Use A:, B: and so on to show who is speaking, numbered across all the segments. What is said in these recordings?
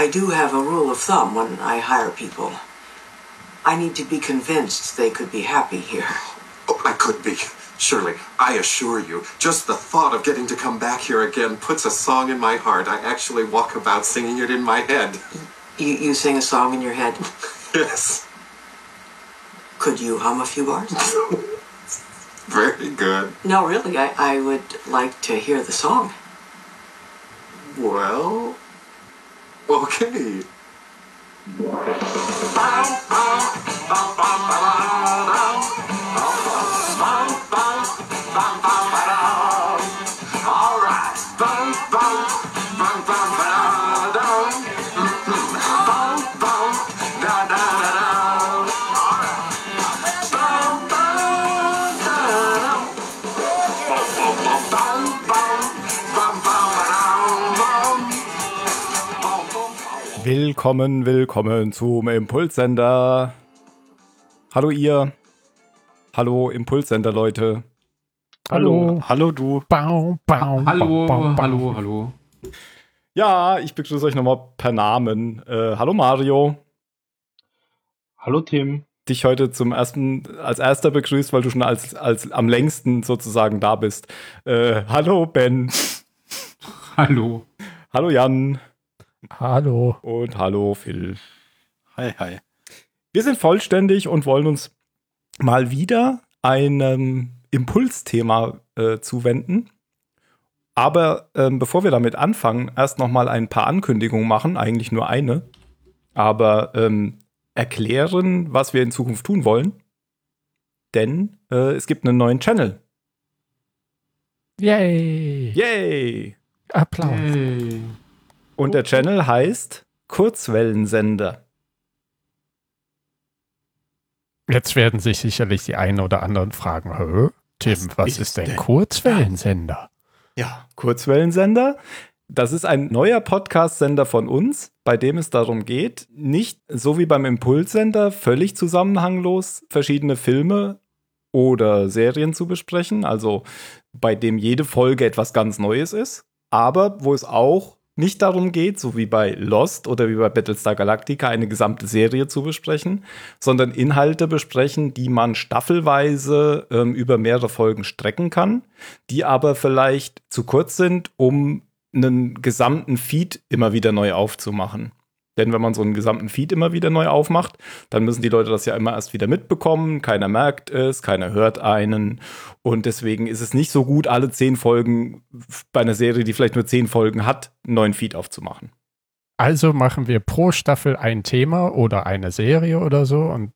A: I do have a rule of thumb when I hire people. I need to be convinced they could be happy here.
B: Oh, I could be. Surely, I assure you, just the thought of getting to come back here again puts a song in my heart. I actually walk about singing it in my head.
A: You, you sing a song in your head?
B: Yes,
A: Could you hum a few bars?
B: very good.
A: no, really, I, I would like to hear the song.
B: Well, okay.
C: Willkommen, willkommen zum Impulssender. Hallo ihr. Hallo Impulssender Leute.
D: Hallo.
E: Hallo du.
D: Bau, bau,
F: Hallo,
D: bau, bau, bau.
F: hallo, hallo.
C: Ja, ich begrüße euch nochmal per Namen. Äh, hallo Mario.
E: Hallo Tim.
C: Dich heute zum ersten, als erster begrüßt, weil du schon als, als am längsten sozusagen da bist. Äh, hallo Ben.
F: Hallo.
C: Hallo Jan.
D: Hallo.
C: Und hallo Phil.
E: Hi, hi.
C: Wir sind vollständig und wollen uns mal wieder einem Impulsthema äh, zuwenden. Aber ähm, bevor wir damit anfangen, erst noch mal ein paar Ankündigungen machen, eigentlich nur eine, aber ähm, erklären, was wir in Zukunft tun wollen. Denn äh, es gibt einen neuen Channel.
D: Yay.
C: Yay!
D: Applaus.
F: Hey.
C: Und der Channel heißt Kurzwellensender.
D: Jetzt werden sich sicherlich die einen oder anderen fragen, Hä? Tim,
C: Was
D: was,
C: ist
D: ist denn
C: denn?
D: Kurzwellensender?
C: Ja, Kurzwellensender. Das ist ein neuer Podcast-Sender von uns, bei dem es darum geht, nicht so wie beim Impulssender völlig zusammenhanglos verschiedene Filme oder Serien zu besprechen, also bei dem jede Folge etwas ganz Neues ist, aber wo es auch nicht darum geht, so wie bei Lost oder wie bei Battlestar Galactica, eine gesamte Serie zu besprechen, sondern Inhalte besprechen, die man staffelweise ähm, über mehrere Folgen strecken kann, die aber vielleicht zu kurz sind, um einen gesamten Feed immer wieder neu aufzumachen. Denn wenn man so einen gesamten Feed immer wieder neu aufmacht, dann müssen die Leute das ja immer erst wieder mitbekommen. Keiner merkt es, keiner hört einen. Und deswegen ist es nicht so gut, alle zehn Folgen bei einer Serie, die vielleicht nur zehn Folgen hat, einen neuen Feed aufzumachen.
D: Also machen wir pro Staffel ein Thema oder eine Serie oder so und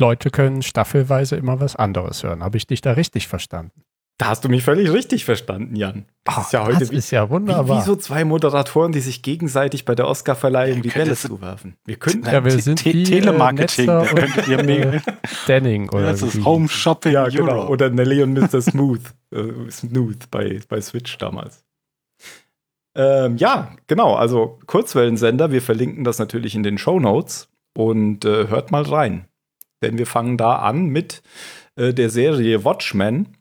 D: Leute können staffelweise immer was anderes hören. Habe ich dich da richtig verstanden?
C: Da hast du mich völlig richtig verstanden, Jan. Das ist ja heute
D: das
C: wie,
D: ist ja
C: wie,
D: wunderbar.
C: wie so zwei Moderatoren, die sich gegenseitig bei der Oscarverleihung die Bälle zuwerfen. Wir können
D: Ja, wir sind
E: Te-
D: wie, äh,
E: Telemarketing, da könntet ihr
D: und,
E: mega.
D: äh, Danning oder
E: das
D: wie
E: ist Home Shopping
C: Ja, genau. Oder Nelly und Mr. Smooth. äh, Smooth bei, bei Switch damals. Ähm, ja, genau. Also Kurzwellensender. Wir verlinken das natürlich in den Show Notes und äh, hört mal rein. Denn wir fangen da an mit äh, der Serie Watchmen,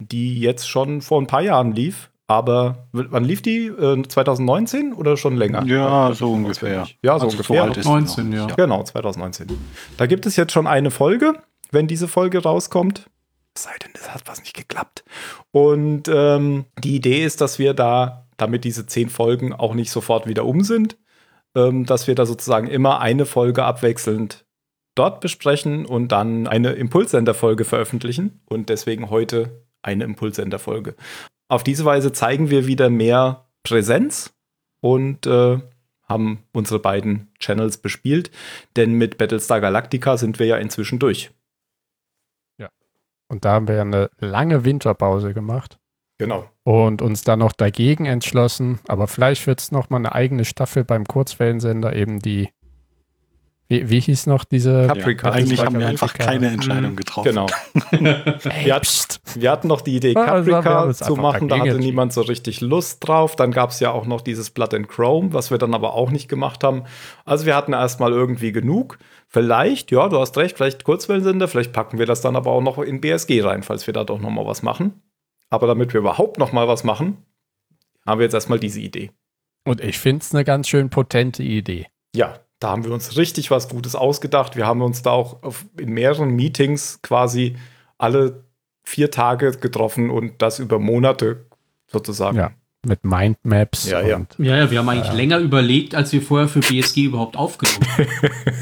C: die jetzt schon vor ein paar Jahren lief. Aber wann lief die? Äh, 2019 oder schon länger?
E: Ja,
C: Weiß
E: so ungefähr.
C: Ja, so
E: Also
C: ungefähr.
E: alt ist sie
F: 19,
E: noch.
F: ja.
C: Genau, 2019. Da gibt es jetzt schon eine Folge, wenn diese Folge rauskommt. Es sei denn, es hat was nicht geklappt. Und ähm, die Idee ist, dass wir da, damit diese zehn Folgen auch nicht sofort wieder um sind, ähm, dass wir da sozusagen immer eine Folge abwechselnd dort besprechen und dann eine Impulssender-Folge veröffentlichen. Und deswegen heute eine Impulssender-Folge. Auf diese Weise zeigen wir wieder mehr Präsenz und äh, haben unsere beiden Channels bespielt. Denn mit Battlestar Galactica sind wir ja inzwischen durch.
D: Und da haben wir ja eine lange Winterpause gemacht
C: Genau.
D: und uns dann noch dagegen entschlossen. Aber vielleicht wird es noch mal eine eigene Staffel beim Kurzwellensender, eben die. Wie, wie hieß noch diese?
C: Caprica.
E: Ja, eigentlich haben wir einfach keine Entscheidung getroffen.
C: Genau. Wir, hat, wir hatten noch die Idee,
D: Ah, also
C: Caprica
D: uns
C: zu machen. Da hatte niemand so richtig Lust drauf. Dann gab es ja auch noch dieses Blood and Chrome, was wir dann aber auch nicht gemacht haben. Also wir hatten erstmal irgendwie genug. Vielleicht, ja, du hast recht, vielleicht Kurzwellensender, vielleicht packen wir das dann aber auch noch in BSG rein, falls wir da doch noch mal was machen. Aber damit wir überhaupt noch mal was machen, haben wir jetzt erstmal diese Idee.
D: Und ich finde es eine ganz schön potente Idee.
C: Ja, da haben wir uns richtig was Gutes ausgedacht. Wir haben uns da auch auf, in mehreren Meetings quasi alle vier Tage getroffen und das über Monate sozusagen.
D: Ja, mit Mindmaps.
C: Ja, ja.
D: und-
F: Ja, ja, wir haben eigentlich länger überlegt, als wir vorher für BSG überhaupt aufgenommen haben.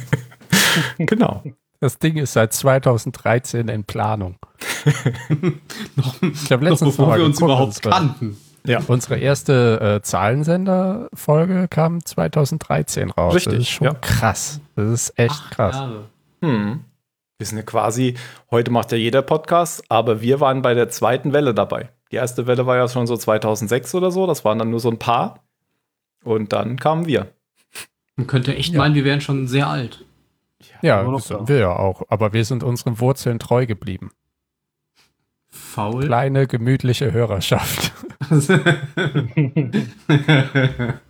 C: Genau.
D: Das Ding ist seit 2013 in Planung.
F: noch,
D: Ich habe
F: noch
D: letztens
F: bevor
D: mal
F: wir uns überhaupt kannten.
C: Ja.
D: unsere erste äh, Zahlensender-Folge kam 2013 raus.
C: Richtig,
D: Das ist schon
C: ja.
D: krass. Das ist echt
F: Acht
D: krass.
C: Hm. Wir sind ja quasi, heute macht ja jeder Podcast, aber wir waren bei der zweiten Welle dabei. Die erste Welle war ja schon so 2006 oder so, das waren dann nur so ein paar. Und dann kamen wir.
F: Man könnte echt
D: Ja.
F: meinen, wir wären schon sehr alt.
D: Ja, das sind wir ja auch. Aber wir sind unseren Wurzeln treu geblieben.
F: Faul.
D: Kleine, gemütliche Hörerschaft.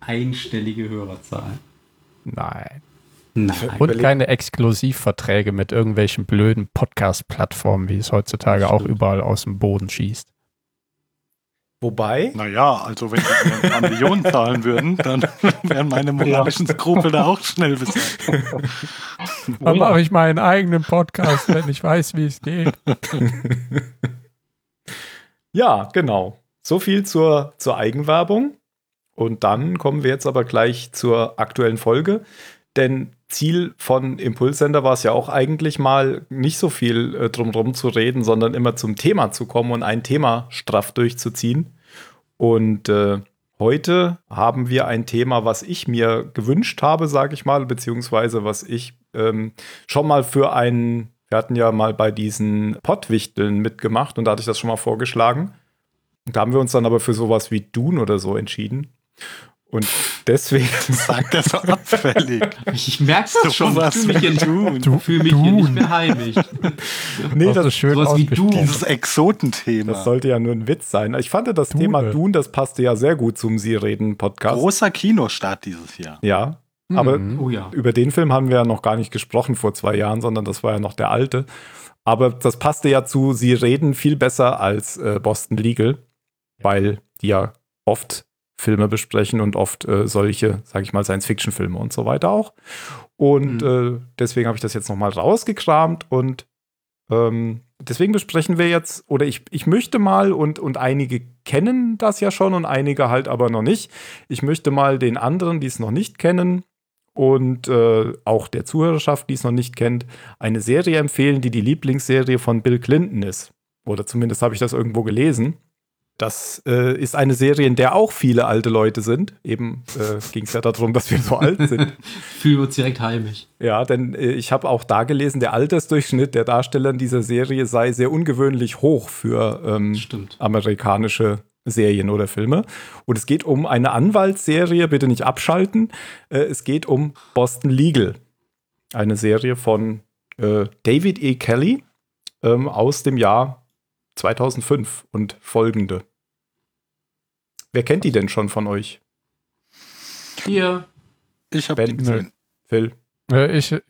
F: Einstellige Hörerzahl.
D: Nein.
F: Nein.
D: Und keine Exklusivverträge mit irgendwelchen blöden Podcast-Plattformen, wie es heutzutage auch überall aus dem Boden schießt.
C: Wobei,
E: Naja, also wenn die mir ein paar Millionen zahlen würden, dann wären meine moralischen Skrupel da auch schnell beseitigt.
D: Dann mache ich meinen eigenen Podcast, wenn ich weiß, wie es geht.
C: ja, genau. So viel zur, zur Eigenwerbung. Und dann kommen wir jetzt aber gleich zur aktuellen Folge. Denn Ziel von Impulssender war es ja auch eigentlich mal nicht so viel äh, drumherum zu reden, sondern immer zum Thema zu kommen und ein Thema straff durchzuziehen. Und äh, heute haben wir ein Thema, was ich mir gewünscht habe, sage ich mal, beziehungsweise was ich ähm, schon mal für einen, wir hatten ja mal bei diesen Pottwichteln mitgemacht und da hatte ich das schon mal vorgeschlagen. Und da haben wir uns dann aber für sowas wie Dune oder so entschieden. Und deswegen
E: Sagt er so abfällig.
F: Ich merke das schon. Ich
E: was
F: fühle mich, hier,
E: wie Dune.
F: du, fühl mich hier nicht mehr heimisch.
C: nee,
D: so
C: das,
D: schön
F: sowas wie
D: ausgesprochen.
F: du.
E: Dieses Exotenthema.
C: das sollte ja nur ein Witz sein. Ich fand das
D: Dune.
C: Thema Dune, das passte ja sehr gut zum Sie reden Podcast.
E: Großer Kinostart dieses Jahr.
C: Ja, aber
D: Mhm.
F: Oh ja.
C: über den Film haben wir ja noch gar nicht gesprochen vor zwei Jahren, sondern das war ja noch der alte. Aber das passte ja zu Sie reden viel besser als äh, Boston Legal, weil die ja oft Filme besprechen und oft äh, solche, sag ich mal, Science-Fiction-Filme und so weiter auch. Und äh, deswegen habe ich das jetzt nochmal rausgekramt und ähm, deswegen besprechen wir jetzt, oder ich, ich möchte mal, und, und einige kennen das ja schon und einige halt aber noch nicht. Ich möchte mal den anderen, die es noch nicht kennen, und äh, auch der Zuhörerschaft, die es noch nicht kennt, eine Serie empfehlen, die die Lieblingsserie von Bill Clinton ist. Oder zumindest habe ich das irgendwo gelesen. Das äh, ist eine Serie, in der auch viele alte Leute sind. Eben äh, ging es ja darum, dass wir so alt sind.
F: Fühlen wir uns direkt heimisch.
C: Ja, denn äh, ich habe auch da gelesen, der Altersdurchschnitt der Darsteller in dieser Serie sei sehr ungewöhnlich hoch für ähm, amerikanische Serien oder Filme. Und es geht um eine Anwaltsserie, bitte nicht abschalten. Äh, es geht um Boston Legal. Eine Serie von äh, David E. Kelly ähm, aus dem Jahr 2005 und folgende. Wer kennt die denn schon von euch?
F: Hier.
E: Ich habe
C: Ben?
E: die gesehen.
C: Phil?
D: Äh, Ich äh,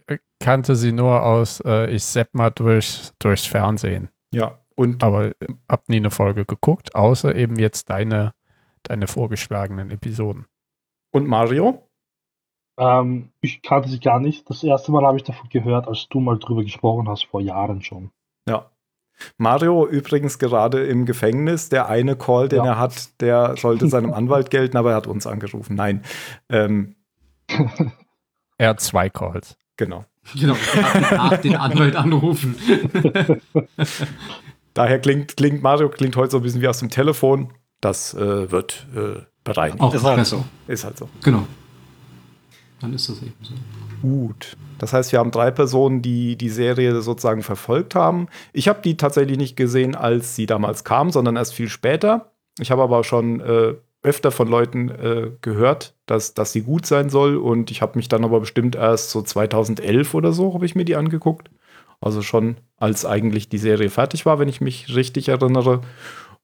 D: kannte sie nur aus, äh, ich sepp mal durch, durchs Fernsehen.
C: Ja. Und
D: Aber äh, hab nie eine Folge geguckt, außer eben jetzt deine, deine vorgeschlagenen Episoden.
C: Und Mario?
G: Ähm, ich kannte sie gar nicht. Das erste Mal habe ich davon gehört, als du mal drüber gesprochen hast, vor Jahren schon.
C: Ja. Mario übrigens gerade im Gefängnis. Der eine Call, den
G: Ja.
C: er hat, der sollte seinem Anwalt gelten, aber er hat uns angerufen. Nein. Ähm,
D: Er hat zwei Calls.
C: genau.
F: Genau. Nach den Anwalt anrufen.
C: Daher klingt, klingt Mario klingt heute so ein bisschen wie aus dem Telefon. Das äh, wird äh, bereinigt.
F: Auch
E: Ist halt so.
C: Ist halt so.
F: Genau. Dann ist das eben so.
C: Gut. Das heißt, wir haben drei Personen, die die Serie sozusagen verfolgt haben. Ich habe die tatsächlich nicht gesehen, als sie damals kam, sondern erst viel später. Ich habe aber schon äh, öfter von Leuten äh, gehört, dass, dass sie gut sein soll. Und ich habe mich dann aber bestimmt erst so 2011 oder so, habe ich mir die angeguckt. Also schon als eigentlich die Serie fertig war, wenn ich mich richtig erinnere.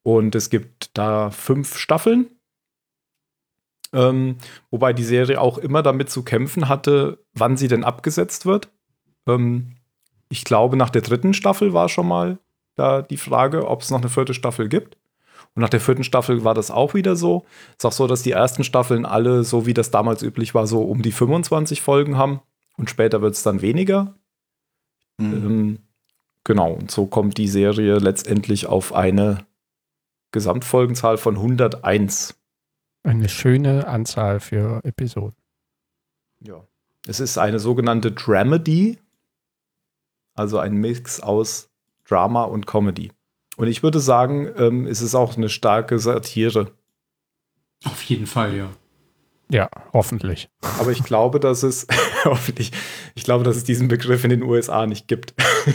C: Und es gibt da fünf Staffeln. Ähm, wobei die Serie auch immer damit zu kämpfen hatte, wann sie denn abgesetzt wird. Ähm, ich glaube, nach der dritten Staffel war schon mal da die Frage, ob es noch eine vierte Staffel gibt. Und nach der vierten Staffel war das auch wieder so. Ist auch so, dass die ersten Staffeln alle, so wie das damals üblich war, so um die 25 Folgen haben. Und später wird es dann weniger.
E: Mhm.
C: Ähm, genau, und so kommt die Serie letztendlich auf eine Gesamtfolgenzahl von 101.
D: Eine schöne Anzahl für Episoden.
C: Ja. Es ist eine sogenannte Dramedy, also ein Mix aus Drama und Comedy. Und ich würde sagen, ähm, es ist auch eine starke Satire.
F: Auf jeden Fall, ja.
D: Ja, hoffentlich.
C: Aber ich glaube, dass es hoffentlich, ich glaube, dass es diesen Begriff in den USA nicht gibt.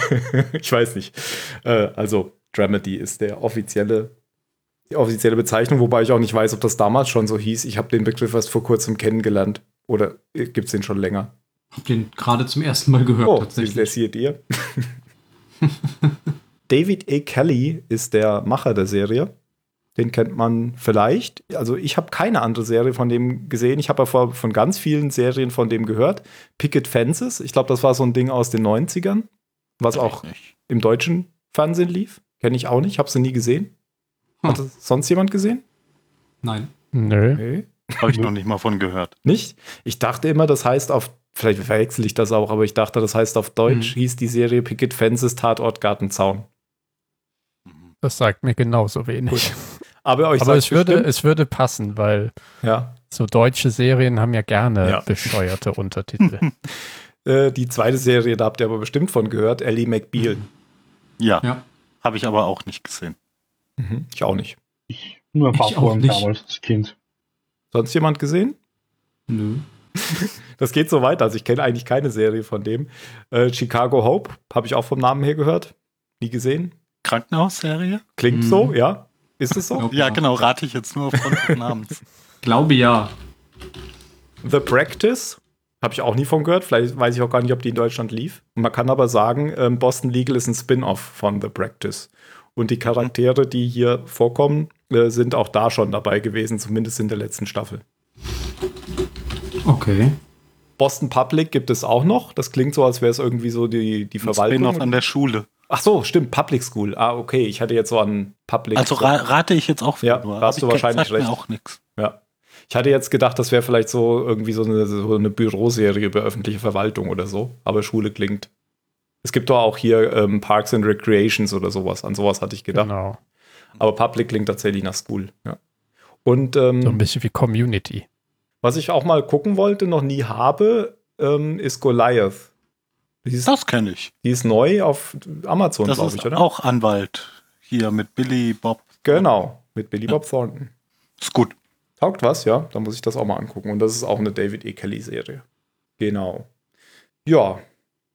C: ich weiß nicht. Äh, also Dramedy ist der offizielle, die offizielle Bezeichnung, wobei ich auch nicht weiß, ob das damals schon so hieß. Ich habe den Begriff erst vor kurzem kennengelernt. Oder gibt es den schon länger?
F: Hab den gerade zum ersten Mal gehört,
C: Oh,
F: tatsächlich.
C: lässiert ihr? David A. Kelly ist der Macher der Serie. Den kennt man vielleicht. Also ich habe keine andere Serie von dem gesehen. Ich habe aber von ganz vielen Serien von dem gehört. Picket Fences, ich glaube, das war so ein Ding aus den 90ern, was auch
E: Nicht.
C: im deutschen Fernsehen lief. Kenne ich auch nicht, habe sie nie gesehen. Hat
F: Hm.
C: das sonst jemand gesehen?
F: Nein.
D: Nö.
C: Nee.
E: Habe ich noch nicht mal von gehört.
C: Nicht? Ich dachte immer, das heißt auf, vielleicht verwechsel ich das auch, aber ich dachte, das heißt auf Deutsch,
F: Hm.
C: hieß die Serie Picket Fences Tatort Gartenzaun.
D: Das sagt mir genauso wenig.
C: Aber euch
D: Aber es würde,
C: bestimmt.
D: es würde passen, weil
C: ja.
D: so deutsche Serien haben ja gerne
C: Ja.
D: bescheuerte Untertitel.
C: Äh, die zweite Serie, da habt ihr aber bestimmt von gehört, Ellie McBeal.
E: Ja,
F: Ja.
E: habe ich aber auch nicht gesehen.
C: Mhm. Ich auch nicht.
G: Ich nur ein paar Folgen
F: nicht.
G: damals als Kind.
C: Sonst jemand gesehen?
F: Nö.
C: Das geht so weiter. Also ich kenne eigentlich keine Serie von dem. Äh, Chicago Hope, habe ich auch vom Namen her gehört. Nie gesehen.
E: Krankenhausserie?
C: Klingt
F: Mhm.
C: so, ja. Ist es so?
E: Ja, genau, rate ich jetzt nur aufgrund des Namens.
F: Glaube ja.
C: The Practice, habe ich auch nie von gehört. Vielleicht weiß ich auch gar nicht, ob die in Deutschland lief. Man kann aber sagen, ähm, Boston Legal ist ein Spin-off von The Practice. Und die Charaktere, die hier vorkommen, äh, sind auch da schon dabei gewesen, zumindest in der letzten Staffel.
F: Okay.
C: Boston Public gibt es auch noch. Das klingt so, als wäre es irgendwie so die, die
E: Ein
C: Verwaltung.
E: Spin-off an der Schule.
C: Ach so, stimmt, Public School. Ah, okay, ich hatte jetzt so an Public.
E: Also ra rate ich jetzt auch
C: Ja,
E: nur.
C: da hast
E: aber
C: du
E: ich-
C: wahrscheinlich
E: sagt mir
C: recht.
E: auch nichts.
C: ja. Ich hatte jetzt gedacht, das wäre vielleicht so irgendwie so eine, so eine Büroserie über öffentliche Verwaltung oder so. Aber Schule klingt. Es gibt doch auch hier ähm, Parks and Recreations oder sowas. An sowas hatte ich gedacht.
D: genau.
C: Aber Public klingt tatsächlich nach School. Ja. Und ähm,
D: So ein bisschen wie Community.
C: was ich auch mal gucken wollte, noch nie habe, ähm, ist Goliath. Die ist,
E: Das kenne ich.
C: die ist neu auf Amazon, glaube ich, oder?
E: auch Anwalt. Hier mit Billy Bob.
C: Genau, mit Billy Bob Thornton.
E: Ist gut.
C: Taugt was, ja. Da muss ich das auch mal angucken. Und das ist auch eine David E. Kelly-Serie. Genau. Ja,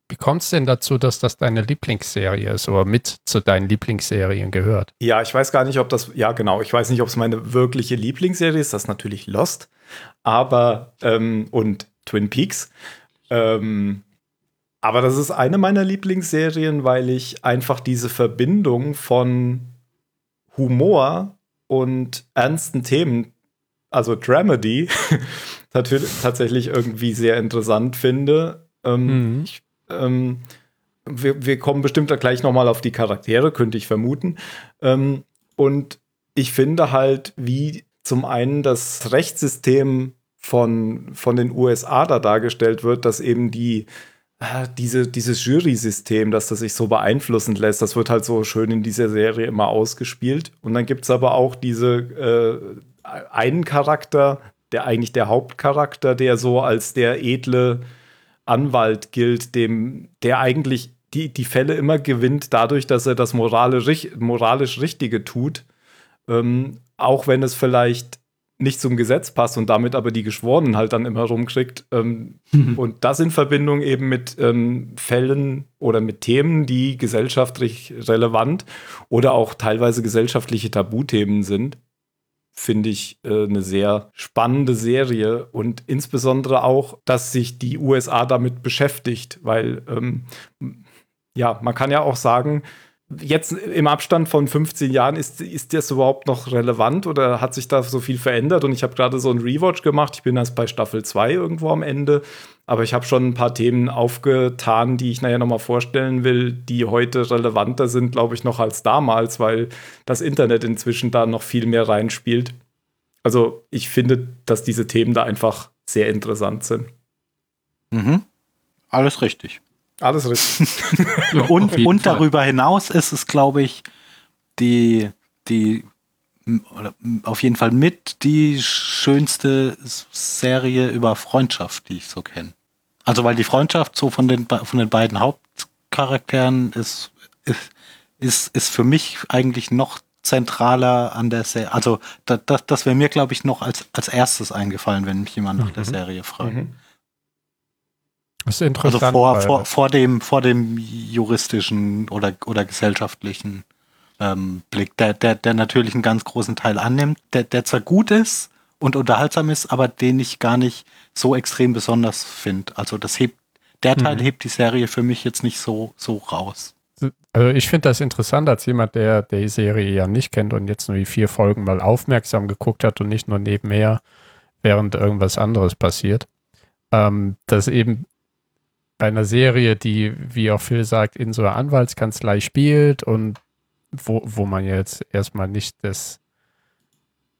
D: Wie kommt es denn dazu, dass das deine Lieblingsserie ist oder mit zu deinen Lieblingsserien gehört?
C: ja, ich weiß gar nicht, ob das, ja genau, ich weiß nicht, ob es meine wirkliche Lieblingsserie ist. Das ist natürlich Lost, aber, ähm, und Twin Peaks. Ähm, aber das ist eine meiner Lieblingsserien, weil ich einfach diese Verbindung von Humor und ernsten Themen, also Dramedy, tatsächlich irgendwie sehr interessant finde. Ähm,
D: Mhm.
C: ich, ähm, wir, wir kommen bestimmt da gleich nochmal auf die Charaktere, könnte ich vermuten. Ähm, und ich finde halt, wie zum einen das Rechtssystem von, von den USA da dargestellt wird, dass eben die diese, dieses Jury-System, dass das sich so beeinflussen lässt, das wird halt so schön in dieser Serie immer ausgespielt. Und dann gibt es aber auch diese äh, einen Charakter, der eigentlich der Hauptcharakter, der so als der edle Anwalt gilt, dem, der eigentlich die, die Fälle immer gewinnt, dadurch, dass er das moralisch, moralisch Richtige tut, ähm, auch wenn es vielleicht nicht zum Gesetz passt und damit aber die Geschworenen halt dann immer rumkriegt. Ähm, und das in Verbindung eben mit ähm, Fällen oder mit Themen, die gesellschaftlich relevant oder auch teilweise gesellschaftliche Tabuthemen sind, finde ich äh, eine sehr spannende Serie und insbesondere auch, dass sich die USA damit beschäftigt, weil ähm, ja, man kann ja auch sagen, jetzt im Abstand von 15 Jahren, ist, ist das überhaupt noch relevant oder hat sich da so viel verändert? Und ich habe gerade so ein Rewatch gemacht. Ich bin erst bei Staffel 2 irgendwo am Ende. Aber ich habe schon ein paar Themen aufgetan, die ich nachher nochmal vorstellen will, die heute relevanter sind, glaube ich, noch als damals, weil das Internet inzwischen da noch viel mehr reinspielt. Also ich finde, dass diese Themen da einfach sehr interessant sind.
E: Mhm. Alles richtig.
C: Alles richtig.
E: Und, und darüber hinaus ist es, glaube ich, die, die oder auf jeden Fall mit die schönste Serie über Freundschaft, die ich so kenne. Also weil die Freundschaft so von den, von den beiden Hauptcharakteren ist, ist, ist, ist für mich eigentlich noch zentraler an der Serie. Also da, das, das wäre mir, glaube ich, noch als, als erstes eingefallen, wenn mich jemand nach der Serie fragt.
C: Mhm.
D: Das ist
E: Also
D: interessant.
E: vor,
D: weil-
E: vor, vor, dem, vor dem juristischen oder, oder gesellschaftlichen ähm, Blick, der, der, der natürlich einen ganz großen Teil annimmt, der, der zwar gut ist und unterhaltsam ist, aber den ich gar nicht so extrem besonders finde. Also das hebt, der Teil
D: Mhm.
E: hebt die Serie für mich jetzt nicht so, so raus.
D: Also ich finde das interessant als jemand, der die Serie ja nicht kennt und jetzt nur die vier Folgen mal aufmerksam geguckt hat und nicht nur nebenher, während irgendwas anderes passiert. Ähm, dass eben bei einer Serie, die, wie auch Phil sagt, in so einer Anwaltskanzlei spielt und wo, wo man jetzt erstmal nicht das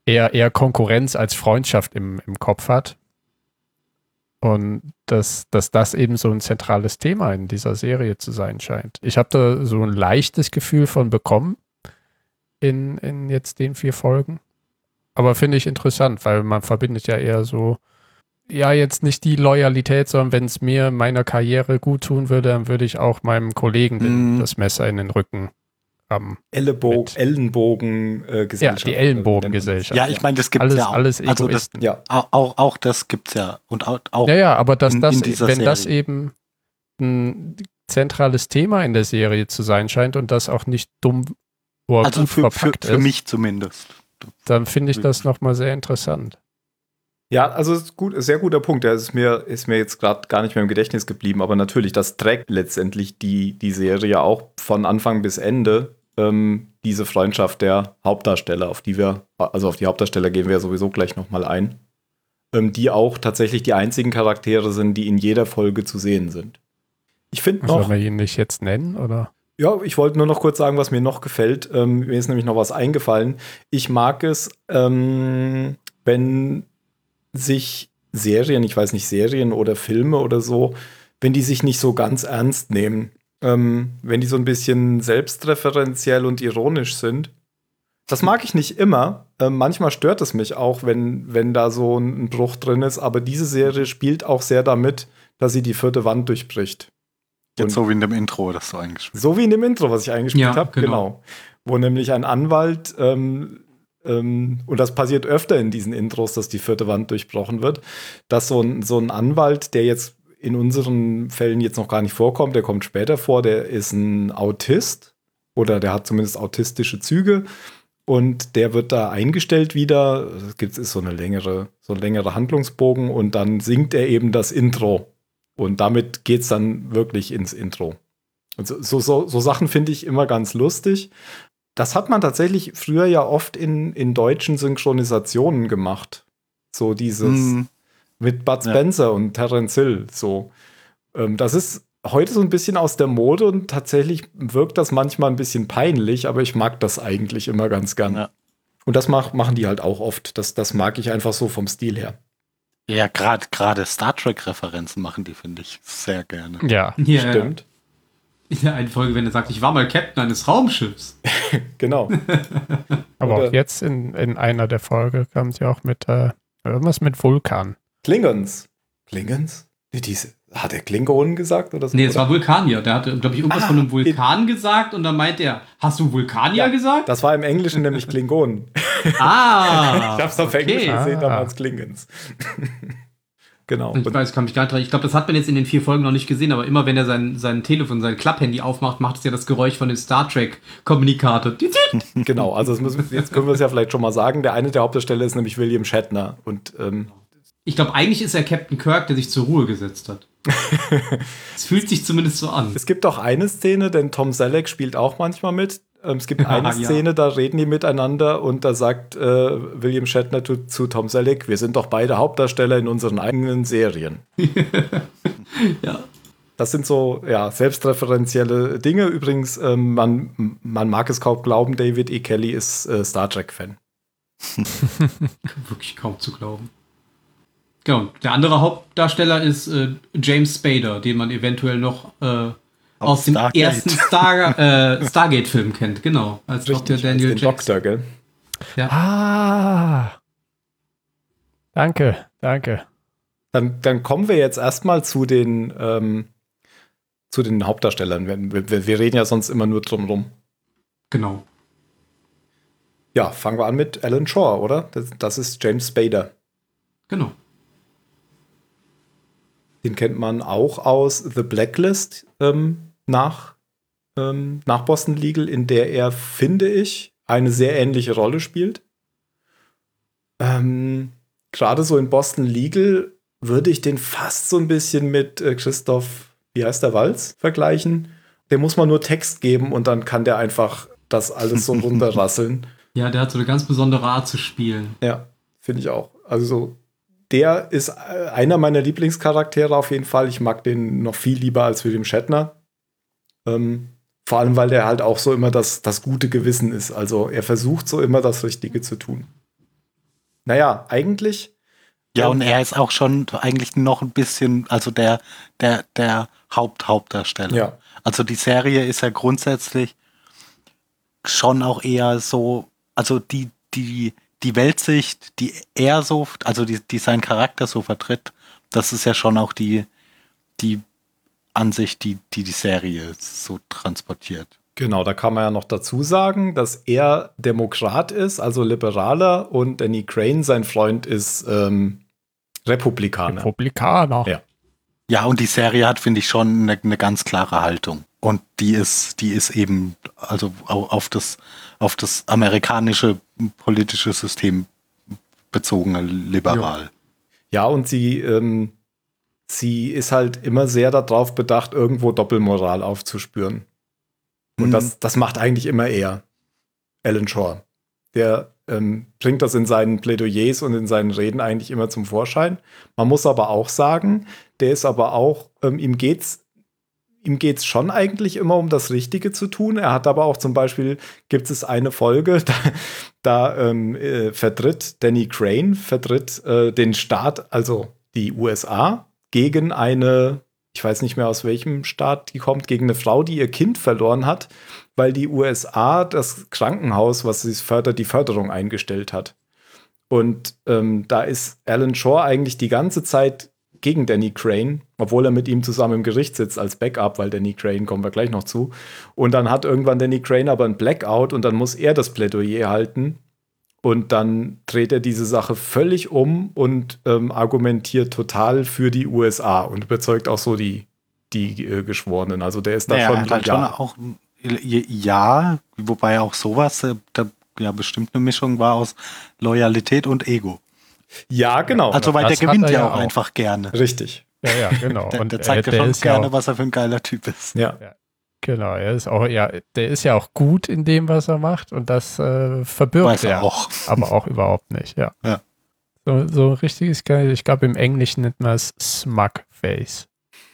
D: eher, eher Konkurrenz als Freundschaft im, im Kopf hat. Und dass, dass das eben so ein zentrales Thema in dieser Serie zu sein scheint. Ich habe da so ein leichtes Gefühl von bekommen in, in jetzt den vier Folgen. Aber finde ich interessant, weil man verbindet ja eher so, ja, jetzt nicht die Loyalität, sondern wenn es mir meiner Karriere gut tun würde, dann würde ich auch meinem Kollegen den,
E: Mhm.
D: das Messer in den Rücken.
C: Ellenbogen,
D: Mit-
C: Ellenbogen äh,
D: Ja, die Ellenbogengesellschaft.
E: Ja, ich meine, das gibt's
D: alles,
E: ja auch.
D: alles
E: also das.
C: Ja,
E: auch, auch, das gibt's ja. Und auch, auch
D: Ja, ja, aber dass
E: in-
D: das,
E: in dieser
D: wenn das
E: Serie.
D: eben ein zentrales Thema in der Serie zu sein scheint und das auch nicht dumm oder
E: also
D: gut
E: für, für,
D: verpackt
E: für
D: ist,
E: mich zumindest.
D: dann finde ich das nochmal sehr interessant.
C: Ja, also ist gut, sehr guter Punkt. Der ist mir, ist mir jetzt gerade gar nicht mehr im Gedächtnis geblieben, aber natürlich, das trägt letztendlich die, die Serie auch von Anfang bis Ende. Ähm, diese Freundschaft der Hauptdarsteller, auf die wir, also auf die Hauptdarsteller gehen wir sowieso gleich nochmal ein, ähm, die auch tatsächlich die einzigen Charaktere sind, die in jeder Folge zu sehen sind. Ich finde noch.
D: Sollen wir ihn nicht jetzt nennen, oder?
C: Ja, ich wollte nur noch kurz sagen, was mir noch gefällt. Ähm, mir ist nämlich noch was eingefallen. Ich mag es, ähm, wenn sich Serien, ich weiß nicht, Serien oder Filme oder so, wenn die sich nicht so ganz ernst nehmen. Ähm, wenn die so ein bisschen selbstreferenziell und ironisch sind. Das mag ich nicht immer. Ähm, manchmal stört es mich auch, wenn, wenn da so ein, ein Bruch drin ist. Aber diese Serie spielt auch sehr damit, dass sie die vierte Wand durchbricht.
E: Jetzt
C: Und-
E: so wie in dem Intro, das so eingespielt
C: So wie in dem Intro, was ich eingespielt
F: Ja,
C: habe,
F: genau.
C: genau. Wo nämlich ein Anwalt, ähm, ähm, und das passiert öfter in diesen Intros, dass die vierte Wand durchbrochen wird, dass so ein, so ein Anwalt, der jetzt in unseren Fällen jetzt noch gar nicht vorkommt, der kommt später vor, der ist ein Autist oder der hat zumindest autistische Züge und der wird da eingestellt wieder. Es gibt ist so eine längere, so ein längerer Handlungsbogen und dann singt er eben das Intro. Und damit geht's dann wirklich ins Intro. Und so, so, so Sachen finde ich immer ganz lustig. Das hat man tatsächlich früher ja oft in, in deutschen Synchronisationen gemacht. So dieses
E: Mhm.
C: mit Bud
E: Ja.
C: Spencer und Terence Hill. So. Ähm, das ist heute so ein bisschen aus der Mode und tatsächlich wirkt das manchmal ein bisschen peinlich, aber ich mag das eigentlich immer ganz gern.
E: Ja.
C: Und das mach, machen die halt auch oft. Das, das mag ich einfach so vom Stil her.
E: Ja, gerade gerade Star Trek-Referenzen machen die, finde ich, sehr gerne.
D: Ja.
F: Ja,
C: Stimmt.
F: In der einen Folge, wenn er sagt, ich war mal Captain eines Raumschiffs.
C: Genau.
D: Aber
C: Oder-
D: auch jetzt in, in einer der Folge kam sie auch mit äh, irgendwas mit Vulkan.
C: Klingons. Klingons? Nee, diese, hat er Klingonen gesagt oder so?
F: Nee, es war Vulkanier. Der hatte, glaube ich, irgendwas
C: Ah,
F: von einem Vulkan gesagt und dann meint er, hast du Vulkanier
C: Ja.
F: gesagt?
C: Das war im Englischen nämlich Klingonen.
F: Ah!
C: ich hab's auf Englisch
F: okay.
C: gesehen,
D: Ah.
C: damals Klingons. Genau.
F: Ich weiß, kann mich gar nicht. Ich glaube, das hat man jetzt in den vier Folgen noch nicht gesehen, aber immer wenn er sein, sein Telefon, sein Klapphandy aufmacht, macht es ja das Geräusch von dem Star Trek-Kommunikator.
C: Genau, also das müssen, jetzt können wir es ja vielleicht schon mal sagen. Der eine der Hauptdarsteller ist nämlich William Shatner. Und ähm,
F: Ich glaube, eigentlich ist er Captain Kirk, der sich zur Ruhe gesetzt hat. es fühlt sich zumindest so an.
C: Es gibt auch eine Szene, denn Tom Selleck spielt auch manchmal mit. Ähm, es gibt eine
F: Ja.
C: Szene, da reden die miteinander und da sagt äh, William Shatner zu, zu Tom Selleck, wir sind doch beide Hauptdarsteller in unseren eigenen Serien.
F: Ja.
C: Das sind so ja, selbstreferenzielle Dinge. Übrigens, ähm, man, man mag es kaum glauben, David E. Kelly ist äh, Star Trek-Fan.
F: Wirklich kaum zu glauben. Genau. Der andere Hauptdarsteller ist äh, James Spader, den man eventuell noch äh, aus dem
E: Stargate.
F: ersten Star, äh, Stargate-Film kennt. Genau. Als Dr. Daniel
C: den
F: Jackson.
C: Doktor, gell?
D: Ah. Danke, danke.
C: Dann, dann kommen wir jetzt erstmal zu den, ähm, zu den Hauptdarstellern. Wir, wir, wir reden ja sonst immer nur drum rum.
F: Genau.
C: Ja, fangen wir an mit Alan Shaw, oder? Das, das ist James Spader.
F: Genau.
C: Den kennt man auch aus The Blacklist ähm, nach, ähm, nach Boston Legal, in der er, finde ich, eine sehr ähnliche Rolle spielt. Ähm, Gerade so in Boston Legal würde ich den fast so ein bisschen mit äh, Christoph, wie heißt der Walz, vergleichen. Dem muss man nur Text geben und dann kann der einfach das alles so runterrasseln.
F: Ja, der hat so eine ganz besondere Art zu spielen.
C: Ja, finde ich auch. Also so, der ist äh, einer meiner Lieblingscharaktere auf jeden Fall. Ich mag den noch viel lieber als William Shatner. Ähm, vor allem, weil der halt auch so immer das, das gute Gewissen ist. Also er versucht so immer das Richtige zu tun. Naja, eigentlich.
E: Ja, und er ist auch schon eigentlich noch ein bisschen, also der, der, der Haupt-Hauptdarsteller.
C: Ja.
E: Also die Serie ist ja grundsätzlich schon auch eher so, also die, die, die Weltsicht, die er so, also die, die sein Charakter so vertritt, das ist ja schon auch die, die Ansicht, die, die die Serie so transportiert.
C: Genau, da kann man ja noch dazu sagen, dass er Demokrat ist, also Liberaler, und Danny Crane, sein Freund, ist ähm, Republikaner.
D: Republikaner.
C: Ja.
E: Ja, und die Serie hat, finde ich, schon eine, eine ganz klare Haltung. Und die ist, die ist eben, also au- auf das, auf das amerikanische politische System bezogen liberal.
C: Ja, und sie, ähm, sie ist halt immer sehr darauf bedacht, irgendwo Doppelmoral aufzuspüren. Und
E: Mhm.
C: das, das macht eigentlich immer er, Alan Shaw. Der ähm, bringt das in seinen Plädoyers und in seinen Reden eigentlich immer zum Vorschein. Man muss aber auch sagen, der ist aber auch, ähm, ihm geht's ihm geht's schon eigentlich immer um das Richtige zu tun. Er hat aber auch zum Beispiel, gibt es eine Folge, da, da ähm, äh, vertritt Danny Crane, vertritt äh, den Staat, also die USA, gegen eine, ich weiß nicht mehr aus welchem Staat die kommt, gegen eine Frau, die ihr Kind verloren hat, weil die USA das Krankenhaus, was sie fördert, die Förderung eingestellt hat. Und ähm, da ist Alan Shaw eigentlich die ganze Zeit gegen Danny Crane, obwohl er mit ihm zusammen im Gericht sitzt als Backup, weil Danny Crane kommen wir gleich noch zu. Und dann hat irgendwann Danny Crane aber ein Blackout und dann muss er das Plädoyer halten. Und dann dreht er diese Sache völlig um und ähm, argumentiert total für die USA und überzeugt auch so die, die äh, Geschworenen. Also der ist da
E: Naja,
C: schon,
E: er hat halt schon
C: ja,
E: auch, ja, wobei auch sowas, äh, da, ja, bestimmt eine Mischung war aus Loyalität und Ego.
C: ja, genau.
E: Also, weil
D: das
E: der gewinnt
D: er
E: ja
D: ja
E: auch
D: auch.
E: einfach gerne.
C: Richtig.
D: Ja, ja, genau.
E: Der,
D: Und
E: der zeigt ja schon gerne,
D: ja auch,
E: was er für ein geiler Typ ist.
C: Ja.
D: Genau, er ist auch, ja, der ist ja auch gut in dem, was er macht und das äh, verbirgt
E: Weiß er auch.
D: aber auch überhaupt nicht, ja.
E: Ja.
D: So, so richtiges, geil- ich glaube im Englischen nennt man es Smug Face.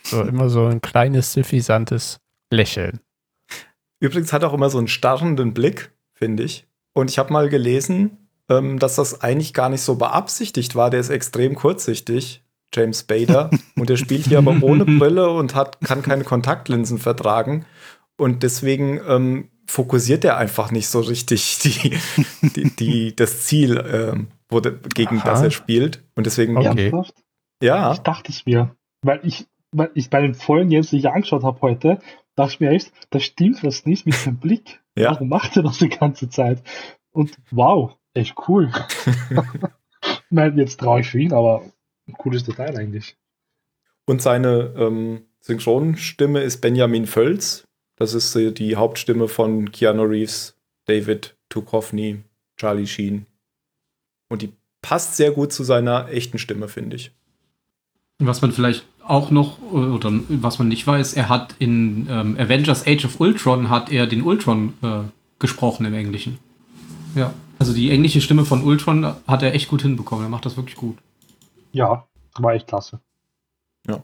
D: So immer so ein kleines, suffisantes Lächeln.
C: Übrigens hat er auch immer so einen starrenden Blick, finde ich. Und ich habe mal gelesen, ähm, dass das eigentlich gar nicht so beabsichtigt war. Der ist extrem kurzsichtig, James Spader. und der spielt hier aber ohne Brille und hat, kann keine Kontaktlinsen vertragen. Und deswegen ähm, fokussiert er einfach nicht so richtig die, die, die, das Ziel, ähm, wo der, gegen
D: Aha.
C: das er spielt. Und deswegen,
D: Okay.
C: Ja,
G: Ich dachte es mir. Weil ich, weil ich bei den Folgen jetzt, die ich angeschaut habe heute, dachte ich mir echt, da stimmt was nicht mit dem Blick.
C: Ja.
G: Warum macht er das die ganze Zeit? Und wow, echt cool. Nein, jetzt traue ich für ihn, aber ein cooles Detail eigentlich.
C: Und seine ähm, Synchronstimme ist Benjamin Völz. Das ist äh, die Hauptstimme von Keanu Reeves, David Duchovny, Charlie Sheen. Und die passt sehr gut zu seiner echten Stimme, finde ich.
F: Was man vielleicht auch noch, oder was man nicht weiß, er hat in ähm, Avengers Age of Ultron hat er den Ultron äh, gesprochen im Englischen. Ja. Also die englische Stimme von Ultron hat er echt gut hinbekommen. Er macht das wirklich gut.
G: Ja, war echt klasse.
C: Äh,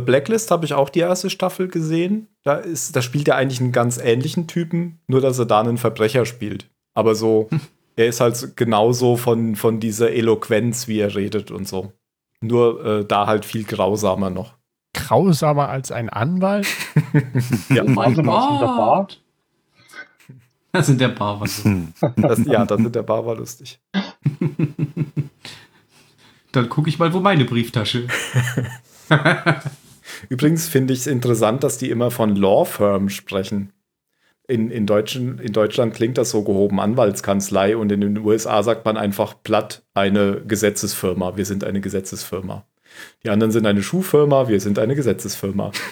C: Blacklist habe ich auch die erste Staffel gesehen. Da, ist, da spielt er eigentlich einen ganz ähnlichen Typen, nur dass er da einen Verbrecher spielt. Aber so, er ist halt genauso von, von dieser Eloquenz, wie er redet und so. Nur äh, da halt viel grausamer noch.
D: Grausamer als ein Anwalt?
C: Ja,
G: Oh mein Gott.
F: Das sind der Bar. Was
C: das, ja, das mit der Bar war lustig.
F: Dann gucke ich mal, wo meine Brieftasche.
C: Übrigens finde ich es interessant, dass die immer von Law Firm sprechen. In, in, Deutschen, in Deutschland klingt das so gehoben Anwaltskanzlei und in den USA sagt man einfach platt eine Gesetzesfirma. Wir sind eine Gesetzesfirma. Die anderen sind eine Schuhfirma, wir sind eine Gesetzesfirma.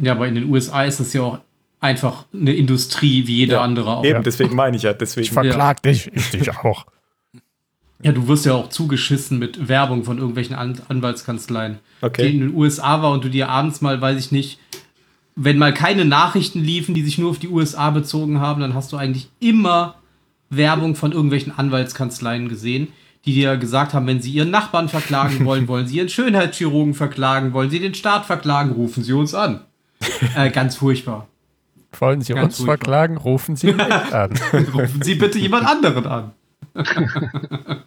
F: Ja, aber in den USA ist das ja auch einfach eine Industrie wie jede
C: Ja,
F: andere auch.
C: Eben, deswegen meine ich ja.
D: Ich
C: Deswegen.
D: verklag dich, ich dich auch.
F: Ja, du wirst ja auch zugeschissen mit Werbung von irgendwelchen An Anwaltskanzleien. Die
C: Okay.
F: in den USA war und du dir abends mal, weiß ich nicht, wenn mal keine Nachrichten liefen, die sich nur auf die USA bezogen haben, dann hast du eigentlich immer Werbung von irgendwelchen Anwaltskanzleien gesehen, die dir gesagt haben, wenn sie ihren Nachbarn verklagen wollen, wollen sie ihren Schönheitschirurgen verklagen, wollen sie den Staat verklagen, rufen sie uns an. Äh, ganz furchtbar.
D: Wollen Sie
F: Ganz
D: uns
F: furchtbar.
D: verklagen? Rufen Sie mich an.
F: Rufen Sie bitte jemand anderen an.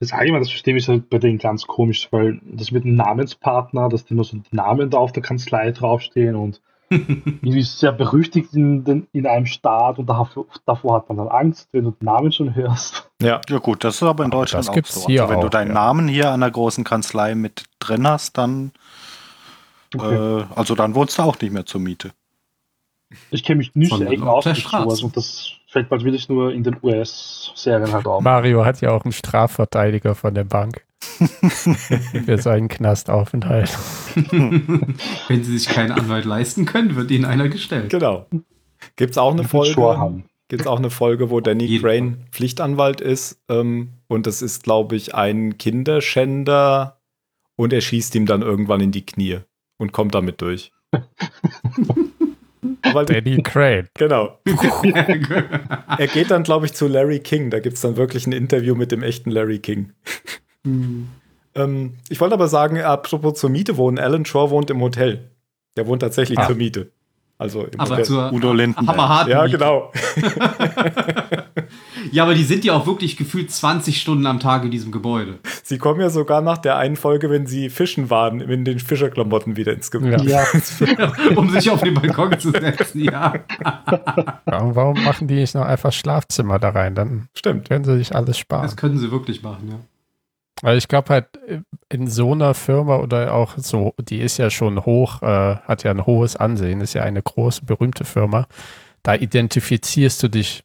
G: Das allgemein, das System ist halt bei denen ganz komisch, weil das mit dem Namenspartner, dass die immer so die Namen da auf der Kanzlei draufstehen und irgendwie sehr berüchtigt in, den, in einem Staat und davor, davor hat man dann Angst, wenn du den Namen schon hörst.
C: Ja.
E: Ja gut, das ist aber in
D: Aber
E: Deutschland
D: das
E: auch
D: gibt's
E: so.
D: hier
E: also wenn du
D: auch,
E: deinen
D: ja.
E: Namen hier an der großen Kanzlei mit drin hast, dann
G: Okay.
E: äh, also dann wohnst du auch nicht mehr zur Miete.
G: Ich kenne mich nicht so eng
F: auf
G: aus
F: der
G: mit sowas
F: Straße.
G: und das fällt bald wirklich nur in den US-Serien halt auf.
D: Mario hat ja auch einen Strafverteidiger von der Bank für seinen Knastaufenthalt.
F: Wenn sie sich keinen Anwalt leisten können, wird ihnen einer gestellt.
C: Genau. Gibt es auch eine
G: Folge.
C: Gibt es auch eine Folge, wo Danny
F: jeden
C: Crane Pflichtanwalt ist? Ähm, und das ist, glaube ich, ein Kinderschänder und er schießt ihm dann irgendwann in die Knie und kommt damit durch. Weil,
D: Danny Crane.
C: genau. Er geht dann, glaube ich, zu Larry King. Da gibt es dann wirklich ein Interview mit dem echten Larry King. Ähm, ich wollte aber sagen, apropos zur Miete wohnen, Alan Shaw wohnt im Hotel. Der wohnt tatsächlich
D: Ah.
C: zur Miete. Also im
F: aber
C: Hotel.
F: zur
E: Udo Lindenberg.
F: hammerharten
C: ja, genau.
F: Ja, aber die sind ja auch wirklich gefühlt 20 Stunden am Tag in diesem Gebäude.
C: Sie kommen ja sogar nach der einen Folge, wenn sie fischen waren, in den Fischerklamotten wieder ins Gebäude.
D: Ja.
G: Ja,
F: um sich auf den Balkon zu setzen, ja.
D: Warum, warum machen die nicht noch einfach Schlafzimmer da rein? Dann
C: Stimmt.
D: können sie sich alles sparen.
F: Das können sie wirklich machen, ja.
D: Weil ich glaube halt, in so einer Firma oder auch so, die ist ja schon hoch, äh, hat ja ein hohes Ansehen, ist ja eine große, berühmte Firma. Da identifizierst du dich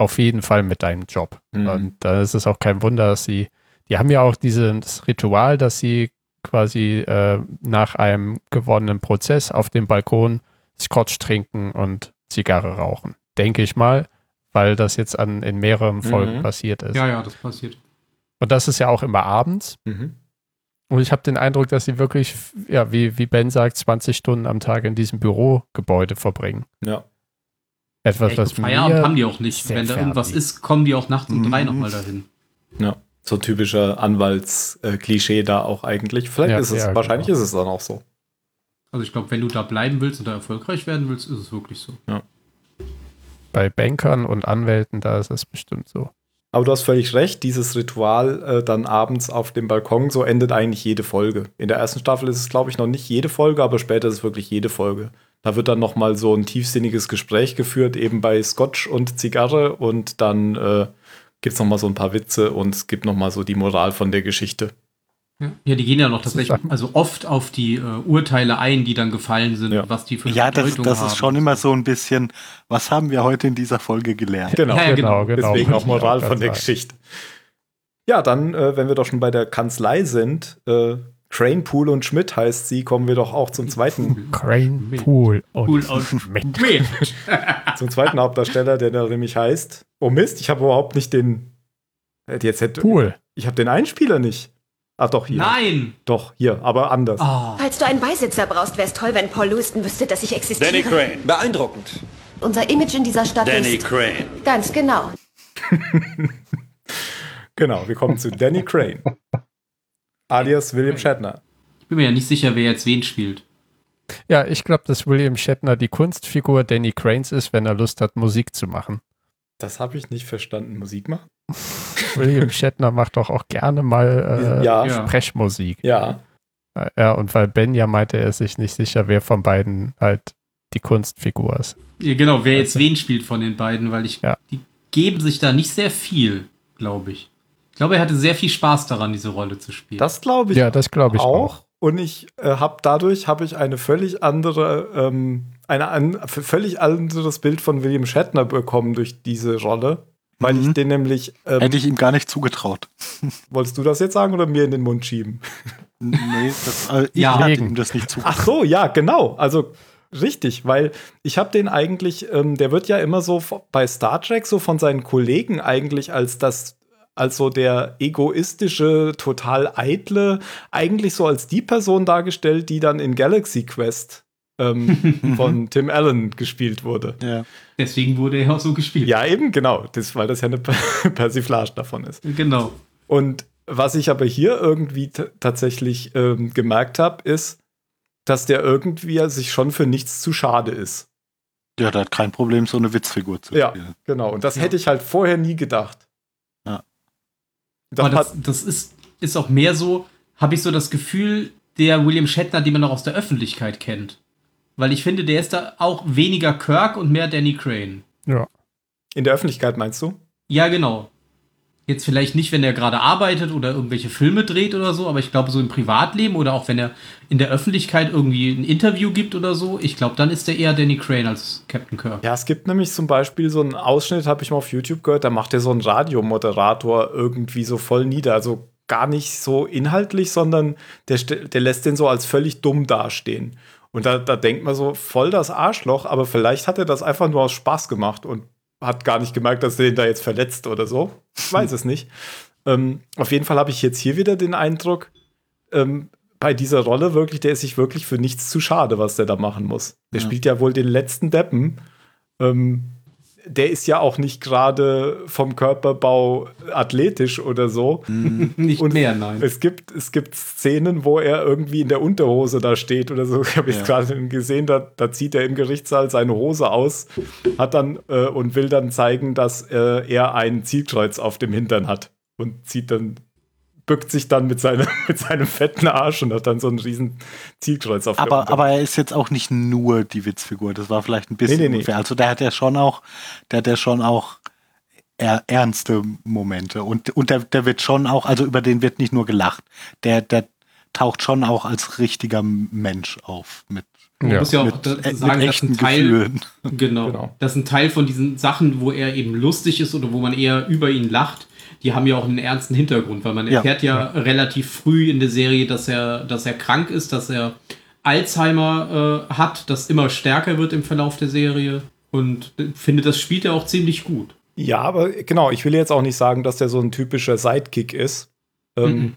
D: auf jeden Fall mit deinem Job.
C: Mhm.
D: Und da ist es auch kein Wunder, dass sie, die haben ja auch dieses Ritual, dass sie quasi äh, nach einem gewonnenen Prozess auf dem Balkon Scotch trinken und Zigarre rauchen. Denke ich mal, weil das jetzt an, in mehreren Folgen
C: Mhm.
D: passiert ist.
F: Ja, ja, das passiert.
D: Und das ist ja auch immer abends.
C: Mhm.
D: Und ich habe den Eindruck, dass sie wirklich, ja, wie, wie Ben sagt, 20 Stunden am Tag in diesem Bürogebäude verbringen.
C: Ja.
D: Etwas, was
F: Feierabend
D: mir
F: haben die auch nicht. Wenn da irgendwas
D: fertig.
F: ist, kommen die auch nachts um
E: Mhm.
F: drei nochmal dahin.
C: Ja. So ein typischer Anwaltsklischee da auch eigentlich. Vielleicht
D: Ja,
C: ist es,
D: ja,
C: wahrscheinlich
D: genau.
C: ist es dann auch so.
F: Also ich glaube, wenn du da bleiben willst und da erfolgreich werden willst, ist es wirklich so.
D: bei Bankern und Anwälten, da ist es bestimmt so.
C: Aber du hast völlig recht, dieses Ritual äh, dann abends auf dem Balkon, so endet eigentlich jede Folge. In der ersten Staffel ist es, glaube ich, noch nicht jede Folge, aber später ist es wirklich jede Folge. Da wird dann noch mal so ein tiefsinniges Gespräch geführt, eben bei Scotch und Zigarre und dann äh, gibt es noch mal so ein paar Witze und es gibt noch mal so die Moral von der Geschichte.
F: Ja, ja die gehen ja noch
D: Das
F: tatsächlich, also oft auf die äh, Urteile ein, die dann gefallen sind,
C: Ja.
F: was die für
E: Ja, das,
F: Bedeutung
E: das
F: haben.
E: ist schon immer so ein bisschen, was haben wir heute in dieser Folge gelernt?
C: Genau.
F: Ja, ja, genau.
C: Deswegen auch Moral
D: gerade
C: von der
D: sagen.
C: Geschichte. Ja, dann, äh, wenn wir doch schon bei der Kanzlei sind, äh, Crane, Pool und Schmidt heißt sie, kommen wir doch auch zum zweiten,
D: Crane, Pool und
F: Pool und
D: Schmidt.
F: Schmidt.
C: zum zweiten Hauptdarsteller, der da nämlich heißt. Oh Mist, ich habe überhaupt nicht den. Jetzt hätte,
D: Cool.
C: Ich habe den Einspieler nicht. Ach doch, hier.
F: Nein!
C: Doch, hier, aber anders.
F: Oh.
H: Falls du einen Beisitzer brauchst, wäre es toll, wenn Paul Lewiston wüsste, dass ich existiere.
I: Danny Crane.
J: Beeindruckend.
H: Unser Image in dieser Stadt
I: Danny
H: ist...
I: Crane.
H: Ganz genau.
C: Genau, wir kommen zu Danny Crane. Alias William Shatner.
F: Ich bin mir ja nicht sicher, wer jetzt wen spielt.
D: Ja, ich glaube, dass William Shatner die Kunstfigur Danny Cranes ist, wenn er Lust hat, Musik zu machen.
C: Das habe ich nicht verstanden. Musik machen?
D: William Shatner macht doch auch gerne mal äh,
C: Ja.
F: Ja.
D: Sprechmusik.
C: Ja.
D: Ja, und weil Ben ja meinte, er ist sich nicht sicher, wer von beiden halt die Kunstfigur ist.
F: Ja, genau, wer jetzt wen spielt von den beiden, weil ich.
D: Ja.
F: Die geben sich da nicht sehr viel, glaube ich. Ich glaube, er hatte sehr viel Spaß daran, diese Rolle zu spielen.
C: Das glaube ich
D: Ja, das glaube ich auch.
C: auch. Und ich äh, habe dadurch habe ich eine völlig andere, ähm, eine an, völlig anderes Bild von William Shatner bekommen durch diese Rolle, weil ich
E: Mhm.
C: den nämlich. Ähm,
E: Hätte ich ihm gar nicht zugetraut.
C: wolltest du das jetzt sagen oder mir in den Mund schieben?
E: Nee, das, äh, ich
F: Ja.
E: hatte ihm das nicht zugetraut.
C: Ach so, ja, genau. Also richtig, weil ich habe den eigentlich, ähm, der wird ja immer so bei Star Trek so von seinen Kollegen eigentlich als das, als so der egoistische, total eitle, eigentlich so als die Person dargestellt, die dann in Galaxy Quest ähm, von Tim Allen gespielt wurde.
E: Ja.
F: Deswegen wurde er auch so gespielt.
C: Ja, eben, genau. Das, weil das ja eine Per- Persiflage davon ist.
F: Genau.
C: Und was ich aber hier irgendwie tatsächlich ähm, gemerkt habe, ist, dass der irgendwie sich schon für nichts zu schade ist.
E: ja, der hat kein Problem, so eine Witzfigur zu
C: Ja.
E: spielen.
C: Genau. Und das hätte ich halt vorher nie gedacht. Hat,
F: das, das ist, ist auch mehr so, habe ich so das Gefühl, der William Shatner, den man noch aus der Öffentlichkeit kennt. Weil ich finde, der ist da auch weniger Kirk und mehr Danny Crane.
D: Ja.
C: in der Öffentlichkeit meinst du?
F: Ja, genau. Jetzt vielleicht nicht, wenn er gerade arbeitet oder irgendwelche Filme dreht oder so, aber ich glaube, so im Privatleben oder auch wenn er in der Öffentlichkeit irgendwie ein Interview gibt oder so, ich glaube, dann ist er eher Danny Crane als Captain Kirk.
C: Ja, es gibt nämlich zum Beispiel so einen Ausschnitt, habe ich mal auf YouTube gehört, da macht er so einen Radiomoderator irgendwie so voll nieder. Also gar nicht so inhaltlich, sondern der, der lässt den so als völlig dumm dastehen. Und da, da denkt man so, voll das Arschloch, aber vielleicht hat er das einfach nur aus Spaß gemacht und hat gar nicht gemerkt, dass er den da jetzt verletzt oder so. Ich weiß es nicht. Ähm, auf jeden Fall habe ich jetzt hier wieder den Eindruck, ähm, bei dieser Rolle wirklich, der ist sich wirklich für nichts zu schade, was der da machen muss. Der
E: Ja.
C: spielt ja wohl den letzten Deppen. Ähm, der ist ja auch nicht gerade vom Körperbau athletisch oder so.
F: Nicht
C: Und
F: mehr, nein.
C: Es gibt, es gibt Szenen, wo er irgendwie in der Unterhose da steht oder so. Ich habe jetzt
E: Ja.
C: gerade gesehen, da, da zieht er im Gerichtssaal seine Hose aus, hat dann äh, und will dann zeigen, dass äh, er ein Zielkreuz auf dem Hintern hat und zieht dann bückt sich dann mit, seinem mit seinem fetten Arsch und hat dann so ein riesen Zielkreuz auf der
E: Aber, aber er ist jetzt auch nicht nur die Witzfigur. Das war vielleicht ein bisschen
C: Nee, nee, nee.
E: unfair. Also der hat ja schon auch, der hat ja schon auch er, ernste Momente. Und, und der, der wird schon auch, also über den wird nicht nur gelacht. Der, der taucht schon auch als richtiger Mensch auf. Mit,
F: Man
D: Ja.
F: muss ja auch
E: mit,
F: da-
E: äh,
F: sagen,
E: mit
F: dass
E: echten
F: ein Teil,
E: Gefühlen.
F: Genau.
C: Genau.
F: Das ist ein Teil von diesen Sachen, wo er eben lustig ist oder wo man eher über ihn lacht. Die haben ja auch einen ernsten Hintergrund, weil man
E: Ja.
F: erfährt ja, relativ früh in der Serie, dass er, dass er krank ist, dass er Alzheimer äh, hat, das immer stärker wird im Verlauf der Serie. Und ich finde, das spielt er auch ziemlich gut.
C: Ja, aber genau, ich will jetzt auch nicht sagen, dass der so ein typischer Sidekick ist, ähm,
F: Mhm.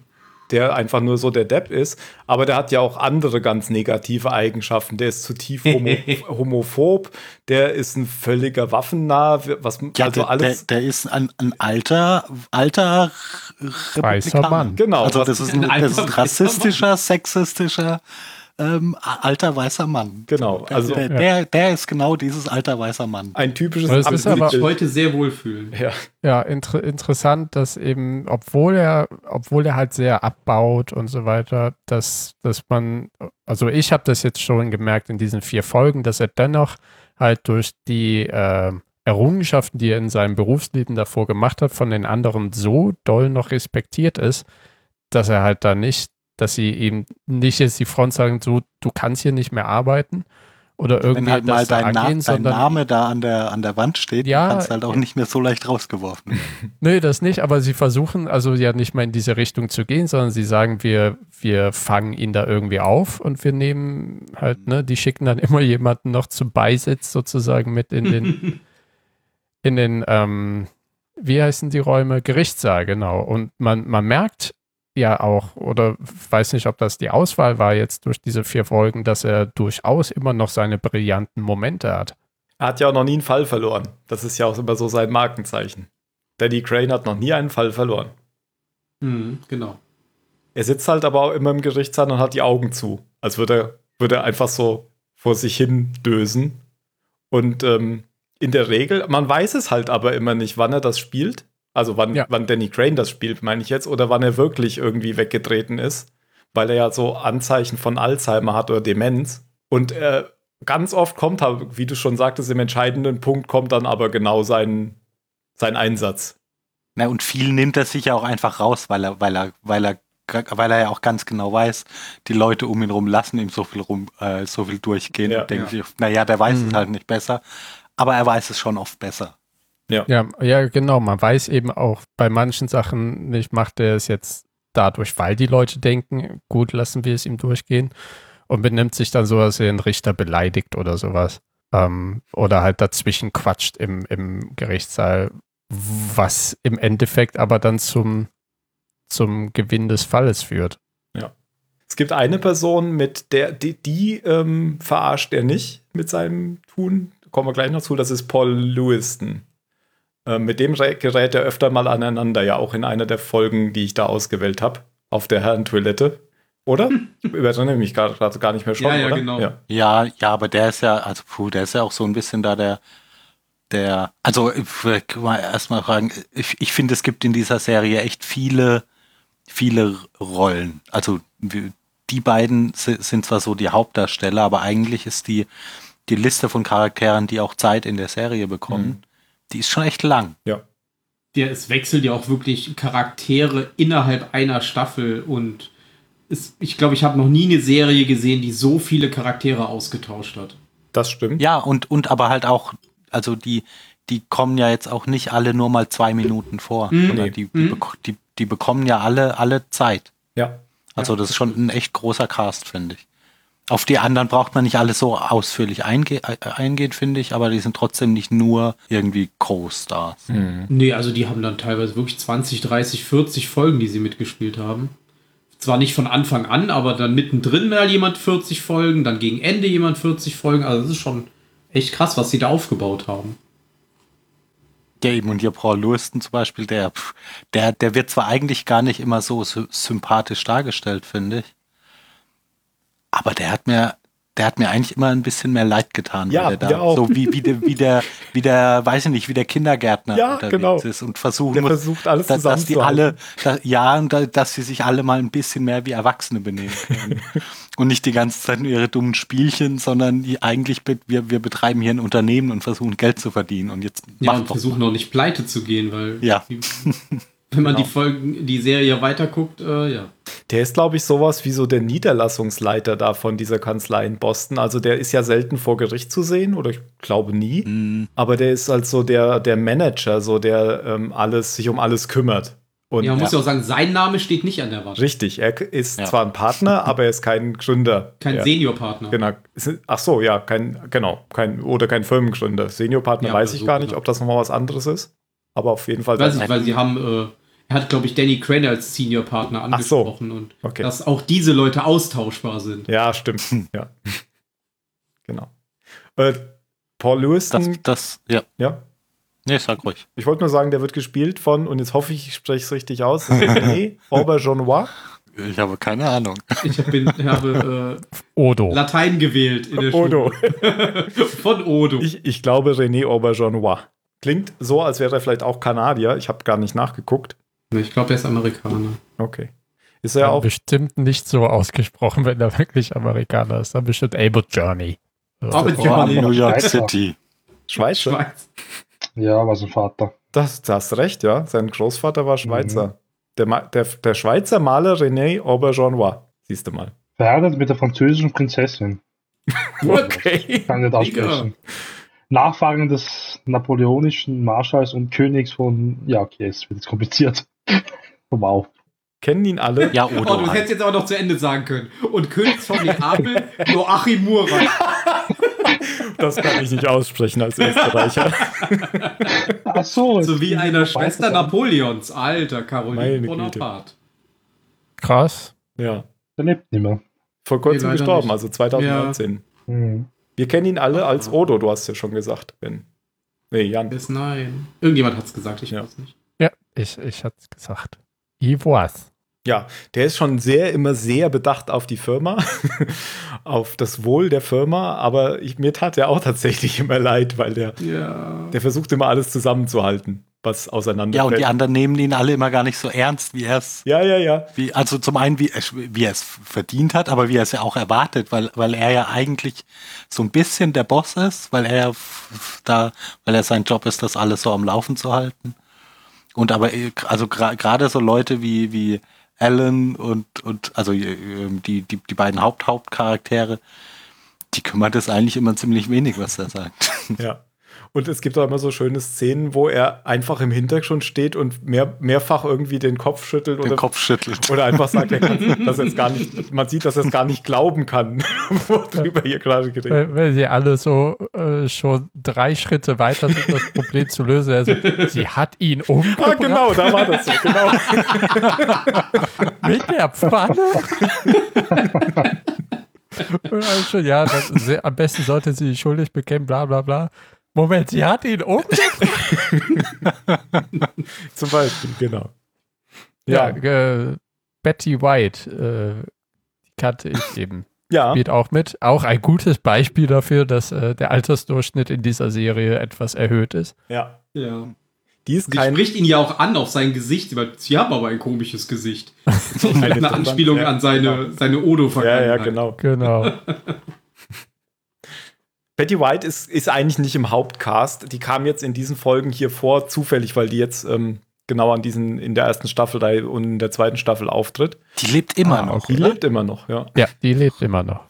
C: Der einfach nur so der Depp ist, aber der hat ja auch andere ganz negative Eigenschaften. Der ist zutiefst homo homophob, der ist ein völliger Waffennah, was
E: Ja,
C: also
E: der,
C: alles.
E: der, der ist ein, ein alter, alter
D: Weißer Mann.
C: Genau,
E: Also das ist ein, das ist ein rassistischer, sexistischer, ähm, alter weißer Mann.
C: Genau,
E: Der,
C: also-
E: der, der, der ist genau dieses alter weißer Mann.
C: ein typisches
D: es ist aber-
C: Abbild.
F: Heute sehr wohlfühlen.
C: ja.
D: Ja, inter interessant, dass eben, obwohl er, obwohl er halt sehr abbaut und so weiter, dass, dass man, also ich habe das jetzt schon gemerkt in diesen vier Folgen, dass er dennoch halt durch die äh, Errungenschaften, die er in seinem Berufsleben davor gemacht hat, von den anderen so doll noch respektiert ist, dass er halt da nicht, dass sie ihm nicht jetzt die Front sagen, so, du kannst hier nicht mehr arbeiten oder irgendwie
E: Wenn halt mal
D: das da
E: dein, Na
D: angehen,
E: dein
D: sondern
E: Name da an der, an der Wand steht,
D: Ja,
E: kannst du halt auch nicht mehr so leicht rausgeworfen.
D: Nee, das nicht, aber sie versuchen also ja nicht mal in diese Richtung zu gehen, sondern sie sagen, wir, wir fangen ihn da irgendwie auf und wir nehmen halt, ne, die schicken dann immer jemanden noch zum Beisitz sozusagen mit in den, in den, ähm, wie heißen die Räume? Gerichtssaal, genau. Und man, man merkt ja auch, oder weiß nicht, ob das die Auswahl war jetzt durch diese vier Folgen, dass er durchaus immer noch seine brillanten Momente hat.
C: Er hat ja auch noch nie einen Fall verloren. Das ist ja auch immer so sein Markenzeichen. Danny Crane hat noch nie einen Fall verloren.
F: Mhm, genau.
C: Er sitzt halt aber auch immer im Gerichtssaal und hat die Augen zu. Als würde er, würde er einfach so vor sich hin dösen. Und ähm, in der Regel, man weiß es halt aber immer nicht, wann er das spielt. Also wann,
D: Ja.
C: wann Danny Crane das spielt, meine ich jetzt, oder wann er wirklich irgendwie weggetreten ist, weil er ja so Anzeichen von Alzheimer hat oder Demenz. Und äh, ganz oft kommt, halt, wie du schon sagtest, im entscheidenden Punkt kommt dann aber genau sein, sein Einsatz.
E: Na, und viel nimmt er sich ja auch einfach raus, weil er, weil er, weil er, weil er ja auch ganz genau weiß, die Leute um ihn rum lassen ihm so viel rum, äh, so viel durchgehen.
C: Ja.
E: und denken
F: Ja.
E: sich, naja, der weiß
D: Mhm.
E: es halt nicht besser. Aber er weiß es schon oft besser.
C: Ja.
D: Ja, ja, genau. Man weiß eben auch bei manchen Sachen nicht, macht er es jetzt dadurch, weil die Leute denken, gut, lassen wir es ihm durchgehen und benimmt sich dann so, dass er den Richter beleidigt oder sowas. Ähm, oder halt dazwischen quatscht im, im Gerichtssaal, was im Endeffekt aber dann zum, zum Gewinn des Falles führt.
C: Es gibt eine Person, mit der, die, die ähm, verarscht er nicht mit seinem Tun. Kommen wir gleich noch zu, das ist Paul Lewiston. Ähm, mit dem rä- gerät er öfter mal aneinander, ja auch in einer der Folgen, die ich da ausgewählt habe, auf der Herrentoilette. Oder? Überrenne mich gerade gerade gar nicht mehr schon,
F: Ja, ja,
C: oder?
F: genau.
C: Ja.
E: Ja, ja, aber der ist ja, also puh, der ist ja auch so ein bisschen da der, der, also mal erstmal fragen, ich, ich finde, es gibt in dieser Serie echt viele, viele Rollen. Also die beiden si- sind zwar so die Hauptdarsteller, aber eigentlich ist die, die Liste von Charakteren, die auch Zeit in der Serie bekommen, die ist schon echt lang.
C: ja.
F: Der, es wechselt ja auch wirklich Charaktere innerhalb einer Staffel und es, ich glaube, ich habe noch nie eine Serie gesehen, die so viele Charaktere ausgetauscht hat.
C: Das stimmt.
E: Ja, und, und aber halt auch, also die, die kommen ja jetzt auch nicht alle nur mal zwei Minuten vor.
F: Mhm.
E: Oder
C: Nee.
E: die, die, bek- die, die bekommen ja alle, alle Zeit.
C: Ja.
E: Also das ist schon ein echt großer Cast, finde ich. Auf die anderen braucht man nicht alle so ausführlich einge äh, eingehen, finde ich, aber die sind trotzdem nicht nur irgendwie Co-Stars.
F: Nee, also die haben dann teilweise wirklich 20, 30, 40 Folgen, die sie mitgespielt haben. Zwar nicht von Anfang an, aber dann mittendrin mal jemand 40 Folgen, dann gegen Ende jemand 40 Folgen. Also das ist schon echt krass, was sie da aufgebaut haben.
E: Ja, eben, und hier Paul Lewiston zum Beispiel, der, der, der wird zwar eigentlich gar nicht immer so sy sympathisch dargestellt, finde ich. Aber der hat mir, der hat mir eigentlich immer ein bisschen mehr leid getan,
C: Ja,
E: weil der da
C: auch.
E: so wie, wie, der, wie der, wie der, weiß ich nicht, wie der Kindergärtner
C: Ja,
E: unterwegs
C: genau.
E: ist und versuchen
C: Der
E: muss,
C: versucht, alles
E: dass, dass die alle, da, ja, und da, dass sie sich alle mal ein bisschen mehr wie Erwachsene benehmen können. und nicht die ganze Zeit nur ihre dummen Spielchen, sondern die eigentlich, wir, wir betreiben hier ein Unternehmen und versuchen Geld zu verdienen und jetzt
F: Ja, und versuchen auch nicht pleite zu gehen, weil
E: Ja.
F: wenn man
E: Genau.
F: die Folgen, die Serie weiterguckt, äh, ja.
C: Der ist, glaube ich, sowas wie so der Niederlassungsleiter da von dieser Kanzlei in Boston. Also der ist ja selten vor Gericht zu sehen, oder ich glaube nie.
E: Mhm.
C: Aber der ist halt so der, der Manager, so der ähm, alles, sich um alles kümmert. Und
F: ja, man muss ja auch sagen, sein Name steht nicht an der Wand.
C: richtig, er ist
E: Ja.
C: zwar ein Partner, aber er ist kein Gründer.
F: Kein
C: ja.
F: Seniorpartner.
C: Genau. Ach so, ja, kein, genau, kein, oder kein Firmengründer. Seniorpartner
F: Ja,
C: weiß ich
F: so,
C: gar nicht,
F: genau.
C: ob das nochmal was anderes ist. Aber auf jeden Fall.
F: Weiß ich, weil sie haben, äh, hat, glaube ich, Danny Crane als Seniorpartner
C: Ach so.
F: angesprochen und
C: Okay.
F: dass auch diese Leute austauschbar sind.
C: Ja, stimmt. ja. Genau. Äh, Paul Lewiston,
E: Das, das, ja.
C: ja,
E: Nee, sag ruhig.
C: Ich wollte nur sagen, der wird gespielt von, und jetzt hoffe ich, ich spreche es richtig aus, René Auberjonois.
E: Ich habe keine Ahnung.
F: Ich bin, habe äh,
D: Odo.
F: Latein gewählt in der Schule.
C: Odo.
F: Von Odo.
C: Ich, ich glaube René Auberjonois. Klingt so, als wäre er vielleicht auch Kanadier. Ich habe gar nicht nachgeguckt.
F: Ich glaube, er ist Amerikaner.
C: Okay. Ist er
D: Ja,
C: auch.
D: bestimmt nicht so ausgesprochen, wenn er wirklich Amerikaner ist. Dann bestimmt Able Journey.
F: Aber
G: Oh,
F: Johnny.
E: New York
G: Schweizer.
E: City.
C: Schweizer?
F: Schweiz.
G: Ja, war sein Vater.
C: Das, da hast recht, ja. Sein Großvater war Schweizer.
F: Mhm.
C: Der, der, der Schweizer Maler René Auberjonois. Siehst du mal.
G: Verheiratet mit der französischen Prinzessin.
C: Okay.
G: Kann ich nicht aussprechen. Nachfahren des napoleonischen Marschalls und Königs von. Ja, okay, es wird jetzt kompliziert. Wow.
C: Kennen ihn alle?
E: Ja,
F: Oh,
E: Odo
F: du
E: halt.
F: hättest jetzt aber noch zu Ende sagen können. Und König von Neapel, Joachim Murat.
C: Das kann ich nicht aussprechen als Österreicher.
G: Ach so.
F: So wie einer Schwester. Napoleons. Alter, Caroline. Bonaparte.
D: Krass.
C: Ja.
G: Der lebt nicht mehr.
C: Vor kurzem
F: Nee,
C: gestorben,
F: nicht.
C: also 2019.
G: Mhm.
C: Wir kennen ihn alle als Odo, du hast ja schon gesagt, Ben. Nee, Jan.
F: Bis nein. Irgendjemand hat es gesagt, ich
C: Ja.
F: weiß nicht.
D: Ich, ich hatte es gesagt. Ivoise.
C: Ja, der ist schon sehr, immer sehr bedacht auf die Firma, auf das Wohl der Firma, aber ich, mir tat er auch tatsächlich immer leid, weil der,
F: Ja.
C: der versucht immer alles zusammenzuhalten, was auseinanderfällt.
E: Ja, und die anderen nehmen ihn alle immer gar nicht so ernst, wie er es,
C: Ja, ja, ja.
E: wie, also zum einen, wie, er- wie er es verdient hat, aber wie er es ja auch erwartet, weil, weil er ja eigentlich so ein bisschen der Boss ist, weil er da, weil er sein Job ist, das alles so am Laufen zu halten. Und aber, äh, also gra- gerade so Leute wie, wie Alan und, und also äh, die, die, die beiden Haupt-Hauptcharaktere, die kümmert es eigentlich immer ziemlich wenig, was er sagt.
C: Ja. Und es gibt auch immer so schöne Szenen, wo er einfach im Hintergrund steht und mehr, mehrfach irgendwie den Kopf schüttelt
E: Den
C: oder,
E: Kopf schüttelt.
C: oder einfach sagt, er kann das jetzt gar nicht, man sieht, dass er es gar nicht glauben kann, worüber hier gerade geredet wird.
D: Weil, weil sie alle so äh, schon drei Schritte weiter sind, das Problem zu lösen. Also, sie hat ihn
C: Ah,
D: umgebracht
C: genau, da war das so, genau.
D: mit der Pfanne. Schon, ja, das, am besten sollte sie sich schuldig bekennen, bla bla bla. Moment, sie hat ihn umgebracht.
C: Zum Beispiel, genau.
D: Ja,
C: Ja,
D: äh, Betty White, äh, die kannte ich eben.
C: ja,
D: Spielt auch mit. Auch ein gutes Beispiel dafür, dass äh, der Altersdurchschnitt in dieser Serie etwas erhöht ist.
C: ja.
F: Ja.
C: Die ist
F: Sie
C: kein,
F: spricht ihn ja auch an auf sein Gesicht, weil sie haben aber ein komisches Gesicht. Eine Anspielung
C: ja,
F: an seine, seine
C: ja,
F: Odo-Vergangenheit.
C: ja, genau.
D: Genau.
C: Betty White ist, ist eigentlich nicht im Hauptcast. Die kam jetzt in diesen Folgen hier vor, zufällig, weil die jetzt ähm, genau an diesen, in der ersten Staffel da und in der zweiten Staffel auftritt.
E: Die lebt immer
D: Ah,
E: noch.
C: Die
E: oder?
C: lebt immer noch, ja.
D: Ja, die lebt immer noch.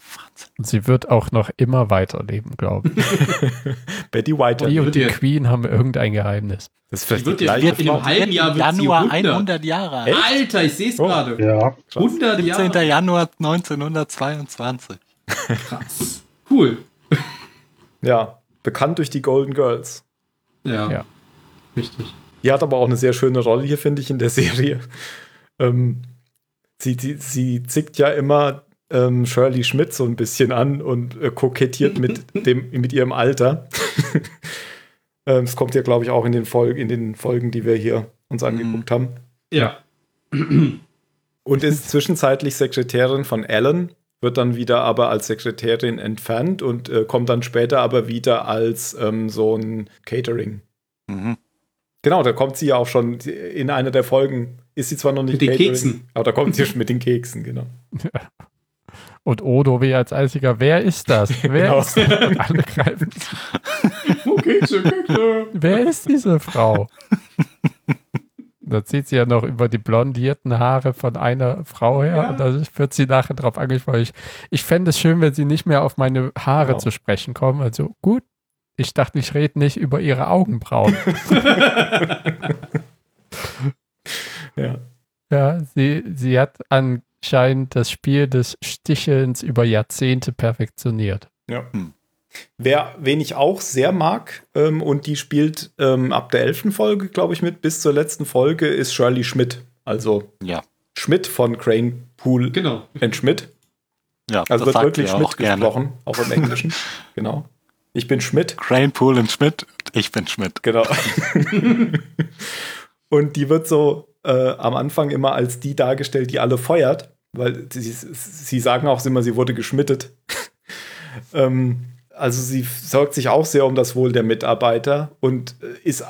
D: Und sie wird auch noch immer weiterleben, glaube ich.
C: Betty White.
D: Die und die Queen haben irgendein Geheimnis.
C: Das ist vielleicht
F: Die wird
C: die
F: ja-
C: gleiche
F: wird in einem
C: Frau.
F: halben Jahr
E: Januar
F: 100.
E: 100 Jahre alt.
F: Alter, ich sehe es
C: Oh.
F: gerade.
G: Ja.
F: 100
E: 17.
F: Jahre.
E: Januar 1922.
F: Krass. Cool.
C: Ja, bekannt durch die Golden Girls.
F: Ja.
D: Ja.
F: Richtig.
C: Die hat aber auch eine sehr schöne Rolle hier, finde ich, in der Serie. Ähm, sie, sie, sie zickt ja immer ähm, Shirley Schmidt so ein bisschen an und äh, kokettiert mit, dem, mit ihrem Alter. ähm, das kommt ja, glaube ich, auch in den, Folgen, in den Folgen, die wir hier uns angeguckt haben.
F: Ja.
C: Und ist zwischenzeitlich Sekretärin von Alan, wird dann wieder aber als Sekretärin entfernt und äh, kommt dann später aber wieder als ähm, so ein Catering.
E: Mhm.
C: Genau, da kommt sie ja auch schon in einer der Folgen. Ist sie zwar noch nicht
F: Mit den
C: Catering,
F: Keksen.
C: aber da kommt sie schon mit den Keksen, genau.
D: Und Odo wie als einziger, wer ist das? Wer
C: Genau.
D: ist das? Und alle greifen.
F: Okay, okay.
D: Wer ist diese Frau? Da zieht sie ja noch über die blondierten Haare von einer Frau her
F: Ja.
D: und da wird sie nachher drauf angesprochen. Ich, ich fände es schön, wenn sie nicht mehr auf meine Haare
C: Genau.
D: zu sprechen kommen. Also gut, ich dachte, ich rede nicht über ihre Augenbrauen.
C: Ja.
D: ja, sie, sie hat anscheinend das Spiel des Stichelns über Jahrzehnte perfektioniert.
C: ja.
E: Hm.
C: Wer, wen ich auch sehr mag, ähm, und die spielt ähm, ab der elften Folge, glaube ich, mit, bis zur letzten Folge, ist Shirley Schmidt. Also
E: Ja,
C: Schmidt von Crane Pool
F: Genau.
C: and Schmidt.
E: ja
C: Also
E: das
C: wird wirklich
E: ihr
C: Schmidt
E: auch gerne.
C: gesprochen, auch im Englischen. genau. Ich bin Schmidt.
E: Crane, Pool und Schmidt. Ich bin Schmidt.
C: Genau. und die wird so äh, am Anfang immer als die dargestellt, die alle feuert, weil sie, sie sagen auch immer, sie wurde geschmittet. ähm, also sie sorgt sich auch sehr um das Wohl der Mitarbeiter und äh, ist äh,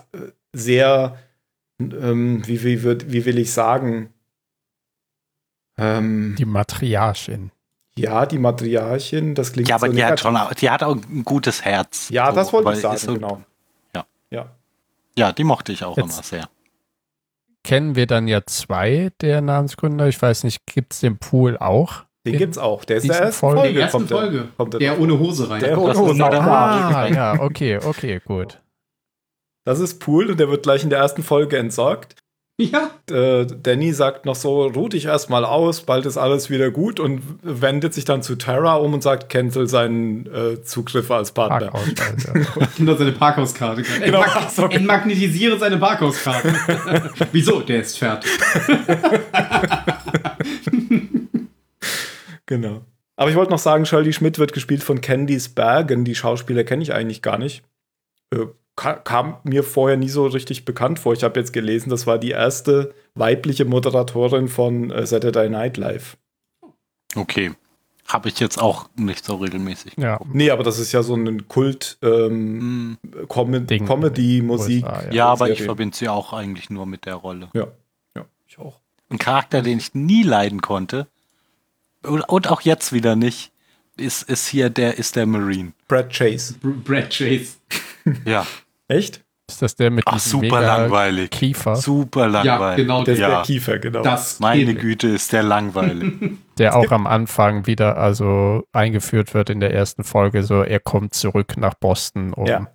C: sehr, ähm, wie, wie, wird, wie will ich sagen, ähm,
D: Die Matriarchin.
C: ja, die Matriarchin, das klingt
E: Ja, aber
C: so
E: die hat, schon, auch- die hat auch ein gutes Herz.
C: Ja,
E: So,
C: das wollte ich sagen,
E: so-
C: genau.
E: Ja.
C: Ja.
E: Ja, die mochte ich auch
D: Jetzt-
E: immer sehr.
D: Kennen wir dann ja zwei der Namensgründer. Ich weiß nicht, gibt es den Pool auch?
C: Den
D: In
C: gibt's auch. Der ist in der ersten
D: Folgen?
C: Folge.
F: In der ersten
C: kommt der-
F: Folge.
C: kommt der-
F: Der ohne Hose rein.
C: Der ohne Hose.
E: ist nur der
D: Ah, ja, okay, okay, gut.
C: Das ist Pool und der wird gleich in der ersten Folge entsorgt.
F: Ja.
C: Äh, Danny sagt noch so, ruh dich erstmal aus, bald ist alles wieder gut und wendet sich dann zu Tara um und sagt, cancel seinen äh, Zugriff als Partner.
D: Ja.
F: Nur seine Parkhauskarte.
C: Genau,
F: Entmag
C: ach so.
F: Entmagnetisiere seine Parkhauskarte. Wieso? Der ist fertig.
C: Genau. Aber ich wollte noch sagen, Shirley Schmidt wird gespielt von Candice Bergen. Die Schauspieler kenne ich eigentlich gar nicht. Äh, ka kam mir vorher nie so richtig bekannt vor. Ich habe jetzt gelesen, das war die erste weibliche Moderatorin von äh, Saturday Night Live.
E: Okay. Habe ich jetzt auch nicht so regelmäßig.
D: ja.
C: Nee, aber das ist ja so ein Kult ähm,
E: Hm,
C: Com
D: Ding.
C: Comedy, Musik.
D: USA,
E: ja, aber ich verbinde sie auch eigentlich nur mit der Rolle.
C: Ja. Ja, ich auch.
E: Ein Charakter, den ich nie leiden konnte und, auch jetzt wieder nicht, ist, ist hier der, ist der Marine.
C: Brad Chase.
F: Br- Brad Chase.
E: Ja.
C: Echt?
D: Ist das der mit
E: Ach,
D: diesem
E: super
D: mega
E: langweilig.
D: Kiefer,
E: Super
F: Ja,
E: langweilig.
F: genau.
C: Der ist
E: Ja.
C: der Kiefer, genau.
F: Das
E: Meine. Güte, ist der langweilig.
D: der auch am Anfang wieder also eingeführt wird in der ersten Folge, so er kommt zurück nach Boston, um
C: Ja.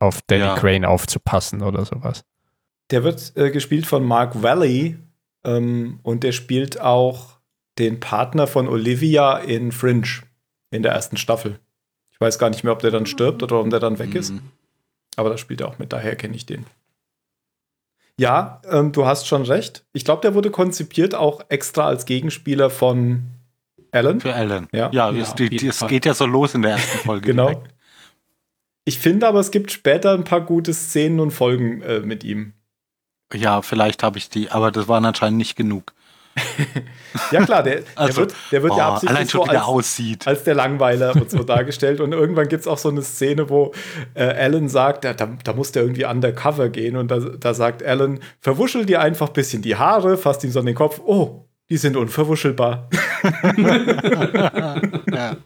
D: auf Danny
E: Ja.
D: Crane aufzupassen oder sowas.
C: Der wird äh, gespielt von Mark Valley ähm, und der spielt auch den Partner von Olivia in Fringe in der ersten Staffel. Ich weiß gar nicht mehr, ob der dann stirbt oder ob der dann weg ist,
E: Mhm.
C: aber da spielt er auch mit, daher kenne ich den. Ja, ähm, du hast schon recht. Ich glaube, der wurde konzipiert auch extra als Gegenspieler von Alan.
E: Für Alan.
C: Ja.
E: Ja,
F: Ja,
E: es, die, die, es geht ja so los in der ersten Folge.
C: Genau.
E: direkt.
C: Ich finde aber, es gibt später ein paar gute Szenen und Folgen äh, mit ihm.
E: Ja, vielleicht habe ich die, aber das waren anscheinend nicht genug.
C: Ja klar, der, der
E: Also,
C: wird, der wird ja
E: Oh,
C: absichtlich
E: allein schon,
C: so
E: der
C: als,
E: aussieht.
C: als der Langweiler und so dargestellt. Und irgendwann gibt es auch so eine Szene, wo äh, Alan sagt, da, da, da muss der irgendwie undercover gehen. Und da, da sagt Alan, verwuschel dir einfach ein bisschen die Haare, fasst ihm so an den Kopf. Oh, die sind unverwuschelbar.
E: ja.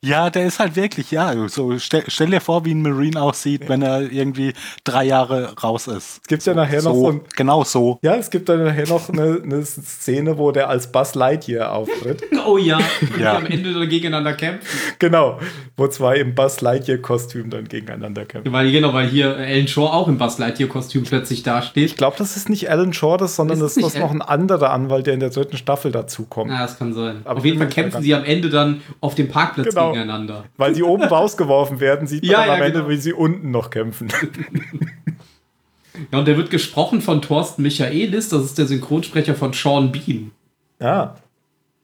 E: Ja, der ist halt wirklich, ja, so stell, stell dir vor, wie ein Marine aussieht, wenn er irgendwie drei Jahre raus ist.
C: Es gibt ja nachher noch
E: so,
C: so ein,
E: genau so.
C: ja, es gibt dann nachher noch eine, eine Szene, wo der als Buzz Lightyear auftritt.
F: Oh ja, die
E: Ja.
F: am Ende dann gegeneinander kämpfen.
C: genau, wo zwei im Buzz Lightyear-Kostüm dann gegeneinander kämpfen.
F: Weil, genau, weil hier Alan Shaw auch im Buzz Lightyear-Kostüm plötzlich dasteht.
C: Ich glaube, das ist nicht Alan Shaw, das, sondern
F: Ist
C: das ist noch ein anderer Anwalt, der in der dritten Staffel dazukommt.
F: Ja, das kann sein.
C: Aber
F: Auf jeden Fall kämpfen sie am Ende dann auf dem Parkplatz
C: Genau.
F: Gegeneinander.
C: Weil sie oben rausgeworfen werden, sieht man
F: Ja,
C: dann am
F: ja,
C: Ende,
F: genau.
C: wie sie unten noch kämpfen.
F: Ja, und der wird gesprochen von Thorsten Michaelis, das ist der Synchronsprecher von Sean Bean.
C: Ja,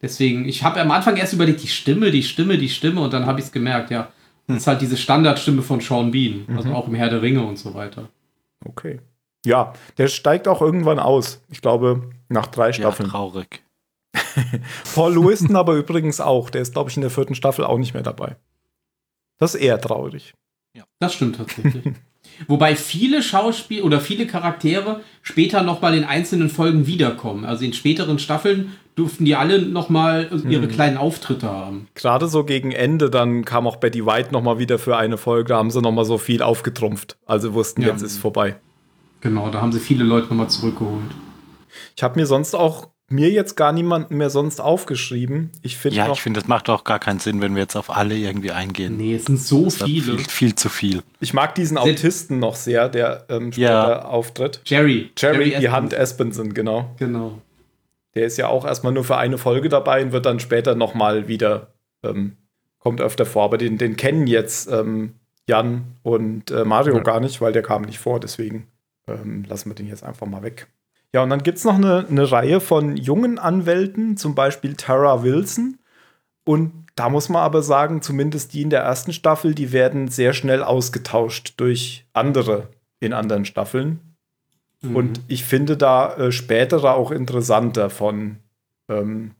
F: Deswegen, ich habe am Anfang erst überlegt, die Stimme, die Stimme, die Stimme, und dann habe ich es gemerkt, ja. Das ist halt diese Standardstimme von Sean Bean, also auch im Herr der Ringe und so weiter.
C: okay. Ja, der steigt auch irgendwann aus. Ich glaube, nach drei
E: Ja,
C: Staffeln.
E: traurig.
C: Paul Lewiston aber übrigens auch. Der ist, glaube ich, in der vierten Staffel auch nicht mehr dabei. Das ist eher traurig.
F: Das stimmt tatsächlich. Wobei viele Schauspiel oder viele Charaktere später nochmal in einzelnen Folgen wiederkommen. Also in späteren Staffeln durften die alle nochmal ihre kleinen Auftritte haben.
C: Gerade so gegen Ende, dann kam auch Betty White noch mal wieder für eine Folge, da haben sie noch mal so viel aufgetrumpft. Also wussten,
F: Ja.
C: jetzt ist vorbei.
F: Genau, da haben sie viele Leute nochmal zurückgeholt.
C: Ich habe mir sonst auch, mir jetzt gar niemanden mehr sonst aufgeschrieben. Ich finde
E: Ja,
C: noch,
E: ich finde, das macht auch gar keinen Sinn, wenn wir jetzt auf alle irgendwie eingehen.
F: Nee, es sind so
E: Das
F: viele.
E: viel, viel zu viel.
C: ich mag diesen
F: Sind-
C: Autisten noch sehr, der ähm, später
E: Ja.
C: auftritt.
F: Jerry.
C: Jerry, die
F: Espen.
C: Hand Espenson, genau.
F: Genau.
C: Der ist ja auch erstmal nur für eine Folge dabei und wird dann später noch mal wieder, ähm, kommt öfter vor. Aber den, den kennen jetzt ähm, Jan und äh, Mario
D: Ja.
C: gar nicht, weil der kam nicht vor. Deswegen ähm, lassen wir den jetzt einfach mal weg. Ja, und dann gibt es noch eine, eine Reihe von jungen Anwälten, zum Beispiel Tara Wilson. Und da muss man aber sagen, zumindest die in der ersten Staffel, die werden sehr schnell ausgetauscht durch andere in anderen Staffeln.
F: Mhm.
C: Und ich finde da äh, spätere auch interessanter von, ähm,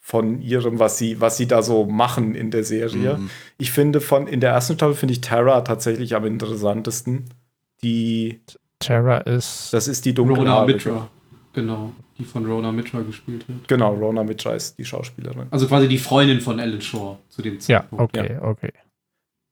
C: von ihrem, was sie, was sie da so machen in der Serie.
E: Mhm.
C: Ich finde von in der ersten Staffel finde ich Tara tatsächlich am interessantesten. Die,
D: Terra ist.
C: das ist die
F: Rona
C: dunkelhaarige.
F: Mitra. Genau. Die von Rona Mitra gespielt wird.
C: Genau, Rona Mitra ist die Schauspielerin.
F: Also quasi die Freundin von Alan Shaw zu dem
D: ja,
F: Zeitpunkt.
D: okay, okay.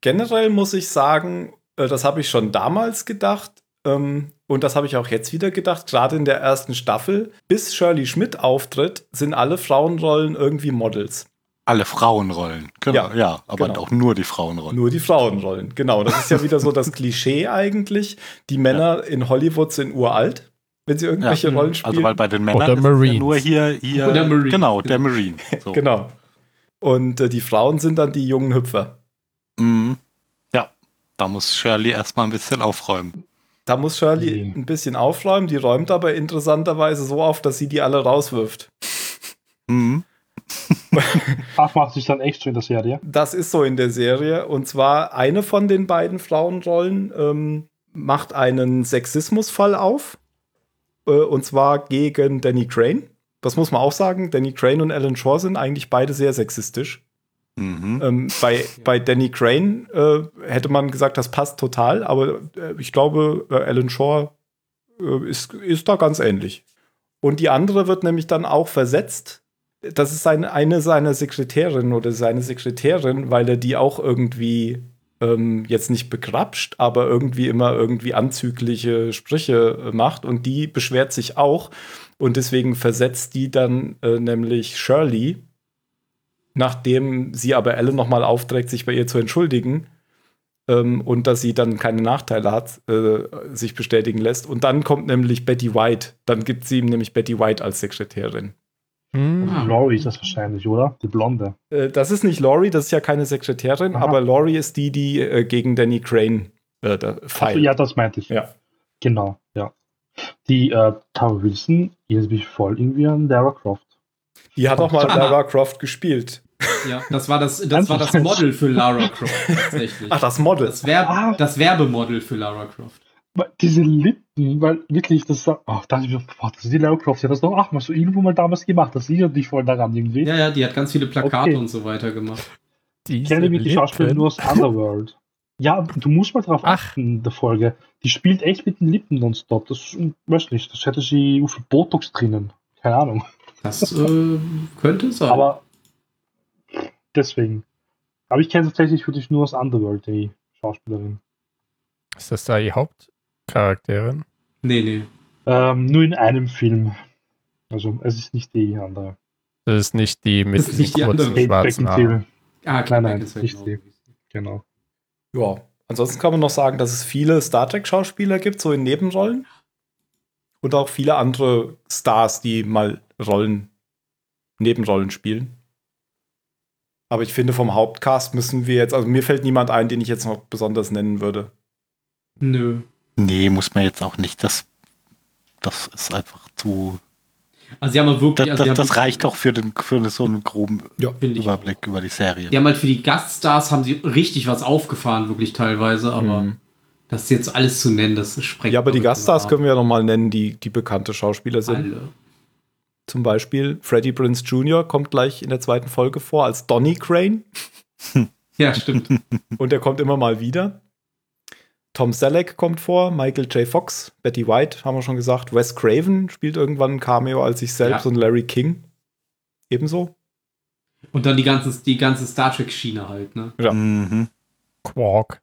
C: Generell muss ich sagen, äh, das habe ich schon damals gedacht ähm, und das habe ich auch jetzt wieder gedacht, gerade in der ersten Staffel, bis Shirley Schmidt auftritt, sind alle Frauenrollen irgendwie Models.
E: Alle Frauenrollen. Genau,
C: Ja,
E: ja, aber
C: genau.
E: auch nur die Frauenrollen.
C: Nur die Frauenrollen, genau. Das ist ja wieder so das Klischee eigentlich. Die Männer in Hollywood sind uralt. wenn sie irgendwelche
E: Ja.
C: Rollen spielen.
E: Also weil bei den Männern
D: Oder
E: ja
D: Marines.
E: nur hier, hier
F: Oder Marine.
E: genau, der Marine. So.
C: genau. Und äh, die Frauen sind dann die jungen Hüpfer.
E: Mhm. Ja, da muss Shirley erstmal ein bisschen aufräumen.
C: Da muss Shirley
G: Mhm.
C: ein bisschen aufräumen, die räumt aber interessanterweise so auf, dass sie die alle rauswirft.
E: Mhm.
G: Ach, macht sich dann extra in der Serie.
C: Das ist so in der Serie. Und zwar eine von den beiden Frauenrollen ähm, macht einen Sexismusfall auf. Äh, und zwar gegen Danny Crane. Das muss man auch sagen. Danny Crane und Alan Shaw sind eigentlich beide sehr sexistisch.
E: Mhm.
C: Ähm, bei, bei Danny Crane äh, hätte man gesagt, das passt total, aber äh, ich glaube, äh, Alan Shaw äh, ist, ist da ganz ähnlich. Und die andere wird nämlich dann auch versetzt. Das ist seine, eine seiner Sekretärinnen oder seine Sekretärin, weil er die auch irgendwie ähm, jetzt nicht begrapscht, aber irgendwie immer irgendwie anzügliche Sprüche äh, macht. Und die beschwert sich auch. Und deswegen versetzt die dann äh, nämlich Shirley, nachdem sie aber Ellen nochmal aufträgt, sich bei ihr zu entschuldigen ähm, und dass sie dann keine Nachteile hat, äh, sich bestätigen lässt. Und dann kommt nämlich Betty White. Dann gibt sie ihm nämlich Betty White als Sekretärin.
D: Hm.
F: Ah.
G: Laurie ist das wahrscheinlich, oder? Die Blonde.
C: Äh, das ist nicht Laurie, das ist ja keine Sekretärin,
G: Aha.
C: aber Laurie ist die, die äh, gegen Danny Crane äh, da
G: Also,
C: feilt.
G: ja, das meinte ich.
C: Ja.
G: Genau, ja. Die äh, Tara Wilson ist mich voll irgendwie an Lara Croft.
C: Die hat auch mal
F: Ah.
C: Lara Croft gespielt.
F: Ja, das war das, das war das Model für Lara Croft tatsächlich.
C: Ach, das Model.
F: Das, Werb
G: Ah.
F: das Werbemodel für Lara Croft.
G: Weil Diese Lippen, weil wirklich, das oh, dachte ich mir, boah, das ist die Lara Croft. Die hat das doch auch mal so irgendwo mal damals gemacht. Das erinnert dich voll daran irgendwie.
F: Ja, ja, die hat ganz viele Plakate
G: Okay.
F: und so weiter gemacht.
G: Ich kenne nämlich die Schauspielerin nur aus Underworld. Ja, du musst mal drauf
D: Ach.
G: achten in der Folge. Die spielt echt mit den Lippen nonstop. Das weiß nicht, das hätte sie irgendwie Botox drinnen. Keine Ahnung.
F: Das äh, könnte sein.
G: Aber deswegen. Aber ich kenne tatsächlich wirklich nur aus Underworld, die Schauspielerin.
D: Ist das da die Hauptcharakterin?
F: nee, nee.
G: Ähm, nur in einem Film. Also es ist nicht die andere.
D: Das ist nicht die mit
F: Das ist nicht die
D: kurzen
F: andere.
D: Schwarzen Haaren.
F: Ah,
G: Nein, nein, nicht
F: genau.
G: sie. Genau.
C: Ja. Ansonsten kann man noch sagen, dass es viele Star Trek-Schauspieler gibt, so in Nebenrollen. Und auch viele andere Stars, die mal Rollen, Nebenrollen spielen. Aber ich finde, vom Hauptcast müssen wir jetzt, also mir fällt niemand ein, den ich jetzt noch besonders nennen würde.
F: Nö.
E: Nee, muss man jetzt auch nicht. Das, das ist einfach zu.
F: Also, sie haben wirklich.
E: Das,
F: also,
E: das,
F: haben,
E: das reicht doch für, den, für so einen groben
F: ich.
E: Überblick über die Serie.
F: Die haben halt für die Gaststars haben sie richtig was aufgefahren, wirklich teilweise, aber
C: Mhm.
F: das jetzt alles zu nennen, das sprengt.
C: Ja, aber die Gaststars können wir ja noch mal nennen, die, die bekannte Schauspieler sind.
F: Alle.
C: Zum Beispiel Freddie Prince Jr. kommt gleich in der zweiten Folge vor als Donny Crane.
F: Ja, stimmt.
C: Und er kommt immer mal wieder. Tom Selleck kommt vor, Michael J. Fox, Betty White, haben wir schon gesagt. Wes Craven spielt irgendwann ein Cameo als sich selbst
F: Ja.
C: und Larry King. Ebenso.
F: Und dann die ganze, die ganze Star Trek-Schiene halt, ne?
C: Ja.
E: Mhm.
D: Quark.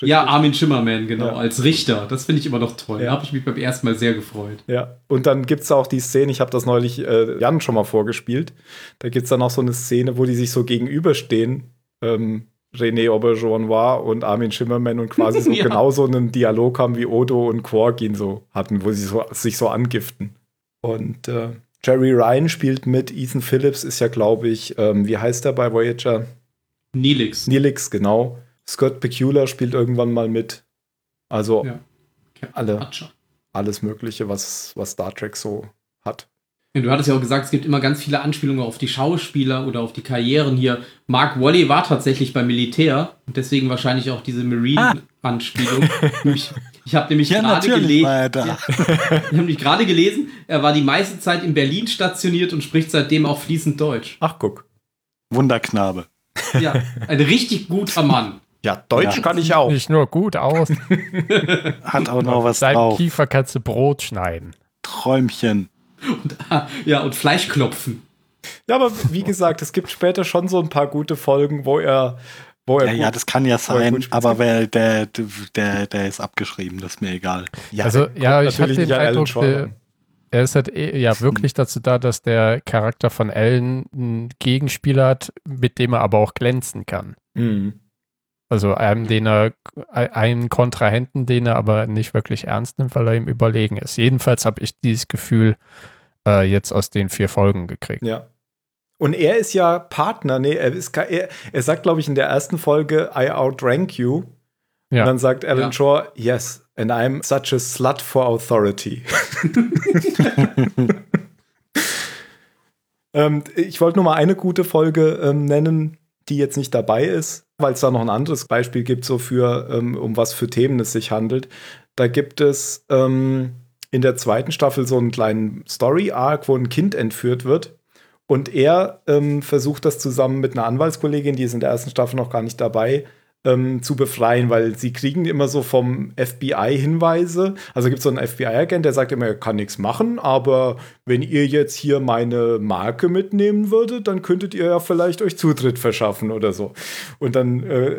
F: Ja, Armin Schimmerman, genau,
C: Ja.
F: als Richter. Das finde ich immer noch toll.
C: Ja.
F: Da habe ich mich beim ersten Mal sehr gefreut.
C: Ja, und dann gibt es auch die Szene, ich habe das neulich äh, Jan schon mal vorgespielt. Da gibt es dann auch so eine Szene, wo die sich so gegenüberstehen. Ähm, René Auberjonois und Armin Schimmerman und quasi so
F: Ja.
C: genau so einen Dialog haben, wie Odo und Quark ihn so hatten, wo sie so, sich so angiften. Und äh, Jerry Ryan spielt mit, Ethan Phillips ist ja, glaube ich, ähm, wie heißt er bei Voyager?
F: Nilix.
C: Nilix, genau. Scott Bakula spielt irgendwann mal mit. Also
F: Ja.
C: Alle. Alles Mögliche, was, was Star Trek so hat.
F: Du hattest ja auch gesagt, es gibt immer ganz viele Anspielungen auf die Schauspieler oder auf die Karrieren hier. Mark Wally war tatsächlich beim Militär und deswegen wahrscheinlich auch diese Marine-Anspielung. ich ich habe nämlich
E: Ja,
F: gerade
E: natürlich
F: gelesen.
E: er.
F: Ich habe nämlich gerade gelesen, er war die meiste Zeit in Berlin stationiert und spricht seitdem auch fließend Deutsch.
C: Ach, guck.
E: Wunderknabe.
F: Ja, ein richtig guter Mann.
C: Ja, Deutsch
E: Ja.
C: kann ich auch.
D: Nicht nur gut aus,
E: Hat auch noch was
D: deinem
E: drauf.
D: Kiefer kannst du Brot schneiden.
E: Träumchen.
F: Ja, und Fleisch klopfen.
C: Ja, aber wie gesagt, es gibt später schon so ein paar gute Folgen, wo er, wo er
E: Ja, ja,
C: gut-
E: das kann ja sein, aber wer, der, der, der ist abgeschrieben, das ist mir egal.
C: ja,
D: also, ja, ich hatte den Eindruck, der, er ist halt eh, ja wirklich dazu da, dass der Charakter von Ellen einen Gegenspieler hat, mit dem er aber auch glänzen kann.
C: Mhm.
D: Also einem, den er, einen Kontrahenten, den er aber nicht wirklich ernst nimmt, weil er ihm überlegen ist. Jedenfalls habe ich dieses Gefühl äh, jetzt aus den vier Folgen gekriegt.
C: Ja. Und er ist ja Partner, nee, er, ist, er, er sagt, glaube ich, in der ersten Folge, I outrank you.
D: Ja.
C: Und dann sagt Alan
F: Ja.
C: Shaw, yes, and I'm such a slut for authority. ähm, ich wollte nur mal eine gute Folge ähm, nennen, die jetzt nicht dabei ist, weil es da noch ein anderes Beispiel gibt, so für, ähm, um was für Themen es sich handelt. Da gibt es ähm, in der zweiten Staffel so einen kleinen Story-Arc, wo ein Kind entführt wird. Und er ähm, versucht das zusammen mit einer Anwaltskollegin, die ist in der ersten Staffel noch gar nicht dabei, ähm, zu befreien, weil sie kriegen immer so vom FBI Hinweise. Also gibt es so einen FBI-Agent, der sagt immer, er kann nichts machen, aber wenn ihr jetzt hier meine Marke mitnehmen würdet, dann könntet ihr ja vielleicht euch Zutritt verschaffen oder so. Und dann, äh,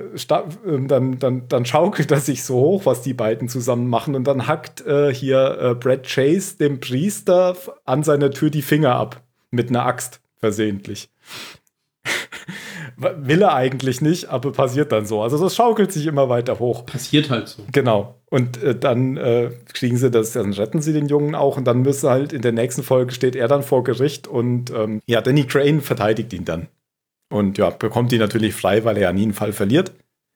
C: ähm, dann, dann, dann schaukelt das sich so hoch, was die beiden zusammen machen. Und dann hackt äh, hier äh, Brad Chase dem Priester an seiner Tür die Finger ab. Mit einer Axt versehentlich. Will er eigentlich nicht, aber passiert dann so. Also das schaukelt sich immer weiter hoch.
F: Passiert halt so.
C: Genau. Und äh, dann äh, kriegen sie das, dann retten sie den Jungen auch und dann müsste halt in der nächsten Folge steht er dann vor Gericht und ähm, ja, Danny Crane verteidigt ihn dann. Und ja, bekommt ihn natürlich frei, weil er ja nie einen Fall verliert.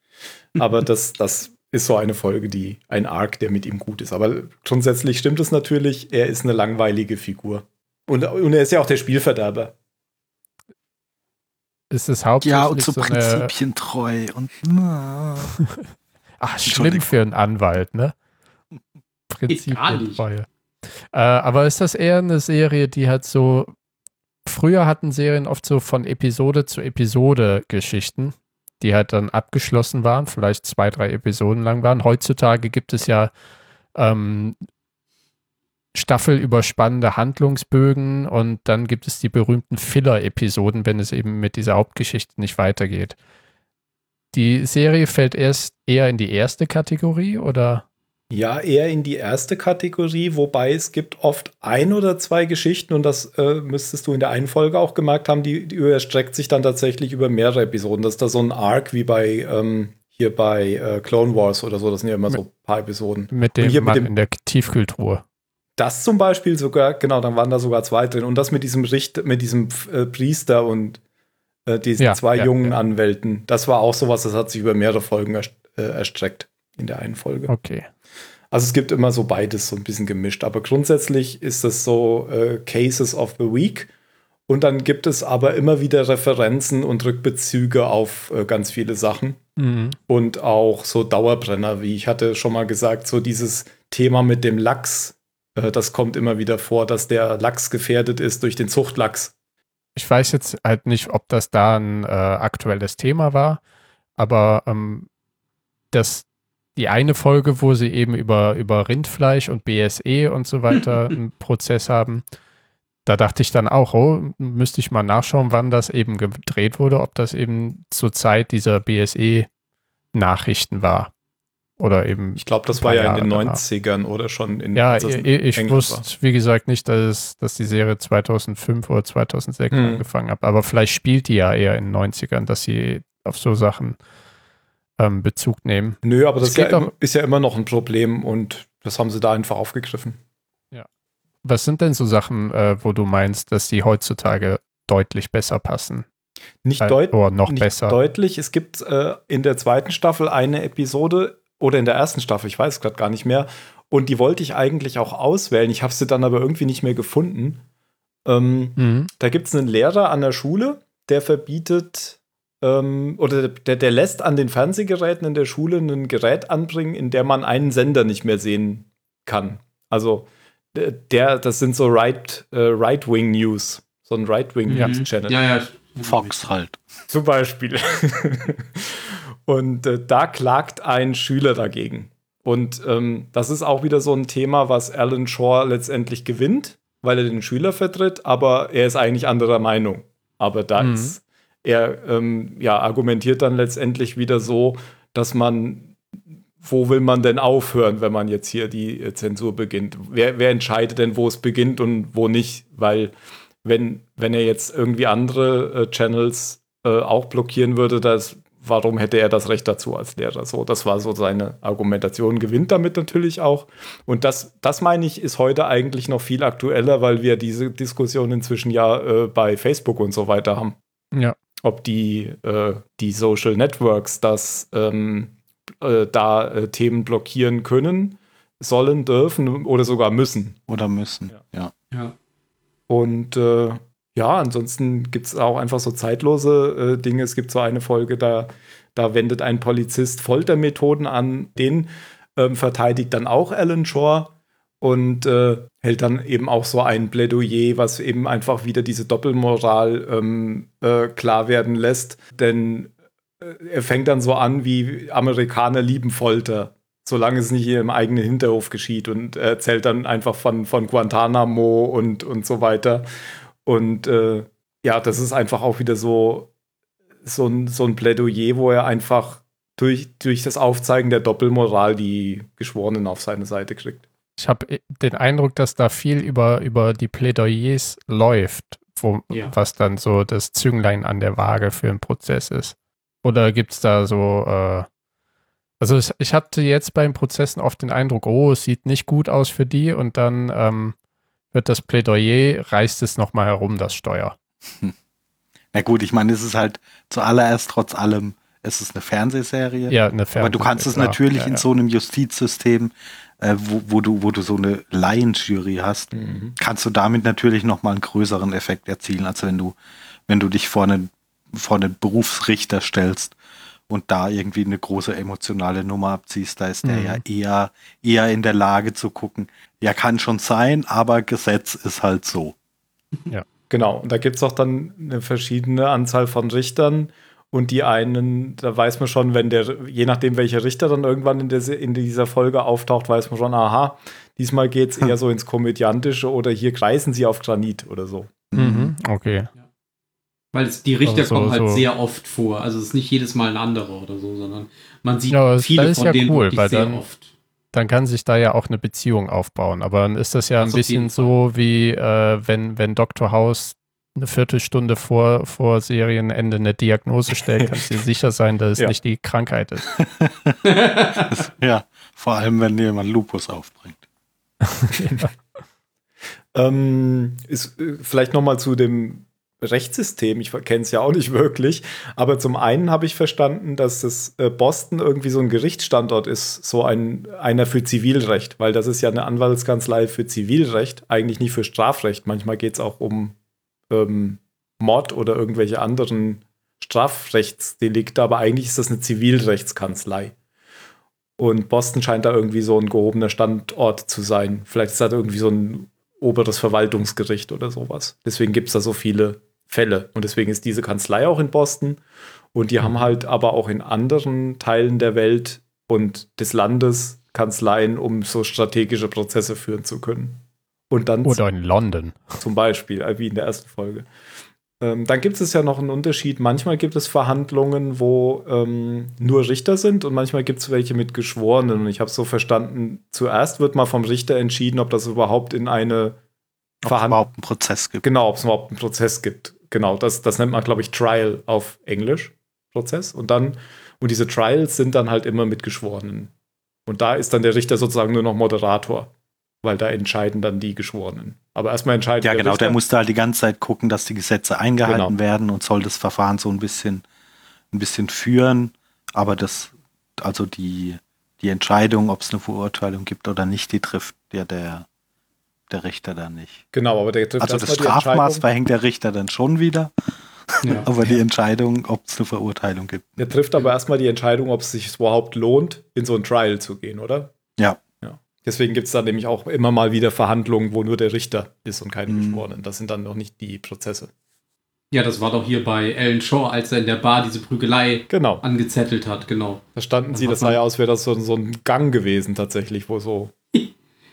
C: Aber das, das ist so eine Folge, die ein Arc, der mit ihm gut ist. Aber grundsätzlich stimmt es natürlich, er ist eine langweilige Figur. Und, und er ist ja auch der Spielverderber.
D: Ist es hauptsächlich
E: Ja, und so
D: so eine,
E: prinzipientreu und na.
D: ach, schlimm für einen Anwalt, ne? Prinzipientreue. Äh, aber ist das eher eine Serie, die halt so, früher hatten Serien oft so von Episode zu Episode Geschichten, die halt dann abgeschlossen waren, vielleicht zwei, drei Episoden lang waren. Heutzutage gibt es ja ähm, staffelüberspannende Handlungsbögen und dann gibt es die berühmten Filler-Episoden, wenn es eben mit dieser Hauptgeschichte nicht weitergeht. Die Serie fällt erst eher in die erste Kategorie oder?
C: Ja, eher in die erste Kategorie, wobei es gibt oft ein oder zwei Geschichten und das äh, müsstest du in der einen Folge auch gemerkt haben, die, die erstreckt sich dann tatsächlich über mehrere Episoden. Das ist da so ein Arc wie bei ähm, hier bei äh, Clone Wars oder so, das sind ja immer so ein paar Episoden.
D: Mit dem
C: hier mit
D: Mann
C: dem-
D: in der Tiefkühltruhe.
C: Das zum Beispiel sogar, genau, dann waren da sogar zwei drin. Und das mit diesem Richter, mit diesem äh, Priester und äh, diesen
D: Ja,
C: zwei
D: ja,
C: jungen
D: ja.
C: Anwälten, das war auch sowas, das hat sich über mehrere Folgen erst, äh, erstreckt in der einen Folge.
D: Okay.
C: Also es gibt immer so beides so ein bisschen gemischt. Aber grundsätzlich ist es so äh, Cases of the Week. Und dann gibt es aber immer wieder Referenzen und Rückbezüge auf äh, ganz viele Sachen.
D: Mhm.
C: Und auch so Dauerbrenner, wie ich hatte schon mal gesagt, so dieses Thema mit dem Lachs, das kommt immer wieder vor, dass der Lachs gefährdet ist durch den Zuchtlachs.
D: Ich weiß jetzt halt nicht, ob das da ein äh, aktuelles Thema war, aber ähm, das, die eine Folge, wo sie eben über, über Rindfleisch und BSE und so weiter einen Prozess haben, da dachte ich dann auch, oh, müsste ich mal nachschauen, wann das eben gedreht wurde, ob das eben zur Zeit dieser BSE-Nachrichten war. Oder eben.
C: Ich glaube, das war ja in den
D: danach.
C: 90ern oder schon in
D: Ja,
C: das
D: ich, ich wusste, wie gesagt, nicht, dass, es, dass die Serie 2005 oder 2006
C: Hm.
D: angefangen hat. Aber vielleicht spielt die ja eher in den 90ern, dass sie auf so Sachen ähm, Bezug nehmen.
C: Nö, aber
D: Es
C: das ist ja, im- ist ja immer noch ein Problem und das haben sie da einfach aufgegriffen.
D: Was sind denn so Sachen, äh, wo du meinst, dass die heutzutage deutlich besser passen?
C: Nicht,
D: Äh,
C: deut
D: oder noch
C: nicht
D: besser.
C: deutlich. Es gibt äh, in der zweiten Staffel eine Episode oder in der ersten Staffel, ich weiß es gerade gar nicht mehr. Und die wollte ich eigentlich auch auswählen. Ich habe sie dann aber irgendwie nicht mehr gefunden. Ähm,
D: Mhm.
C: da gibt es einen Lehrer an der Schule, der verbietet ähm, oder der, der lässt an den Fernsehgeräten in der Schule ein Gerät anbringen, in der man einen Sender nicht mehr sehen kann. Also der- das sind so Right, äh, Right-Wing News, so ein Right-Wing
D: Ja.
C: News Channel.
F: Ja, ja.
E: Fox halt.
C: Zum Beispiel. und äh, da klagt ein Schüler dagegen. Und ähm, das ist auch wieder so ein Thema, was Alan Shaw letztendlich gewinnt, weil er den Schüler vertritt, aber er ist eigentlich anderer Meinung. Aber da
D: Mhm.
C: ist er ähm, ja argumentiert dann letztendlich wieder so, dass man wo will man denn aufhören, wenn man jetzt hier die äh, Zensur beginnt? Wer, wer entscheidet denn, wo es beginnt und wo nicht? Weil wenn, wenn er jetzt irgendwie andere äh, Channels äh, auch blockieren würde, das warum hätte er das Recht dazu als Lehrer? So, das war so seine Argumentation, gewinnt damit natürlich auch. Und das, das meine ich, ist heute eigentlich noch viel aktueller, weil wir diese Diskussion inzwischen ja äh, bei Facebook und so weiter haben.
D: Ja.
C: Ob die, äh, die Social Networks das ähm, äh, da äh, Themen blockieren können, sollen, dürfen oder sogar müssen.
E: Oder müssen, ja.
F: Ja.
C: Und äh, ja, ansonsten gibt es auch einfach so zeitlose äh, Dinge. Es gibt so eine Folge, da, da wendet ein Polizist Foltermethoden an. Den ähm, verteidigt dann auch Alan Shore und äh, hält dann eben auch so ein Plädoyer, was eben einfach wieder diese Doppelmoral ähm, äh, klar werden lässt. Denn äh, er fängt dann so an, wie Amerikaner lieben Folter solange es nicht im eigenen Hinterhof geschieht und er erzählt dann einfach von, von Guantanamo und, und so weiter. Und äh, ja, das ist einfach auch wieder so, so, ein, so ein Plädoyer, wo er einfach durch, durch das Aufzeigen der Doppelmoral die Geschworenen auf seine Seite kriegt.
D: Ich habe den Eindruck, dass da viel über, über die Plädoyers läuft, wo,
F: Ja.
D: was dann so das Zünglein an der Waage für einen Prozess ist. Oder gibt es da so, äh, also es, ich hatte jetzt bei den Prozessen oft den Eindruck, oh, es sieht nicht gut aus für die und dann ähm, wird das Plädoyer, reißt es nochmal herum, das Steuer.
E: Na gut, ich meine, es ist halt zuallererst trotz allem, es ist eine Fernsehserie.
D: Ja, eine
E: Aber du kannst es
D: klar,
E: natürlich
D: ja,
E: in
D: ja.
E: so einem Justizsystem, äh, wo, wo, du, wo du so eine Laienjury hast, kannst du damit natürlich nochmal einen größeren Effekt erzielen, als wenn du, wenn du dich vor einen, vor einen Berufsrichter stellst und da irgendwie eine große emotionale Nummer abziehst. Da ist der
D: Mhm.
E: ja eher, eher in der Lage zu gucken. Ja, kann schon sein, aber Gesetz ist halt so.
C: Genau, und da gibt es auch dann eine verschiedene Anzahl von Richtern. Und die einen, da weiß man schon, wenn der, je nachdem, welcher Richter dann irgendwann in, der, in dieser Folge auftaucht, weiß man schon, aha, diesmal geht es eher so ins Komödiantische oder hier kreisen sie auf Granit oder so.
D: Mhm, okay.
F: Weil es, die Richter
D: Also so-
F: kommen halt
D: so-
F: sehr oft vor. Also es ist nicht jedes Mal ein anderer oder so, sondern man sieht
D: Ja, das-
F: viele von
D: ja
F: denen
D: cool,
F: sehr
D: dann-
F: oft.
D: Dann kann sich da ja auch eine Beziehung aufbauen. Aber dann ist das ja
F: Das
D: ein bisschen so, wie äh, wenn, wenn Dr. House eine Viertelstunde vor, vor Serienende eine Diagnose stellt, kannst du dir sicher sein, dass es
C: Ja.
D: nicht die Krankheit ist.
E: Ja, vor allem, wenn jemand Lupus aufbringt.
C: Ähm, ist äh, vielleicht noch mal zu dem Rechtssystem. Ich kenne es ja auch nicht wirklich. Aber zum einen habe ich verstanden, dass das äh, Boston irgendwie so ein Gerichtsstandort ist, so ein einer für Zivilrecht, weil das ist ja eine Anwaltskanzlei für Zivilrecht, eigentlich nicht für Strafrecht. Manchmal geht es auch um ähm, Mord oder irgendwelche anderen Strafrechtsdelikte, aber eigentlich ist das eine Zivilrechtskanzlei. Und Boston scheint da irgendwie so ein gehobener Standort zu sein. Vielleicht ist das irgendwie so ein oberes Verwaltungsgericht oder sowas. Deswegen gibt es da so viele Fälle. Und deswegen ist diese Kanzlei auch in Boston. Und die haben halt aber auch in anderen Teilen der Welt und des Landes Kanzleien, um so strategische Prozesse führen zu können. Und dann
D: Oder in London.
C: zum Beispiel, äh, wie in der ersten Folge. Ähm, dann gibt es ja noch einen Unterschied. Manchmal gibt es Verhandlungen, wo ähm, nur Richter sind und manchmal gibt es welche mit Geschworenen. Und ich habe so verstanden, zuerst wird mal vom Richter entschieden, ob das überhaupt in eine
E: Ob es
C: Verhandlung
E: überhaupt einen Prozess gibt.
C: Genau, ob es überhaupt einen Prozess gibt. Genau, das, das nennt man, glaube ich, Trial auf Englisch. Prozess. Und dann, und diese Trials sind dann halt immer mit Geschworenen. Und da ist dann der Richter sozusagen nur noch Moderator, weil da entscheiden dann die Geschworenen. Aber erstmal entscheiden
E: Ja, genau, der
C: Richter.
E: musste halt die ganze Zeit gucken, dass die Gesetze eingehalten
C: Genau.
E: werden und soll das Verfahren so ein bisschen, ein bisschen führen. Aber das, also die, die Entscheidung, ob es eine Verurteilung gibt oder nicht, die trifft ja der, der Richter dann nicht.
C: Genau, aber der trifft
E: Also das Strafmaß verhängt der Richter dann schon wieder,
F: Ja.
E: aber die Entscheidung, ob es eine Verurteilung gibt.
C: Der trifft aber erstmal die Entscheidung, ob es sich überhaupt lohnt, in so ein Trial zu gehen, oder?
E: Ja.
C: Ja. Deswegen gibt es dann nämlich auch immer mal wieder Verhandlungen, wo nur der Richter ist und keine
E: Mhm.
C: Geschworenen. Das sind dann noch nicht die Prozesse.
F: ja, das war doch hier bei Alan Shaw, als er in der Bar diese Prügelei
C: Genau.
F: angezettelt hat, genau.
C: Da standen sie, das sah ja aus, wäre das so, so ein Gang gewesen tatsächlich, wo so,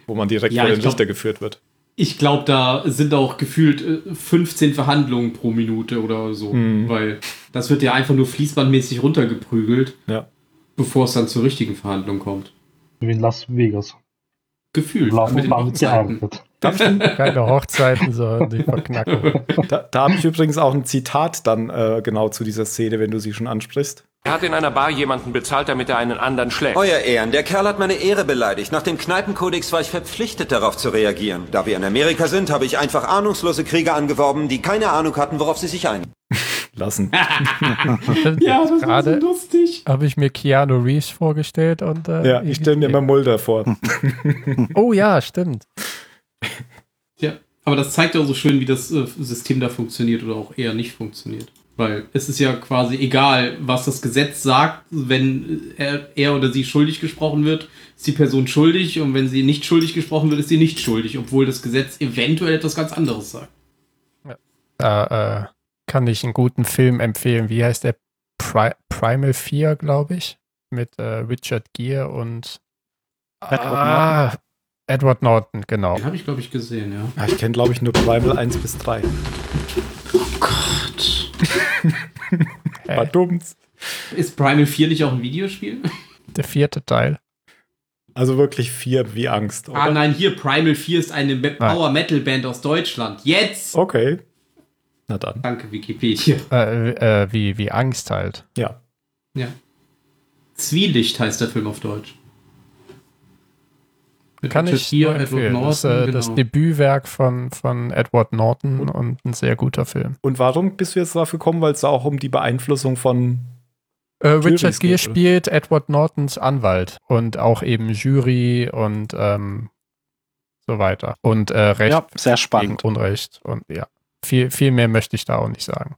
C: wo man direkt
F: Ja,
C: vor den
F: glaub-
C: Richter geführt wird.
F: Ich glaube, da sind auch gefühlt äh, 15 Verhandlungen pro Minute oder so,
C: Mhm.
F: weil das wird ja einfach nur fließbandmäßig runtergeprügelt,
C: Ja.
F: bevor es dann zur richtigen Verhandlung kommt.
G: Wie in Las Vegas.
F: Gefühlt.
G: Lang,
F: mit den
G: gearbeitet.
D: Keine Hochzeiten, sondern die Verknackung.
C: Da, da habe ich übrigens auch ein Zitat dann äh, genau zu dieser Szene, wenn du sie schon ansprichst.
I: Er hat in einer Bar jemanden bezahlt, damit er einen anderen schlägt.
J: Euer Ehren, der Kerl hat meine Ehre beleidigt. Nach dem Kneipenkodex war ich verpflichtet, darauf zu reagieren. Da wir in Amerika sind, habe ich einfach ahnungslose Krieger angeworben, die keine Ahnung hatten, worauf sie sich ein.
C: Lassen.
F: Ja, das war so
D: Gerade
F: lustig.
D: habe ich mir Keanu Reeves vorgestellt und äh,
C: Ja, ich stelle mir mal Mulder vor.
D: Oh ja, stimmt.
F: Ja, aber das zeigt ja auch so schön, wie das äh, System da funktioniert oder auch eher nicht funktioniert. Weil es ist ja quasi egal, was das Gesetz sagt, wenn er, er oder sie schuldig gesprochen wird, ist die Person schuldig und wenn sie nicht schuldig gesprochen wird, ist sie nicht schuldig, obwohl das Gesetz eventuell etwas ganz anderes sagt.
D: Da äh, kann ich einen guten Film empfehlen. Wie heißt der? Pri Primal 4, glaube ich. Mit äh, Richard Gere und
E: Edward
D: ah, Edward Norton, genau.
F: Den habe ich, glaube ich, gesehen, ja.
C: Ja, ich kenne, glaube ich, nur Primal 1 bis 3. War dumm's.
F: Ist Primal 4 nicht auch ein Videospiel?
D: Der vierte Teil.
C: Also wirklich vier wie Angst, oder?
F: Ah nein, hier Primal 4 ist eine Me- Power Metal Band aus Deutschland. Jetzt!
C: Okay. Na dann.
F: Danke, Wikipedia.
D: Äh, äh, wie, wie Angst halt.
C: Ja.
F: Ja. Zwielicht heißt der Film auf Deutsch.
D: Kann ich nur empfehlen. das, äh, das
F: genau.
D: Debütwerk von, von Edward Norton und ein sehr guter Film.
C: Und warum bist du jetzt dafür gekommen? Weil es da auch um die Beeinflussung von.
D: Äh, Richard Gere spielt Edward Nortons Anwalt und auch eben Jury und ähm, so weiter. Und äh, Recht
E: Ja, sehr
D: gegen
E: spannend.
D: Unrecht. Und ja, viel, viel mehr möchte ich da auch nicht sagen.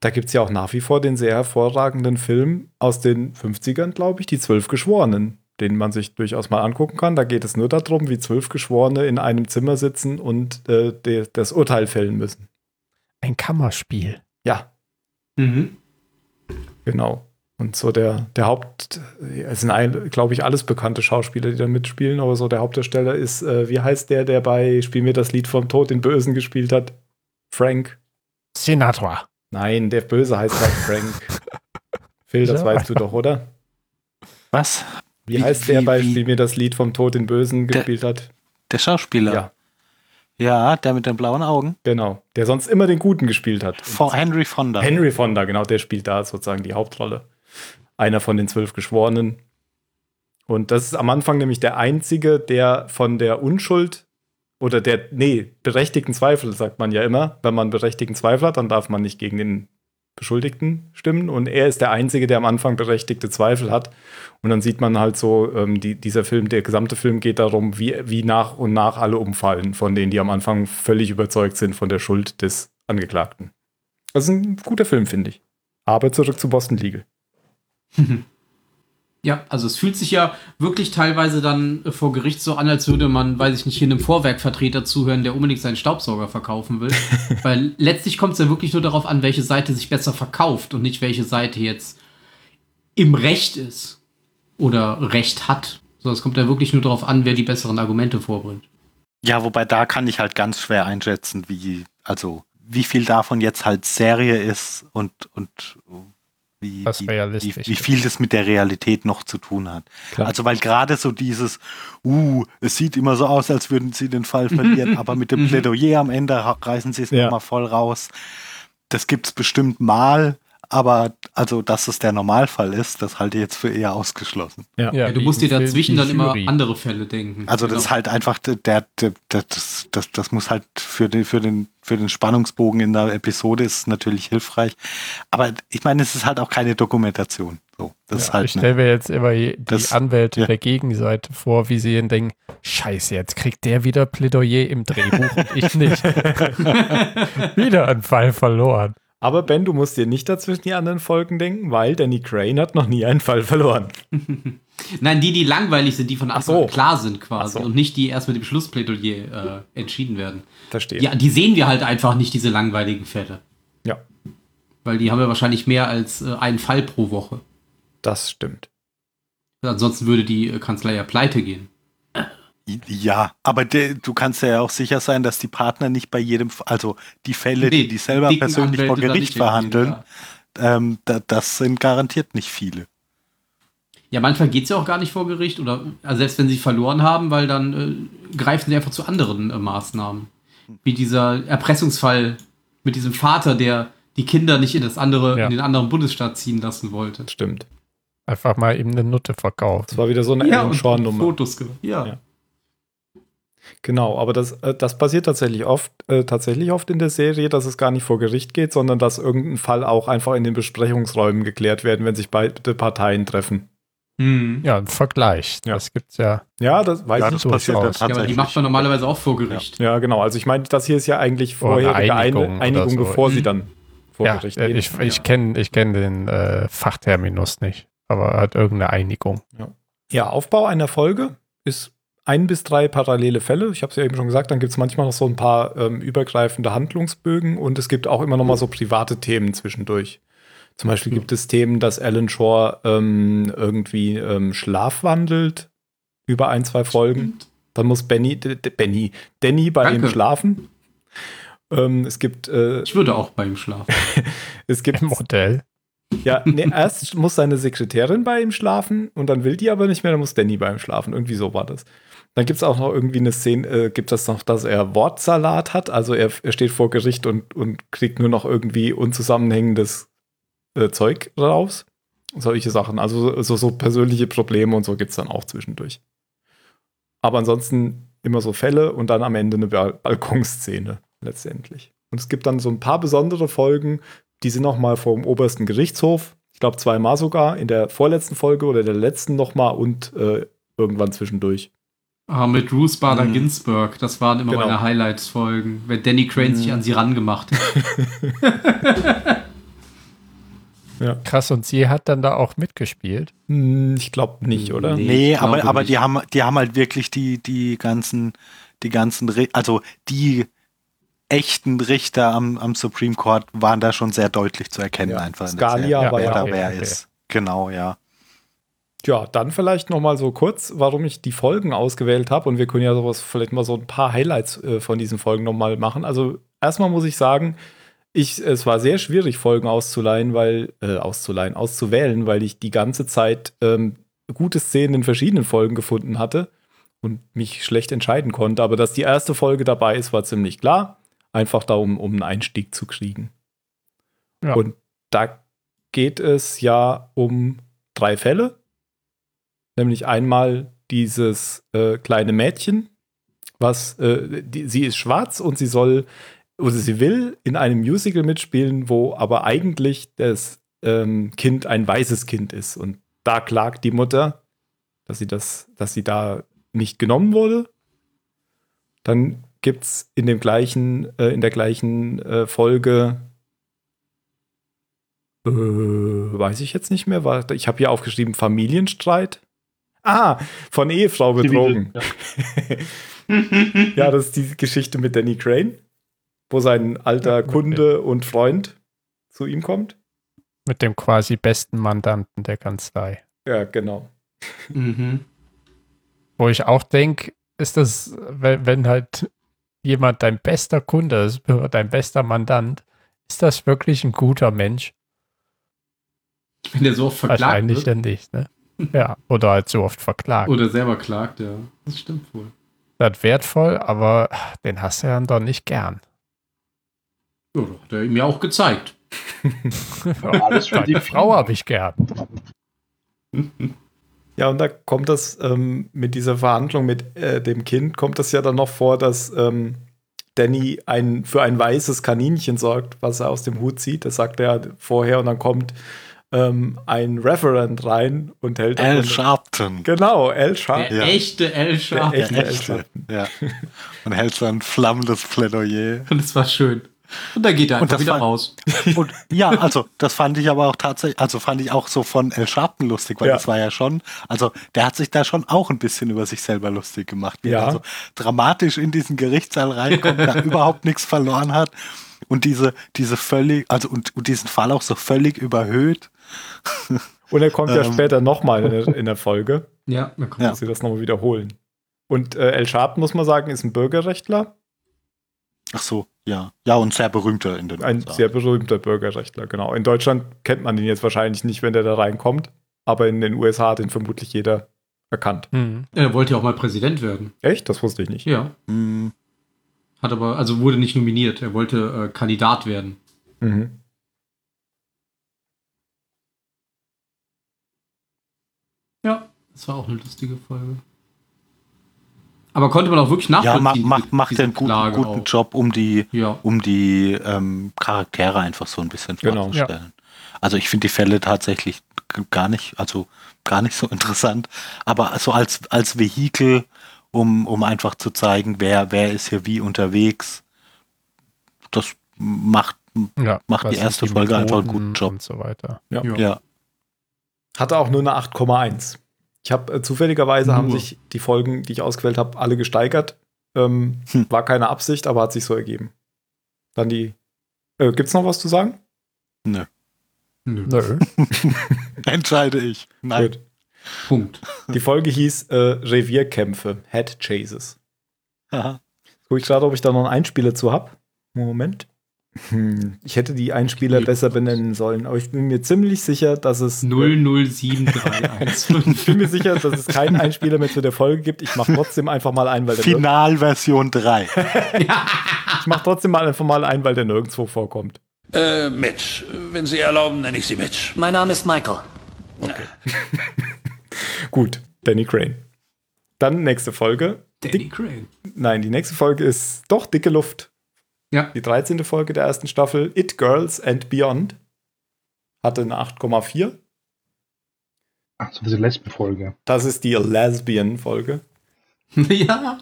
C: Da gibt es ja auch nach wie vor den sehr hervorragenden Film aus den 50ern, glaube ich, die Zwölf Geschworenen, den man sich durchaus mal angucken kann. Da geht es nur darum, wie zwölf Geschworene in einem Zimmer sitzen und äh, de, das Urteil fällen müssen.
D: Ein Kammerspiel.
C: Ja,
F: Mhm.
C: genau. Und so der, der Haupt, es sind, glaube ich, alles bekannte Schauspieler, die da mitspielen, aber so der Hauptdarsteller ist, äh, wie heißt der, der bei Spiel mir das Lied vom Tod den Bösen gespielt hat? Frank.
D: Sinatra.
C: Nein, der Böse heißt halt Frank. Phil, das
D: Ja.
C: weißt du doch, oder?
E: Was?
C: Wie,
E: Wie-
C: heißt der
E: wie-
C: bei
E: wie-
C: mir das Lied vom Tod den Bösen
E: Der-
C: gespielt hat?
E: Der Schauspieler.
C: Ja,
E: Ja, der mit den blauen Augen.
C: genau. Der sonst immer den Guten gespielt hat.
E: Von Henry Fonda.
C: Henry Fonda, genau, der spielt da sozusagen die Hauptrolle. Einer von den zwölf Geschworenen. Und das ist am Anfang nämlich der einzige, der von der Unschuld oder der, nee, berechtigten Zweifel, sagt man ja immer. Wenn man berechtigten Zweifel hat, dann darf man nicht gegen den Beschuldigten stimmen. Und er ist der Einzige, der am Anfang berechtigte Zweifel hat. Und dann sieht man halt so, ähm, die, dieser Film, der gesamte Film geht darum, wie, wie nach und nach alle umfallen, von denen, die am Anfang völlig überzeugt sind von der Schuld des Angeklagten. Das ist ein guter Film, finde ich. Aber zurück zu Boston Legal.
F: Ja, also es fühlt sich ja wirklich teilweise dann äh, vor Gericht so an, als würde man, weiß ich nicht, hier einem Vorwerkvertreter zuhören, der unbedingt seinen Staubsauger verkaufen will. Weil letztlich kommt es ja wirklich nur darauf an, welche Seite sich besser verkauft und nicht welche Seite jetzt im Recht ist oder Recht hat. So, es kommt ja wirklich nur darauf an, wer die besseren Argumente vorbringt.
E: Ja, wobei da kann ich halt ganz schwer einschätzen, wie, also, wie viel davon jetzt halt Serie ist und, und wie, wie, wie, viel das mit der Realität noch zu tun hat.
C: Klar.
E: Also, weil gerade so dieses, uh, es sieht immer so aus, als würden sie den Fall verlieren, aber mit dem Plädoyer am Ende reißen sie es
C: Ja.
E: nochmal voll raus. Das gibt's bestimmt mal, aber also, dass es der Normalfall ist, das halte ich jetzt für eher ausgeschlossen.
C: Ja.
F: Ja, du musst dir dazwischen dann immer andere Fälle denken.
E: Also das
F: Genau.
E: ist halt einfach der, der, der das, das, das muss halt für den, für den, für den Spannungsbogen in der Episode ist natürlich hilfreich. Aber ich meine, es ist halt auch keine Dokumentation. So, das ist
D: ich
E: halt ne,
D: stelle mir jetzt immer die
E: Das-
D: Anwälte
E: ja.
D: der Gegenseite vor, wie sie dann denken, scheiße, jetzt kriegt der wieder Plädoyer im Drehbuch und ich nicht. wieder ein Fall verloren.
C: Aber Ben, du musst dir nicht dazwischen die anderen Folgen denken, weil Danny Crane hat noch nie einen Fall verloren.
F: Nein, die, die langweilig sind, die von Anfang
C: so.
F: klar sind quasi
C: so.
F: und nicht die erst mit dem Schlussplädoyer äh, entschieden werden.
C: Verstehe.
F: Ja, die sehen wir halt einfach nicht, diese langweiligen Fälle.
C: ja,
F: Weil die haben ja wahrscheinlich mehr als äh, einen Fall pro Woche.
C: das stimmt.
F: Ansonsten würde die äh, Kanzlei ja pleite gehen.
E: Ja, aber de, du kannst ja auch sicher sein, dass die Partner nicht bei jedem, also die Fälle, die die selber persönlich vor
F: Anwälte da
E: Gericht verhandeln,
F: ja.
E: ähm, da, das sind garantiert nicht viele.
F: Ja, manchmal geht es ja auch gar nicht vor Gericht oder also selbst wenn sie verloren haben, weil dann äh, greifen sie einfach zu anderen äh, Maßnahmen. Wie dieser Erpressungsfall mit diesem Vater, der die Kinder nicht in das andere,
D: Ja.
F: in den anderen Bundesstaat ziehen lassen wollte.
C: Stimmt.
D: Einfach mal eben eine Nutte verkaufen.
C: Das war wieder so eine
F: Ja,
C: Ellen
F: und
C: Shore-Nummer.
F: Fotos gemacht. Ja.
C: Ja. Genau, aber das, äh, das passiert tatsächlich oft, äh, tatsächlich oft in der Serie, dass es gar nicht vor Gericht geht, sondern dass irgendein Fall auch einfach in den Besprechungsräumen geklärt werden, wenn sich beide Parteien treffen.
F: Hm.
D: Ja, ein Vergleich.
C: Ja.
D: Das gibt's ja.
C: Ja, das weiß
E: Ja,
C: ich
E: das
C: nicht.
E: passiert ja
D: durchaus.
F: Ja, aber die macht man normalerweise auch vor Gericht.
C: Ja, genau. Also ich meine, das hier ist ja eigentlich
D: Oder eine Einigung
C: Einigung,
D: so.
C: bevor sie
F: Mhm.
C: dann vor
D: Ja,
C: Gericht
D: äh,
C: gehen.
D: ich, ich kenne ich kenn den äh, Fachterminus nicht, aber hat irgendeine Einigung.
C: Ja, Aufbau einer Folge ist ein bis drei parallele Fälle. Ich habe es ja eben schon gesagt, dann gibt es manchmal noch so ein paar ähm, übergreifende Handlungsbögen und es gibt auch immer noch mal so private Themen zwischendurch. Zum Beispiel gibt es Themen, dass Alan Shore ähm, irgendwie ähm, schlafwandelt über ein, zwei Folgen. Dann muss Benny, Benny, Danny bei
F: Danke.
C: ihm schlafen. Ähm, es gibt, äh,
F: Ich würde auch bei ihm schlafen.
C: es gibt
D: Im Modell.
C: ja, nee, erst muss seine Sekretärin bei ihm schlafen und dann will die aber nicht mehr, dann muss Danny bei ihm schlafen. Irgendwie so war das. Dann gibt es auch noch irgendwie eine Szene, äh, gibt es noch, dass er Wortsalat hat. Also er, er steht vor Gericht und, und kriegt nur noch irgendwie unzusammenhängendes äh, Zeug raus. Solche Sachen. Also so, so persönliche Probleme und so gibt es dann auch zwischendurch. Aber ansonsten immer so Fälle und dann am Ende eine Bal Balkonszene letztendlich. Und es gibt dann so ein paar besondere Folgen, die sind noch mal vor dem obersten Gerichtshof. Ich glaube zweimal sogar, in der vorletzten Folge oder der letzten noch mal und äh, irgendwann zwischendurch.
F: Ah, mit Ruth Bader
E: Mhm.
F: Ginsburg. Das waren immer
C: Genau.
F: meine Highlights-Folgen. Wenn Danny Crane sich an sie rangemacht hat.
D: Krass, und sie hat dann da auch mitgespielt.
C: Hm, ich glaube nicht, oder?
F: Nee.
E: Nee, aber, aber
F: nicht.
E: die haben, die haben halt wirklich die, die ganzen, die ganzen, also die echten Richter am, am Supreme Court waren da schon sehr deutlich zu erkennen
C: Ja,
E: einfach. in der
C: Scalia
E: Serie, wer
D: ja
E: da
D: auch-
E: wer
D: okay.
E: ist. Genau, ja.
C: Ja, dann vielleicht noch mal so kurz, warum ich die Folgen ausgewählt habe. Und wir können ja sowas vielleicht mal so ein paar Highlights äh, von diesen Folgen noch mal machen. Also erstmal muss ich sagen, ich, es war sehr schwierig, Folgen auszuleihen, weil, äh, auszuleihen, auszuwählen, weil ich die ganze Zeit ähm, gute Szenen in verschiedenen Folgen gefunden hatte und mich schlecht entscheiden konnte. Aber dass die erste Folge dabei ist, war ziemlich klar. Einfach darum, um einen Einstieg zu kriegen.
D: Ja.
C: Und da geht es ja um drei Fälle. Nämlich einmal dieses äh, kleine Mädchen, was äh, die, sie ist schwarz und sie soll oder sie will in einem Musical mitspielen, wo aber eigentlich das ähm, Kind ein weißes Kind ist. Und da klagt die Mutter, dass sie das, dass sie da nicht genommen wurde. Dann gibt es in dem gleichen, äh, in der gleichen äh, Folge äh, weiß ich jetzt nicht mehr. War, ich habe hier aufgeschrieben Familienstreit. Ah, von Ehefrau betrogen. ja, das ist die Geschichte mit Danny Crane, wo sein alter Kunde und Freund zu ihm kommt.
D: Mit dem quasi besten Mandanten der Kanzlei.
C: Ja, genau.
F: mhm.
D: Wo ich auch denke, ist das, wenn, wenn halt jemand dein bester Kunde ist, dein bester Mandant, ist das wirklich ein guter Mensch?
F: Wenn der so oft verklagt
D: Wahrscheinlich
F: wird.
D: dann nicht, ne? Ja, oder halt so oft verklagt.
F: Oder selber klagt, ja. Das stimmt wohl.
D: Das ist wertvoll, aber den hast du ja dann doch nicht gern.
F: Ja, das hat er ihm ja auch gezeigt.
G: Alles für die
D: Frau habe ich gern.
C: Ja, und da kommt das ähm, mit dieser Verhandlung mit äh, dem Kind, kommt das ja dann noch vor, dass ähm, Danny ein, für ein weißes Kaninchen sorgt, was er aus dem Hut zieht. Das sagt er vorher und dann kommt ähm, ein Referent rein und hält
E: Al
C: davon-
E: Sharpton.
C: Genau, Al
F: Der
C: Sharpton.
E: Ja.
F: echte El Sharp.
C: Der echte
E: Der
C: Al
E: echte.
C: Sharpton.
E: Ja. Und hält so ein flammendes Plädoyer.
F: Und es war schön. Und dann geht er einfach wieder
E: war-
F: raus.
E: Und ja, also das fand ich aber auch tatsächlich, also fand ich auch so von El Sharpton lustig, weil
C: Ja.
E: das war ja schon, also der hat sich da schon auch ein bisschen über sich selber lustig gemacht, wie
C: Ja.
E: er so dramatisch in diesen Gerichtssaal reinkommt, da überhaupt nichts verloren hat und diese, diese völlig, also und, und diesen Fall auch so völlig überhöht.
C: Und er kommt ja
E: Ähm.
C: später nochmal in, der- in der Folge,
F: Ja, na komm.
E: Ja.
C: sie das nochmal wiederholen. Und äh, El Sharpton, muss man sagen, ist ein Bürgerrechtler.
E: Ach so, ja. Ja, und sehr berühmter in den
C: Ein
E: USA.
C: sehr berühmter Bürgerrechtler, genau. In Deutschland kennt man den jetzt wahrscheinlich nicht, wenn der da reinkommt. Aber in den USA hat ihn vermutlich jeder erkannt.
D: Hm.
F: Er wollte ja auch mal Präsident werden.
C: Echt? Das wusste ich nicht.
F: Ja.
E: Hm,
F: Hat aber, also wurde nicht nominiert. Er wollte äh, Kandidat werden.
C: Mhm.
F: Das war auch eine lustige Folge. Aber konnte man auch wirklich
E: Ja,
F: nachvollziehen.
E: macht macht macht
F: diese
E: den guten, guten. Job, um die,
F: Ja.
E: um die ähm, Charaktere einfach so ein bisschen
C: Genau.
E: vorzustellen. Also ich finde die Fälle tatsächlich gar nicht, also gar nicht so interessant, aber so als, als Vehikel, um, um einfach zu zeigen, wer, wer ist hier wie unterwegs, das macht,
D: Ja,
E: Macht die erste Folge einfach einen guten
D: Methoden
E: Job.
D: Und so weiter.
C: Ja.
E: ja.
C: Hatte auch nur eine 8,1. Ich habe äh, zufälligerweise haben
F: Nur.
C: sich die Folgen, die ich ausgewählt habe, alle gesteigert. Ähm,
E: Hm.
C: War keine Absicht, aber hat sich so ergeben. Dann die. Äh, gibt's noch was zu sagen?
E: Nö.
F: Nö.
D: Nö.
E: Entscheide ich. Nein.
C: Gut.
F: Punkt.
C: Die Folge hieß äh, Revierkämpfe, Head Chases.
E: Aha.
C: Guck ich gerade, ob ich da noch einen Einspieler zu habe. Moment. Hm, ich hätte die Einspieler besser benennen sollen, aber ich bin mir ziemlich sicher, dass es.
F: 007315.
C: Ich bin mir sicher, dass es keinen Einspieler mehr zu der Folge gibt. Ich mache trotzdem einfach mal ein, weil der
E: Finalversion 3.
C: ich mache trotzdem mal einfach mal ein, weil der nirgendwo vorkommt.
K: Äh, Mitch. Wenn Sie erlauben, nenne ich Sie Mitch.
L: Mein Name ist Michael.
C: Gut, Danny Crane. Dann nächste Folge.
F: Danny Crane.
C: Nein, die nächste Folge ist doch dicke Luft.
F: Ja.
C: Die 13. Folge der ersten Staffel, It Girls and Beyond, hatte eine 8,4.
G: Ach, so diese Lesbenfolge.
C: Das ist die Lesbian-Folge.
F: ja.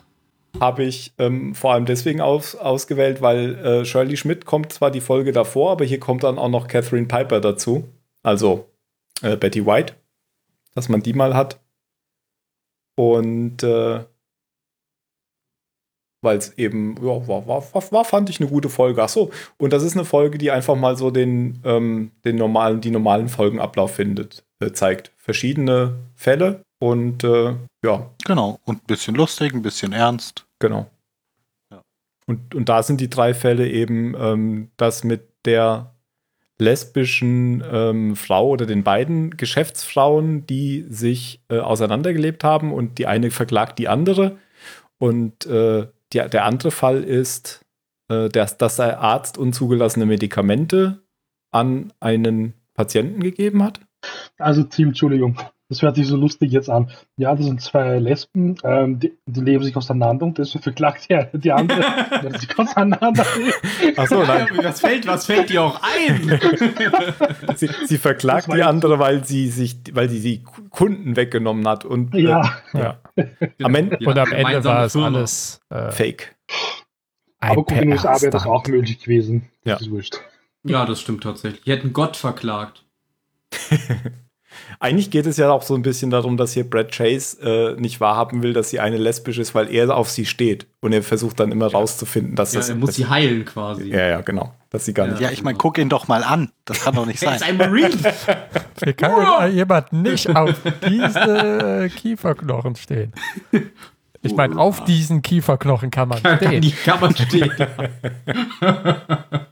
C: Habe ich ähm, vor allem deswegen aus, ausgewählt, weil äh, Shirley Schmidt kommt zwar die Folge davor, aber hier kommt dann auch noch Catherine Piper dazu. Also äh, Betty White, dass man die mal hat. Und äh, weil es eben, ja, war, war, war, fand ich eine gute Folge. Ach so, und das ist eine Folge, die einfach mal so den, ähm, den normalen, die normalen Folgenablauf findet, äh, zeigt. Verschiedene Fälle und äh, ja,
E: Genau. Und ein bisschen lustig, ein bisschen ernst.
C: Genau.
E: Ja.
C: Und, und da sind die drei Fälle eben ähm, das mit der lesbischen ähm, Frau oder den beiden Geschäftsfrauen, die sich äh, auseinandergelebt haben und die eine verklagt die andere. Und äh, die, der andere Fall ist, äh, dass, dass der Arzt unzugelassene Medikamente an einen Patienten gegeben hat.
G: Also Team, Entschuldigung, das hört sich so lustig jetzt an. Ja, das sind zwei Lesben, ähm, die, die leben sich auseinander und deswegen verklagt die, die andere, weil sie auseinander
C: Achso, nein.
F: Was fällt, was fällt dir auch ein?
C: sie, sie verklagt die andere, weil sie sich, weil sie die Kunden weggenommen hat und äh,
G: Ja.
C: ja. Am Ende
F: Ja,
D: und am Ende war es
F: Firma.
D: alles äh,
C: Fake.
D: ein
G: Aber guck, in den USA wäre das auch möglich gewesen.
C: Ja.
G: Das ist wurscht.
F: Ja, das stimmt tatsächlich. Die hätten Gott verklagt.
C: Eigentlich geht es ja auch so ein bisschen darum, dass hier Brad Chase äh, nicht wahrhaben will, dass sie eine lesbisch ist, weil er auf sie steht. Und er versucht dann immer rauszufinden, dass
F: Ja,
C: das.
F: er muss sie heilen quasi.
C: ja, ja, genau. Dass sie gar
F: Ja.
C: nicht.
E: Ja, ich meine, guck ihn doch mal an. Das kann doch nicht
F: Er
E: sein.
F: ist ein Marine.
D: Wie kann jemand nicht auf diese Kieferknochen stehen? Ich meine, auf diesen Kieferknochen kann man stehen.
F: Die kann man stehen.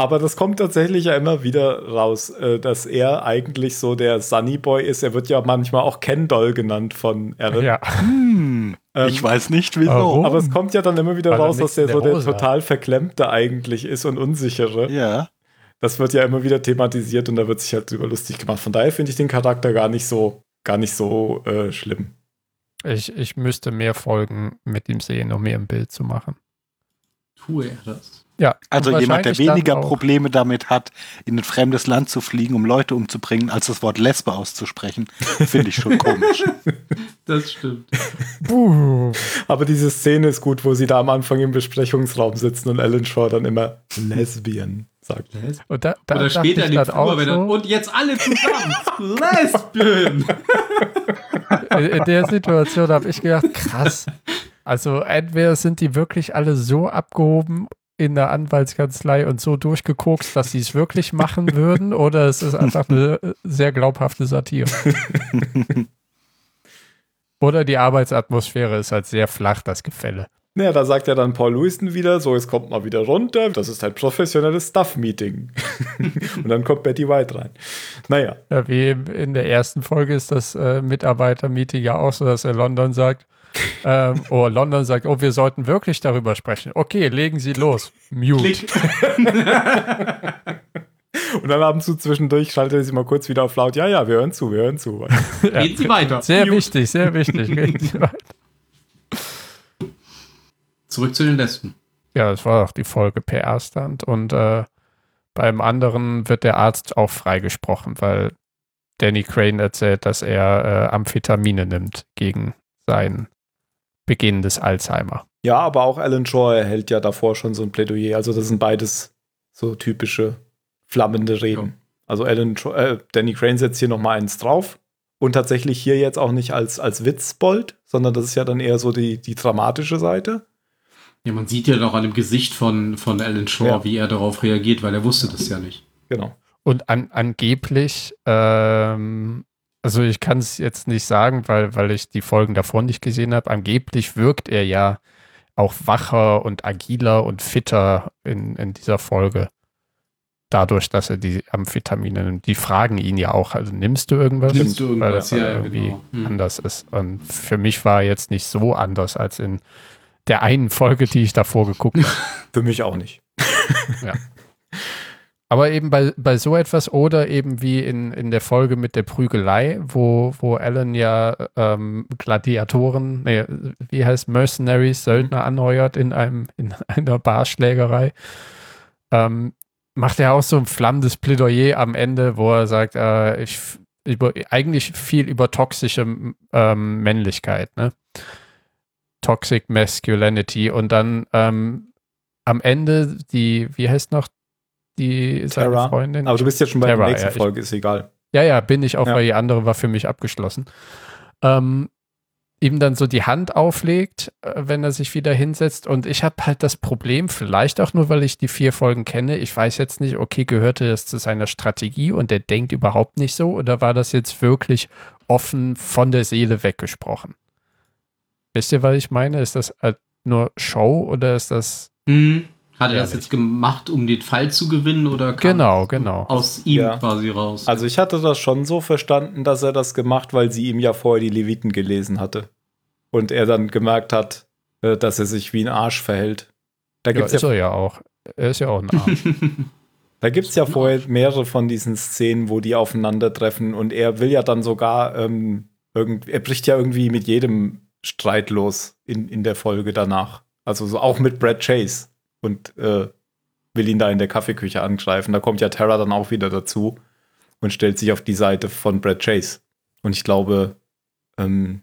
C: Aber das kommt tatsächlich ja immer wieder raus, äh, dass er eigentlich so der Sunny Boy ist. Er wird ja manchmal auch Ken Doll genannt von Aaron.
D: Ja.
E: Hm,
C: Ähm,
E: ich weiß nicht wieso.
D: warum?
C: Aber es kommt ja dann immer wieder
D: Weil
C: raus, dass er so
D: der
C: der total Verklemmte eigentlich ist und unsichere.
E: Ja.
C: Das wird ja immer wieder thematisiert und da wird sich halt drüber lustig gemacht. Von daher finde ich den Charakter gar nicht so, gar nicht so äh, schlimm.
D: Ich, ich müsste mehr Folgen mit ihm sehen, um mir ein Bild zu machen.
F: Tue er das.
D: Ja,
E: Also jemand, der weniger Probleme damit hat, in ein fremdes Land zu fliegen, um Leute umzubringen, als das Wort Lesbe auszusprechen, finde ich schon komisch.
F: Das stimmt.
D: Buh.
C: Aber diese Szene ist gut, wo sie da am Anfang im Besprechungsraum sitzen und Alan Shaw dann immer Lesbian sagt.
D: Und da, da
F: Oder später in dem Flur, wenn er,
D: so,
F: und jetzt alle zusammen. Lesben.
D: in, in der Situation habe ich gedacht, krass. Also entweder sind die wirklich alle so abgehoben in der Anwaltskanzlei und so durchgekokst, dass sie es wirklich machen würden, oder es ist einfach eine äh, sehr glaubhafte Satire. Oder die Arbeitsatmosphäre ist halt sehr flach, das Gefälle.
C: Naja, da sagt ja dann Paul Lewiston wieder, so, jetzt kommt mal wieder runter, das ist ein professionelles Staff-Meeting. und dann kommt Betty White rein. Naja,
D: Ja, wie in der ersten Folge ist das äh, Mitarbeiter-Meeting ja auch so, dass er London sagt, ähm, oh, London sagt, oh, wir sollten wirklich darüber sprechen. Okay, legen Sie los. Mute.
C: Und dann ab und zu zwischendurch schaltet er sich mal kurz wieder auf laut. Ja, ja, wir hören zu, wir hören zu.
F: Reden Sie weiter.
D: Sehr
F: Gut.
D: wichtig, sehr wichtig. Reden Sie weiter.
F: Zurück zu den Lesben.
D: Ja, das war auch die Folge PR-Stand. Und äh, beim anderen wird der Arzt auch freigesprochen, weil Danny Crane erzählt, dass er äh, Amphetamine nimmt gegen sein Beginn des Alzheimer.
C: Ja, aber auch Alan Shaw hält ja davor schon so ein Plädoyer. Also das sind beides so typische flammende Reden. Also Alan äh, Danny Crane setzt hier noch mal eins drauf. Und tatsächlich hier jetzt auch nicht als, als Witzbold, sondern das ist ja dann eher so die, die dramatische Seite.
F: Ja, man sieht ja doch an dem Gesicht von, von Alan Shaw,
C: Ja.
F: wie er darauf reagiert, weil er wusste das ja nicht.
C: Genau.
D: Und an, angeblich, ähm, also ich kann es jetzt nicht sagen, weil, weil ich die Folgen davor nicht gesehen habe, angeblich wirkt er ja auch wacher und agiler und fitter in, in dieser Folge. Dadurch, dass er die Amphetamine nimmt. Die fragen ihn ja auch, also nimmst du irgendwas?
F: Nimmst du irgendwas?
D: Weil er
F: Ja, ja,
D: irgendwie
F: genau. Hm.
D: anders ist. Und für mich war er jetzt nicht so anders als in der einen Folge, die ich davor geguckt habe.
C: Für mich auch nicht.
D: Aber eben bei, bei so etwas oder eben wie in, in der Folge mit der Prügelei, wo, wo Alan ja ähm, Gladiatoren, nee, wie heißt Mercenaries, Söldner anheuert in einem, in einer Barschlägerei, ähm, macht er auch so ein flammendes Plädoyer am Ende, wo er sagt, äh, ich über, eigentlich viel über toxische ähm, Männlichkeit, ne? Toxic Masculinity und dann ähm, am Ende die, wie heißt noch die seine
C: Terra.
D: Freundin?
C: Aber du bist jetzt schon bei
D: Terra,
C: der nächsten
D: ja, ich-
C: Folge, ist egal.
D: Ja, ja, bin ich auch,
C: Ja.
D: weil die andere war für mich abgeschlossen. Ähm, ihm dann so die Hand auflegt, äh, wenn er sich wieder hinsetzt. Und ich habe halt das Problem, vielleicht auch nur, weil ich die vier Folgen kenne. Ich weiß jetzt nicht, okay, gehörte das zu seiner Strategie und der denkt überhaupt nicht so? Oder war das jetzt wirklich offen von der Seele weggesprochen? Wisst ihr, was ich meine? Ist das halt nur Show oder ist das.
F: Hm. Hat er das
D: Ehrlich.
F: jetzt gemacht, um den Fall zu gewinnen oder kam
D: Genau,
F: das
D: genau.
F: aus ihm
C: Ja.
F: quasi raus?
C: Also ich hatte das schon so verstanden, dass er das gemacht, weil sie ihm ja vorher die Leviten gelesen hatte. Und er dann gemerkt hat, äh, dass er sich wie ein Arsch verhält. Da
D: Ja,
C: gibt's
D: ist
C: ja,
D: er ja auch. Er ist ja auch ein Arsch.
C: da gibt's ja vorher mehrere von diesen Szenen, wo die aufeinandertreffen und er will ja dann sogar ähm, irgend, er bricht ja irgendwie mit jedem Streit los in, in der Folge danach. Also so auch mit Brad Chase und äh, will ihn da in der Kaffeeküche angreifen. Da kommt ja Tara dann auch wieder dazu und stellt sich auf die Seite von Brad Chase. Und ich glaube, ähm,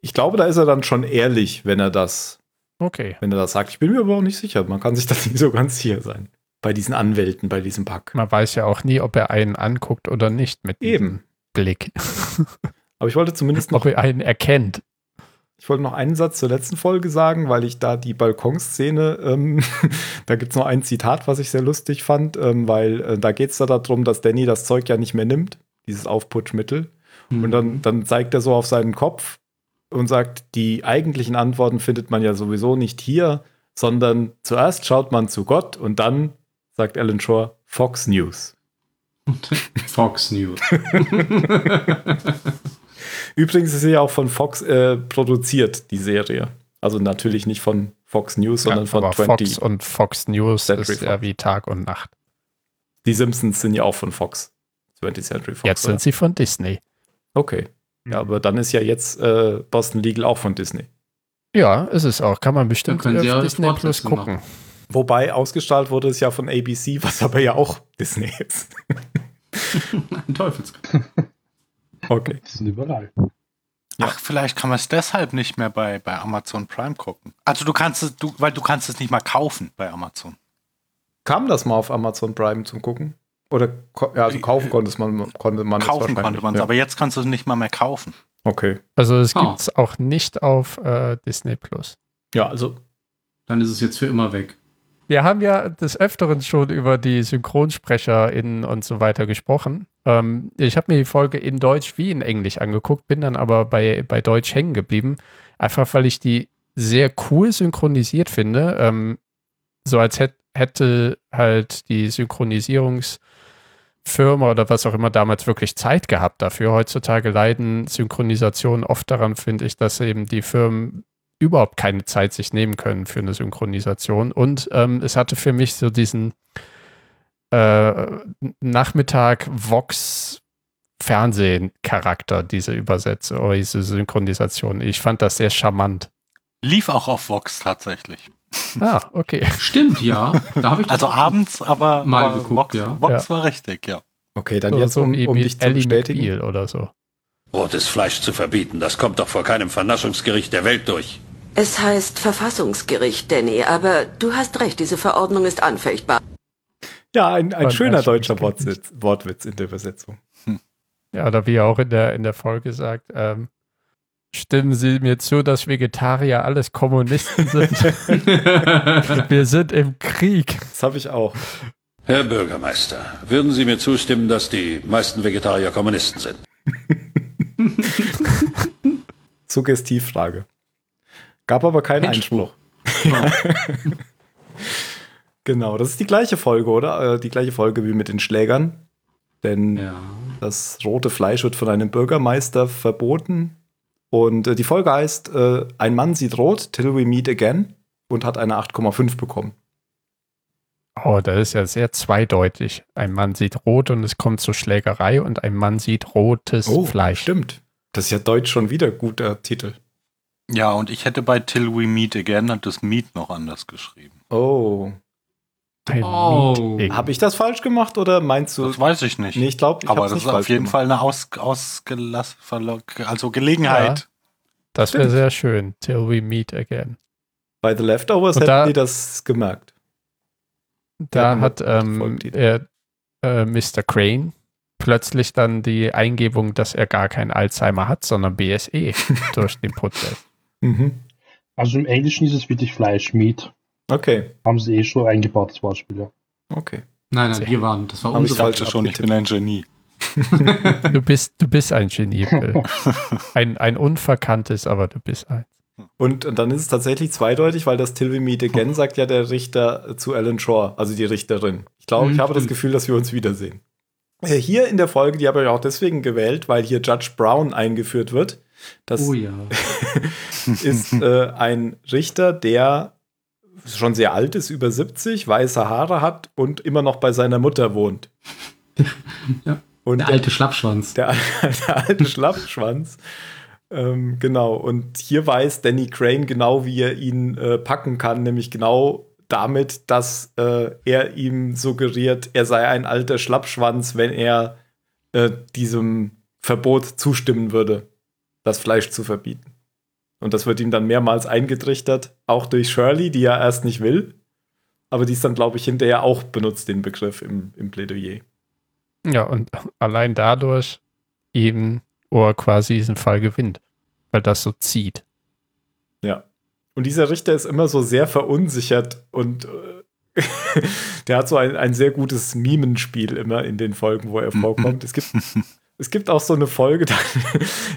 C: ich glaube, da ist er dann schon ehrlich, wenn er das,
D: Okay.
C: wenn er das sagt. Ich bin mir aber auch nicht sicher. Man kann sich das nicht so ganz sicher sein. Bei diesen Anwälten, bei diesem Pack.
D: Man weiß ja auch nie, ob er einen anguckt oder nicht mit
C: Eben.
D: Blick.
C: Aber ich wollte zumindest noch
D: ob er einen erkennt.
C: Ich wollte noch einen Satz zur letzten Folge sagen, weil ich da die Balkonszene, ähm, da gibt es noch ein Zitat, was ich sehr lustig fand, ähm, weil äh, da geht es da darum, dass Danny das Zeug ja nicht mehr nimmt, dieses Aufputschmittel. Und dann, dann zeigt er so auf seinen Kopf und sagt, die eigentlichen Antworten findet man ja sowieso nicht hier, sondern zuerst schaut man zu Gott und dann, sagt Alan Shaw, Fox News.
F: Fox News.
C: Übrigens ist sie ja auch von Fox äh, produziert, die Serie. Also natürlich nicht von Fox News, sondern
D: Ja,
C: von
D: aber
C: 20.
D: Fox und Fox News
C: Century
D: ist ja
C: Fox.
D: wie Tag und Nacht.
C: Die Simpsons sind ja auch von Fox. 20th Century Fox.
D: Jetzt
C: oder?
D: sind sie von Disney.
C: Okay. Ja, aber dann ist ja jetzt äh, Boston Legal auch von Disney.
D: Ja, ist es auch. Kann man bestimmt
F: Dann können sie
D: auf
F: ja
D: Disney Plus gucken.
C: Wobei ausgestrahlt wurde es ja von ABC, was aber ja auch Disney ist.
F: Ein Teufelskreis.
C: Okay.
G: Die sind überall.
E: Ach, vielleicht kann man es deshalb nicht mehr bei, bei Amazon Prime gucken. Also du kannst es, du, weil du kannst es nicht mal kaufen bei Amazon.
C: Kam das mal auf Amazon Prime zum Gucken? Oder ja, also kaufen konnte man, konnte man es
E: kaufen
C: wahrscheinlich,
E: konnte man es,
C: ja.
E: aber jetzt kannst du es nicht mal mehr kaufen.
C: Okay.
D: Also es
F: Ah.
D: gibt es auch nicht auf äh, Disney Plus.
C: Ja, also
F: Dann ist es jetzt für immer weg.
D: Wir haben ja des Öfteren schon über die SynchronsprecherInnen und so weiter gesprochen. Ähm, ich habe mir die Folge in Deutsch wie in Englisch angeguckt, bin dann aber bei, bei Deutsch hängen geblieben. Einfach weil ich die sehr cool synchronisiert finde. Ähm, so als hätt, hätte halt die Synchronisierungsfirma oder was auch immer damals wirklich Zeit gehabt dafür. Heutzutage leiden Synchronisationen oft daran, finde ich, dass eben die Firmen überhaupt keine Zeit sich nehmen können für eine Synchronisation. Und ähm, es hatte für mich so diesen äh, Nachmittag Vox Fernsehen-Charakter, diese Übersetzung oder diese Synchronisation. Ich fand das sehr charmant.
E: Lief auch auf Vox tatsächlich.
D: Ah, okay.
F: Stimmt, ja. Da habe ich
E: Also abends, aber,
F: Mal
E: aber
F: geguckt,
E: Vox,
F: ja.
E: Vox
D: Ja.
E: war richtig, ja.
C: Okay, dann
D: So,
C: jetzt,
D: so
C: um, um dich zu bestätigen.
D: Oder so.
K: Rotes Fleisch zu verbieten, das kommt doch vor keinem Vernaschungsgericht der Welt durch.
L: Es heißt Verfassungsgericht, Danny, aber du hast recht, diese Verordnung ist anfechtbar.
C: Ja, ein, ein schöner deutscher. Wortwitz, Wortwitz in der Übersetzung.
D: Ja, oder wie er auch in der, in der Folge sagt, ähm, stimmen Sie mir zu, dass Vegetarier alles Kommunisten sind? Wir sind im Krieg.
C: Das habe ich auch.
K: Herr Bürgermeister, würden Sie mir zustimmen, dass die meisten Vegetarier Kommunisten sind?
C: Suggestivfrage. Gab aber keinen
F: Einspruch.
C: Genau, das ist die gleiche Folge, oder? Äh, Die gleiche Folge wie mit den Schlägern. Denn
F: Ja.
C: das rote Fleisch wird von einem Bürgermeister verboten. Und äh, die Folge heißt äh, Ein Mann sieht rot, till we meet again und hat eine 8,5 bekommen.
D: Oh, das ist ja sehr zweideutig. Ein Mann sieht rot und es kommt zur Schlägerei und ein Mann sieht rotes Fleisch.
C: Oh, stimmt. Das ist ja deutsch schon wieder guter Titel.
E: Ja, und ich hätte bei Till We Meet Again das Meet noch anders geschrieben.
C: Oh.
D: Ein
F: Oh.
C: Habe ich das falsch gemacht oder meinst du?
E: Das weiß ich nicht.
C: Nee, ich glaube, ich
E: Aber das
C: nicht
E: ist auf jeden
C: gemacht.
E: Fall eine aus, ausgelass, also Gelegenheit.
D: Das wäre sehr schön. Till we meet again.
C: Bei The Leftovers
D: Und
C: hätten
D: da-
C: die das gemerkt.
D: Da
C: Ja,
D: hat ähm, er, äh, Mr. Crane plötzlich dann die Eingebung, dass er gar kein Alzheimer hat, sondern BSE durch den Prozess.
C: Mhm.
G: Also im Englischen ist es wirklich Fleisch, Meat.
C: Okay,
G: Haben sie eh schon eingebaut, das Wortspiel, ja.
C: okay.
F: Nein, nein, wir waren, das war
C: Hab ich
F: unsere
C: falsch
E: Dachte schon, ich bin ein Genie.
D: Du bist, du bist ein Genie, Bill. Ein, ein unverkanntes, aber du bist ein.
C: Und, und dann ist es tatsächlich zweideutig, weil das Till We Meet Again sagt ja der Richter zu Alan Shaw, also die Richterin. Ich glaube, ich
F: Mhm,
C: habe das. Gefühl, dass wir uns wiedersehen. Äh, Hier in der Folge, die habe ich auch deswegen gewählt, weil hier Judge Brown eingeführt wird. Das
F: Oh ja.
C: ist äh, ein Richter, der schon sehr alt ist, über 70, weiße Haare hat und immer noch bei seiner Mutter wohnt.
F: Ja.
C: Und
F: Der alte Schlappschwanz.
C: der, der alte Schlappschwanz. Ähm, genau. Und hier weiß Danny Crane genau, wie er ihn äh, packen kann, nämlich genau damit, dass äh, er ihm suggeriert, er sei ein alter Schlappschwanz, wenn er äh, diesem Verbot zustimmen würde, das Fleisch zu verbieten. Und das wird ihm dann mehrmals eingetrichtert, auch durch Shirley, die er erst nicht will. Aber die ist dann, glaube ich, hinterher auch benutzt, den Begriff im, im Plädoyer.
D: Ja, und allein dadurch eben, wo er quasi diesen Fall gewinnt, weil das so zieht.
C: Ja. Und dieser Richter ist immer so sehr verunsichert und äh, der hat so ein, ein sehr gutes Mimenspiel immer in den Folgen, wo er vorkommt. Es gibt, es gibt auch so eine Folge, da,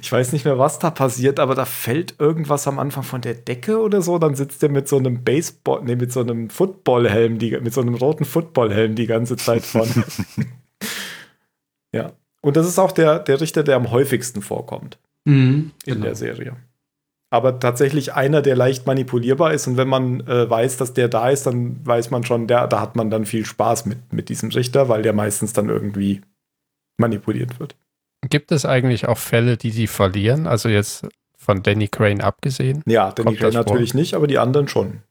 C: ich weiß nicht mehr, was da passiert, aber da fällt irgendwas am Anfang von der Decke oder so. Dann sitzt er mit so einem Baseball, nee, mit so einem Footballhelm, die, mit so einem roten Footballhelm die ganze Zeit vorne. ja. Und das ist auch der, der Richter, der am häufigsten vorkommt
F: Mhm,
C: in
F: genau.
C: der Serie. Aber tatsächlich einer, der leicht manipulierbar ist. Und wenn man äh, weiß, dass der da ist, dann weiß man schon, der, da hat man dann viel Spaß mit, mit diesem Richter, weil der meistens dann irgendwie manipuliert wird.
D: Gibt es eigentlich auch Fälle, die sie verlieren? Also jetzt von Danny Crane abgesehen?
C: Ja, Danny Crane
D: vor?
C: natürlich nicht, aber die anderen schon.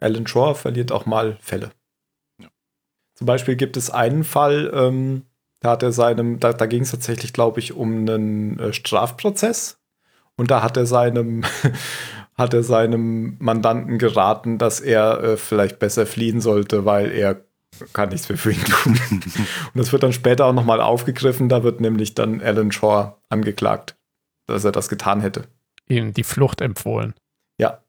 C: Alan Shaw verliert auch mal Fälle. Zum Beispiel gibt es einen Fall, ähm, da hat er seinem, da, da ging es tatsächlich, glaube ich, um einen äh, Strafprozess. Und da hat er seinem, hat er seinem Mandanten geraten, dass er äh, vielleicht besser fliehen sollte, weil er kann nichts mehr für ihn tun. Und das wird dann später auch nochmal aufgegriffen. Da wird nämlich dann Alan Shaw angeklagt, dass er das getan hätte.
D: Ihnen die Flucht empfohlen.
C: Ja.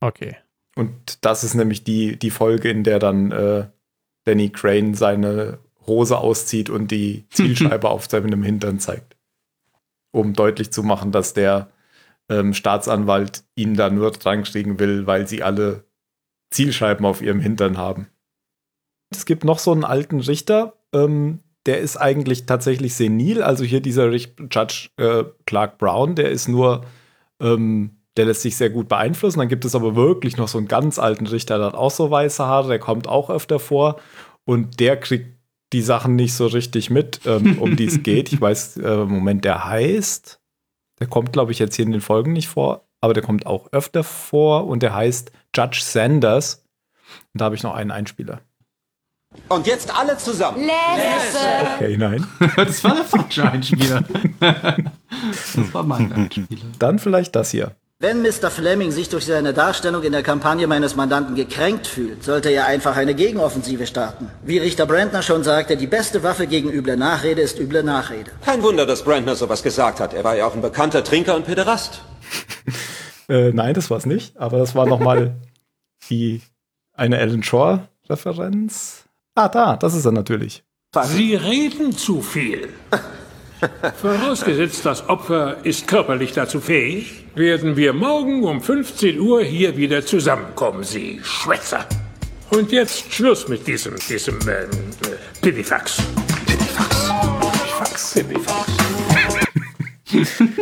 D: Okay.
C: Und das ist nämlich die, die Folge, in der dann äh, Danny Crane seine Hose auszieht und die Zielscheibe auf seinem Hintern zeigt. Um deutlich zu machen, dass der ähm, Staatsanwalt ihn da nur dran kriegen will, weil sie alle Zielscheiben auf ihrem Hintern haben. Es gibt noch so einen alten Richter, ähm, der ist eigentlich tatsächlich senil. Also hier dieser Richt Judge äh, Clark Brown, der ist nur, ähm, der lässt sich sehr gut beeinflussen. Dann gibt es aber wirklich noch so einen ganz alten Richter, der hat auch so weiße Haare, der kommt auch öfter vor und der kriegt die Sachen nicht so richtig mit, ähm, um die es geht. Ich weiß, äh, Moment, der heißt, der kommt, glaube ich, jetzt hier in den Folgen nicht vor, aber der kommt auch öfter vor und der heißt Judge Sanders. Und da habe ich noch einen Einspieler.
J: Und jetzt alle zusammen.
C: Okay, nein.
F: das war der falsche Einspieler. das war mein Einspieler.
C: Dann vielleicht das hier.
M: Wenn Mr. Fleming sich durch seine Darstellung in der Kampagne meines Mandanten gekränkt fühlt, sollte er einfach eine Gegenoffensive starten. Wie Richter Brandner schon sagte, die beste Waffe gegen üble Nachrede ist üble Nachrede.
J: Kein Wunder, dass Brandner sowas gesagt hat. Er war ja auch ein bekannter Trinker und Pederast.
C: Äh, nein, das war es nicht, aber das war nochmal die eine Alan Shore-Referenz. Ah, da, das ist er natürlich.
N: Sie reden zu viel. Vorausgesetzt, das Opfer ist körperlich dazu fähig, werden wir morgen um 15 Uhr hier wieder zusammenkommen, Sie Schwätzer. Und jetzt Schluss mit diesem, diesem, ähm, äh, Pipifax.
C: Pipifax. Pipifax.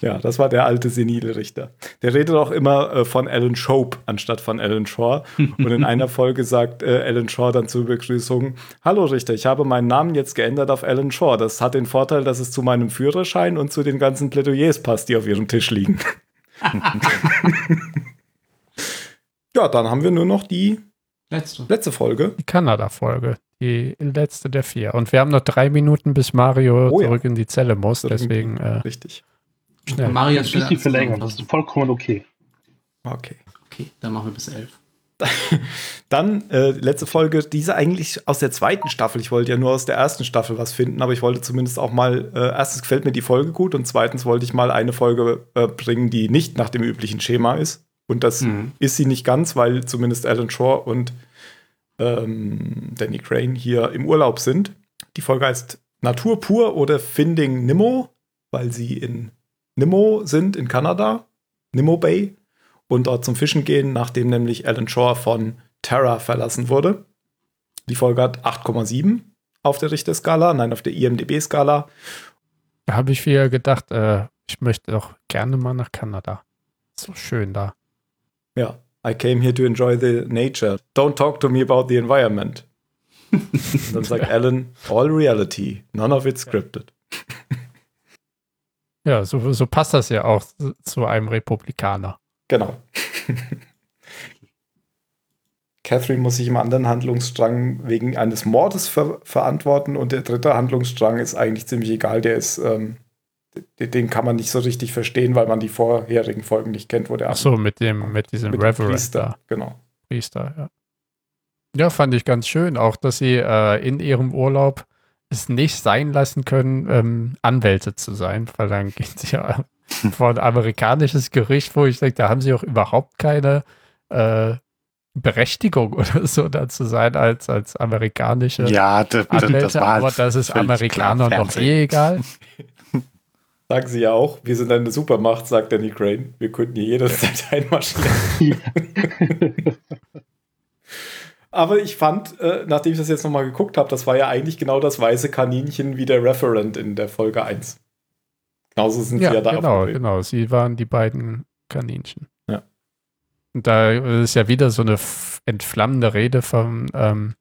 C: Ja, das war der alte senile Richter. Der redet auch immer äh, von Alan Shope anstatt von Alan Shaw. Und in einer Folge sagt äh, Alan Shaw dann zur Begrüßung: Hallo Richter, ich habe meinen Namen jetzt geändert auf Alan Shaw. Das hat den Vorteil, dass es zu meinem Führerschein und zu den ganzen Plädoyers passt, die auf ihrem Tisch liegen. ja, dann haben wir nur noch die
F: letzte,
C: letzte Folge.
D: Die Kanada-Folge. Die letzte der vier. Und wir haben noch drei Minuten, bis Mario
C: Oh ja.
D: zurück in die Zelle muss. Deswegen. Äh,
C: Richtig.
D: Schnell.
F: Mario
G: Ein bisschen verlängern, das ist vollkommen okay.
C: Okay.
F: Okay, dann machen wir bis elf.
C: Dann äh, letzte Folge, diese eigentlich aus der zweiten Staffel. Ich wollte ja nur aus der ersten Staffel was finden, aber ich wollte zumindest auch mal, äh, erstens gefällt mir die Folge gut und zweitens wollte ich mal eine Folge äh, bringen, die nicht nach dem üblichen Schema ist. Und das
F: Mhm.
C: ist sie nicht ganz, weil zumindest Alan Shore und ähm, Danny Crane hier im Urlaub sind. Die Folge heißt Natur pur oder Finding Nemo, weil sie in Nemo sind, in Kanada, Nemo Bay, und dort zum Fischen gehen, nachdem nämlich Alan Shore von Terra verlassen wurde. Die Folge hat 8,7 auf der Richterskala, nein, auf der IMDB-Skala.
D: Da habe ich wieder gedacht, äh, ich möchte doch gerne mal nach Kanada. So schön da.
C: Ja, I came here to enjoy the nature. Don't talk to me about the environment. Und dann sagt Alan, all reality, none of it scripted.
D: Ja, so, so passt das ja auch zu einem Republikaner.
C: Genau. Catherine muss sich im anderen Handlungsstrang wegen eines Mordes ver verantworten und der dritte Handlungsstrang ist eigentlich ziemlich egal. Der ist, ähm, den, kann man nicht so richtig verstehen, weil man die vorherigen Folgen nicht kennt, wo der
D: Ach so, mit dem, mit diesem
C: mit
D: Reverend
C: Priester, genau.
D: Priester, ja. Ja, fand ich ganz schön. Auch, dass sie äh, in ihrem Urlaub es nicht sein lassen können, ähm, Anwälte zu sein, weil dann gehen sie ja vor ein amerikanisches Gericht, wo ich denke, da haben sie auch überhaupt keine äh, Berechtigung oder so da zu sein als, als amerikanische
E: Ja, das-
D: Anwälte,
E: das war
D: aber das ist Amerikanern doch
E: Fernsehen.
D: eh egal.
C: Sagen sie ja auch, wir sind eine Supermacht, sagt Danny Crane. Wir könnten hier jederzeit einmarschieren. Aber ich fand, äh, nachdem ich das jetzt nochmal geguckt habe, das war ja eigentlich genau das weiße Kaninchen wie der Referent in der Folge 1. Genauso sind
D: Ja,
C: sie ja da
D: genau, genau. Sie waren die beiden Kaninchen.
C: Ja.
D: Und da ist ja wieder so eine entflammende Rede von ähm,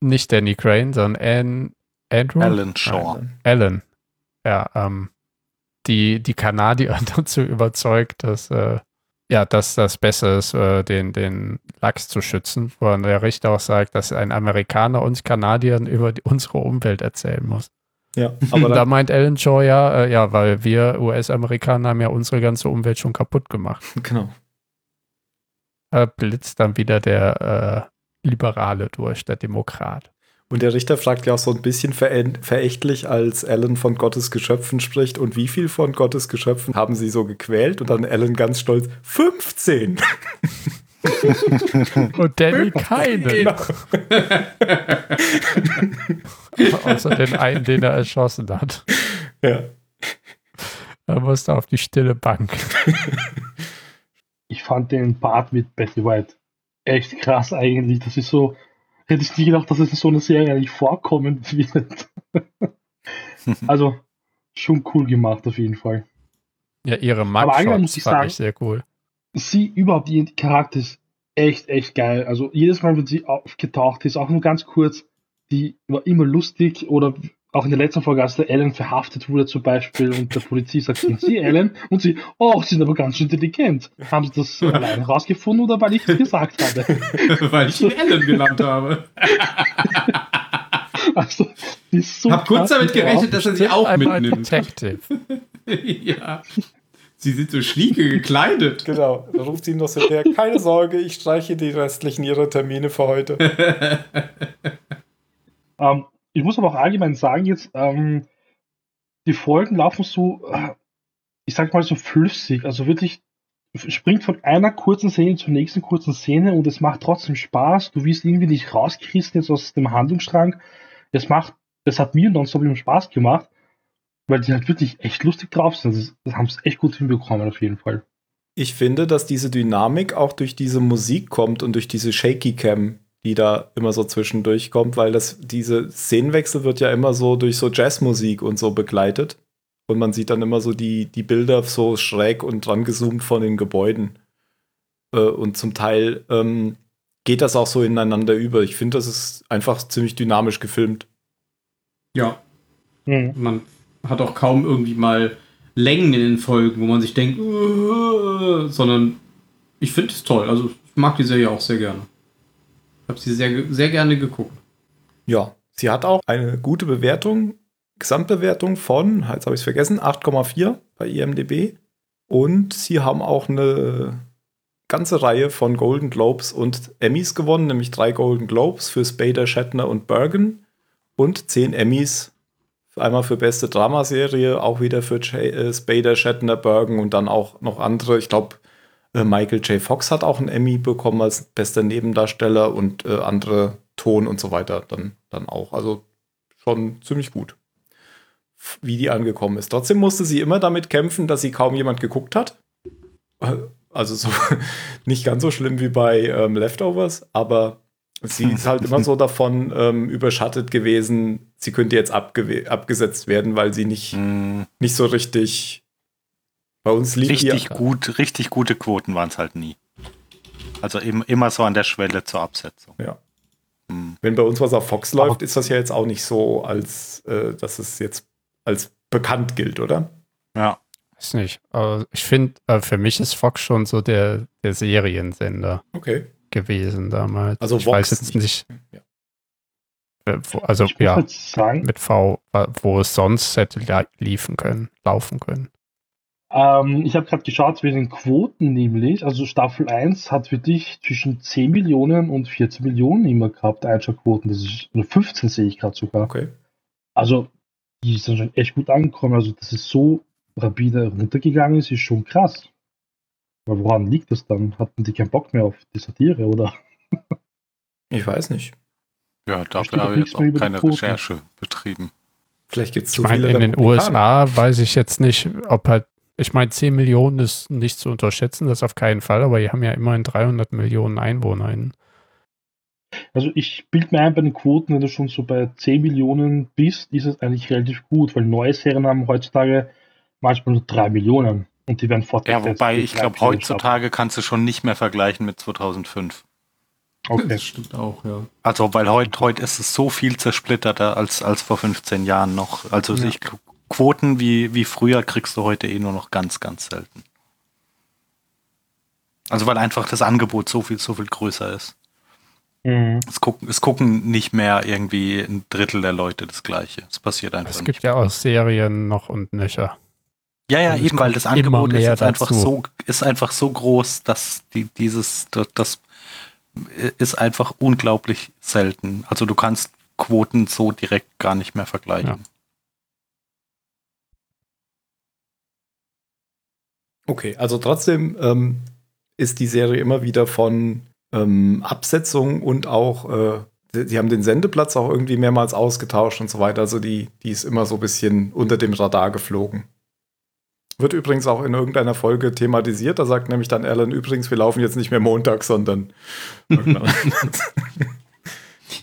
D: nicht Danny Crane, sondern Ann, Andrew?
E: Alan Shaw.
D: Alan. Ja, ähm, die, die Kanadier dazu überzeugt, dass äh, ja, dass das besser ist, äh, den, den Lachs zu schützen, wo der Richter auch sagt, dass ein Amerikaner uns Kanadiern über die, unsere Umwelt erzählen muss.
C: Ja,
D: Aber da meint Alan Shaw ja, äh, ja, weil wir US-Amerikaner haben ja unsere ganze Umwelt schon kaputt gemacht.
C: genau.
D: Da blitzt dann wieder der äh, Liberale durch, der Demokrat.
C: Und der Richter fragt ja auch so ein bisschen verächtlich, als Alan von Gottes Geschöpfen spricht. Und wie viel von Gottes Geschöpfen haben sie so gequält? Und dann Alan ganz stolz, 15!
D: Und Danny keine.
C: Genau.
D: Außer den einen, den er erschossen hat.
C: Ja.
D: Er musste auf die stille Bank.
G: Ich fand den Part mit Betty White echt krass eigentlich. Das ist so, hätte ich nie gedacht, dass es in so einer Serie eigentlich vorkommen wird. also, schon cool gemacht auf jeden Fall.
D: Ja, ihre
G: eigentlich muss
D: Mugshots
G: ich
D: fand
G: sagen-
D: ich sehr cool.
G: Sie überhaupt, die Charakter ist echt, echt geil. Also jedes Mal, wenn sie aufgetaucht ist, auch nur ganz kurz, die war immer lustig oder auch in der letzten Folge, als der Ellen verhaftet wurde zum Beispiel und der Polizist sagt, sind Sie Ellen? Und sie, oh, Sie sind aber ganz schön intelligent. Haben Sie das allein rausgefunden oder weil ich es gesagt habe?
F: weil ich ihn Ellen genannt habe.
G: also, die ist so
F: Hab kurz damit gerechnet, dass er sie auch mitnimmt.
D: Detective.
F: ja. Sie sind so schlieke gekleidet.
C: Genau. Da ruft sie ihm noch so her, keine Sorge, ich streiche die restlichen ihrer Termine für heute.
G: Ähm, ich muss aber auch allgemein sagen, jetzt, ähm, die Folgen laufen so, ich sag mal so flüssig, also wirklich springt von einer kurzen Szene zur nächsten kurzen Szene und es macht trotzdem Spaß. Du wirst irgendwie nicht rausgerissen jetzt aus dem Handlungsstrang. Es macht, das hat mir nonstop immer Spaß gemacht, weil die halt wirklich echt lustig drauf sind. Das, das haben sie echt gut hinbekommen, auf jeden Fall.
C: Ich finde, dass diese Dynamik auch durch diese Musik kommt und durch diese Shaky Cam, die da immer so zwischendurch kommt, weil das, diese Szenenwechsel wird ja immer so durch so Jazzmusik und so begleitet. Und man sieht dann immer so die, die Bilder so schräg und dran gezoomt von den Gebäuden. Äh, und zum Teil ähm, geht das auch so ineinander über. Ich finde, das ist einfach ziemlich dynamisch gefilmt.
F: Ja. Man hat auch kaum irgendwie mal Längen in den Folgen, wo man sich denkt, "Uh", sondern ich finde es toll. Also ich mag die Serie auch sehr gerne. Habe sie sehr, sehr gerne geguckt.
C: Ja, sie hat auch eine gute Bewertung, Gesamtbewertung von, jetzt habe ich es vergessen, 8,4 bei IMDb. Und sie haben auch eine ganze Reihe von Golden Globes und Emmys gewonnen, nämlich drei Golden Globes für Spader, Shatner und Bergen und zehn Emmys. Einmal für beste Dramaserie, auch wieder für J äh, Spader, Shatner, Bergen und dann auch noch andere. Ich glaube, Michael J. Fox hat auch einen Emmy bekommen als bester Nebendarsteller und äh, andere Ton und so weiter dann, dann auch. Also schon ziemlich gut, wie die angekommen ist. Trotzdem musste sie immer damit kämpfen, dass sie kaum jemand geguckt hat. Also so nicht ganz so schlimm wie bei ähm, Leftovers, aber sie ist halt immer so davon ähm, überschattet gewesen, sie könnte jetzt abgesetzt werden, weil sie nicht, nicht so richtig bei uns liegt
E: Richtig
C: die,
E: gut, richtig gute Quoten waren es halt nie. Also im, immer so an der Schwelle zur Absetzung.
C: Ja. Wenn bei uns was auf Fox läuft, ist das ja jetzt auch nicht so, als äh, dass es jetzt als bekannt gilt, oder?
E: Ja.
D: Weiß nicht. Aber ich finde, äh, für mich ist Fox schon so der, der Seriensender
C: Okay.
D: gewesen damals.
C: Also
D: ich
C: Vox
D: weiß jetzt nicht.
C: Ja.
D: äh, wo- Also ja,
G: sagen-
D: mit V, äh, wo es sonst hätte liefen können, laufen können.
G: Ähm, ich habe gerade geschaut wegen den Quoten nämlich. Also Staffel 1 hat für dich zwischen 10 Millionen und 14 Millionen immer gehabt, Einschaltquoten. Das ist nur 15 sehe ich gerade sogar.
C: Okay.
G: Also die sind schon echt gut angekommen. Also dass es so rapide runtergegangen ist, ist schon krass. Aber woran liegt das dann? Hatten die keinen Bock mehr auf die Satire, oder?
C: Ich weiß nicht.
E: Ja, dafür habe ich jetzt auch keine. Recherche betrieben.
C: Vielleicht gibt es
D: Ich
C: zu
D: meine,
C: viele
D: in den. USA weiß ich jetzt nicht, ob halt, ich meine, 10 Millionen ist nicht zu unterschätzen, das auf keinen Fall, aber die haben ja immerhin 300 Millionen EinwohnerInnen.
G: Also ich bild mir ein, bei den Quoten, wenn du schon so bei 10 Millionen bist, ist es eigentlich relativ gut, weil neue Serien haben heutzutage manchmal nur 3 Millionen und die werden
E: Ja,
G: fortgesetzt.
E: wobei
G: mit
E: ich glaube, heutzutage kannst du schon nicht mehr vergleichen mit 2005.
G: Okay.
F: Das stimmt auch, ja.
E: Also, weil heute heute ist es so viel zersplitterter als, als vor 15 Jahren noch. Also
F: Ja.
E: ich, Quoten wie, wie früher kriegst du heute eh nur noch ganz, ganz selten. Also weil einfach das Angebot so viel, so viel größer ist.
G: Mhm.
E: Es gucken, es gucken nicht mehr irgendwie ein Drittel der Leute das Gleiche. Es passiert einfach
D: Es
E: nicht.
D: gibt ja auch Serien noch und nöcher.
E: Ja, ja,
D: Und es
E: eben, weil das Angebot ist jetzt einfach
D: dazu.
E: so, ist einfach so groß, dass die, dieses, das, das ist einfach unglaublich selten. Also du kannst Quoten so direkt gar nicht mehr vergleichen.
C: Okay, also trotzdem ähm, ist die Serie immer wieder von ähm, Absetzung und auch, äh, sie, sie haben den Sendeplatz auch irgendwie mehrmals ausgetauscht und so weiter. Also die, die ist immer so ein bisschen unter dem Radar geflogen. Wird übrigens auch in irgendeiner Folge thematisiert. Da sagt nämlich dann Alan, übrigens, wir laufen jetzt nicht mehr Montag, sondern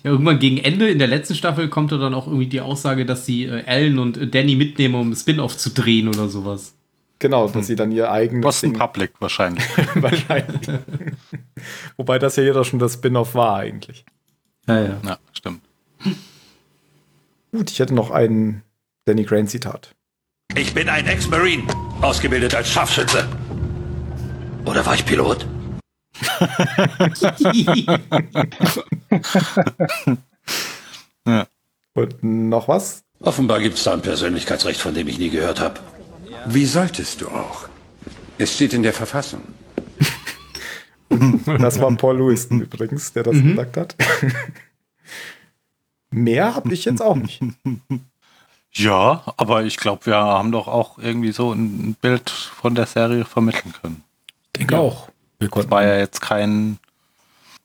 F: Ja, irgendwann gegen Ende in der letzten Staffel kommt dann auch irgendwie die Aussage, dass sie äh, Ellen und Danny mitnehmen, um Spin-off zu drehen oder sowas.
C: Genau, dass sie dann ihr eigenes
E: Boston
C: Ding-
E: Public wahrscheinlich.
C: wahrscheinlich. Wobei das ja jeder schon das Spin-off war eigentlich.
F: Ja, ja.
E: Ja, stimmt.
C: Gut, ich hätte noch ein Danny Crane Zitat.
K: Ich bin ein Ex-Marine, ausgebildet als Scharfschütze. Oder war ich Pilot?
E: Ja.
C: Und noch was?
K: Offenbar gibt es da ein Persönlichkeitsrecht, von dem ich nie gehört habe.
O: Wie solltest du auch? Es steht in der Verfassung.
C: Das war Paul Lewiston übrigens, der das
F: Mhm.
C: gesagt hat. Mehr habe ich jetzt auch nicht.
E: Ja, aber ich glaube, wir haben doch auch irgendwie so ein Bild von der Serie vermitteln können.
C: denke auch. Wir
E: Das war ja jetzt kein,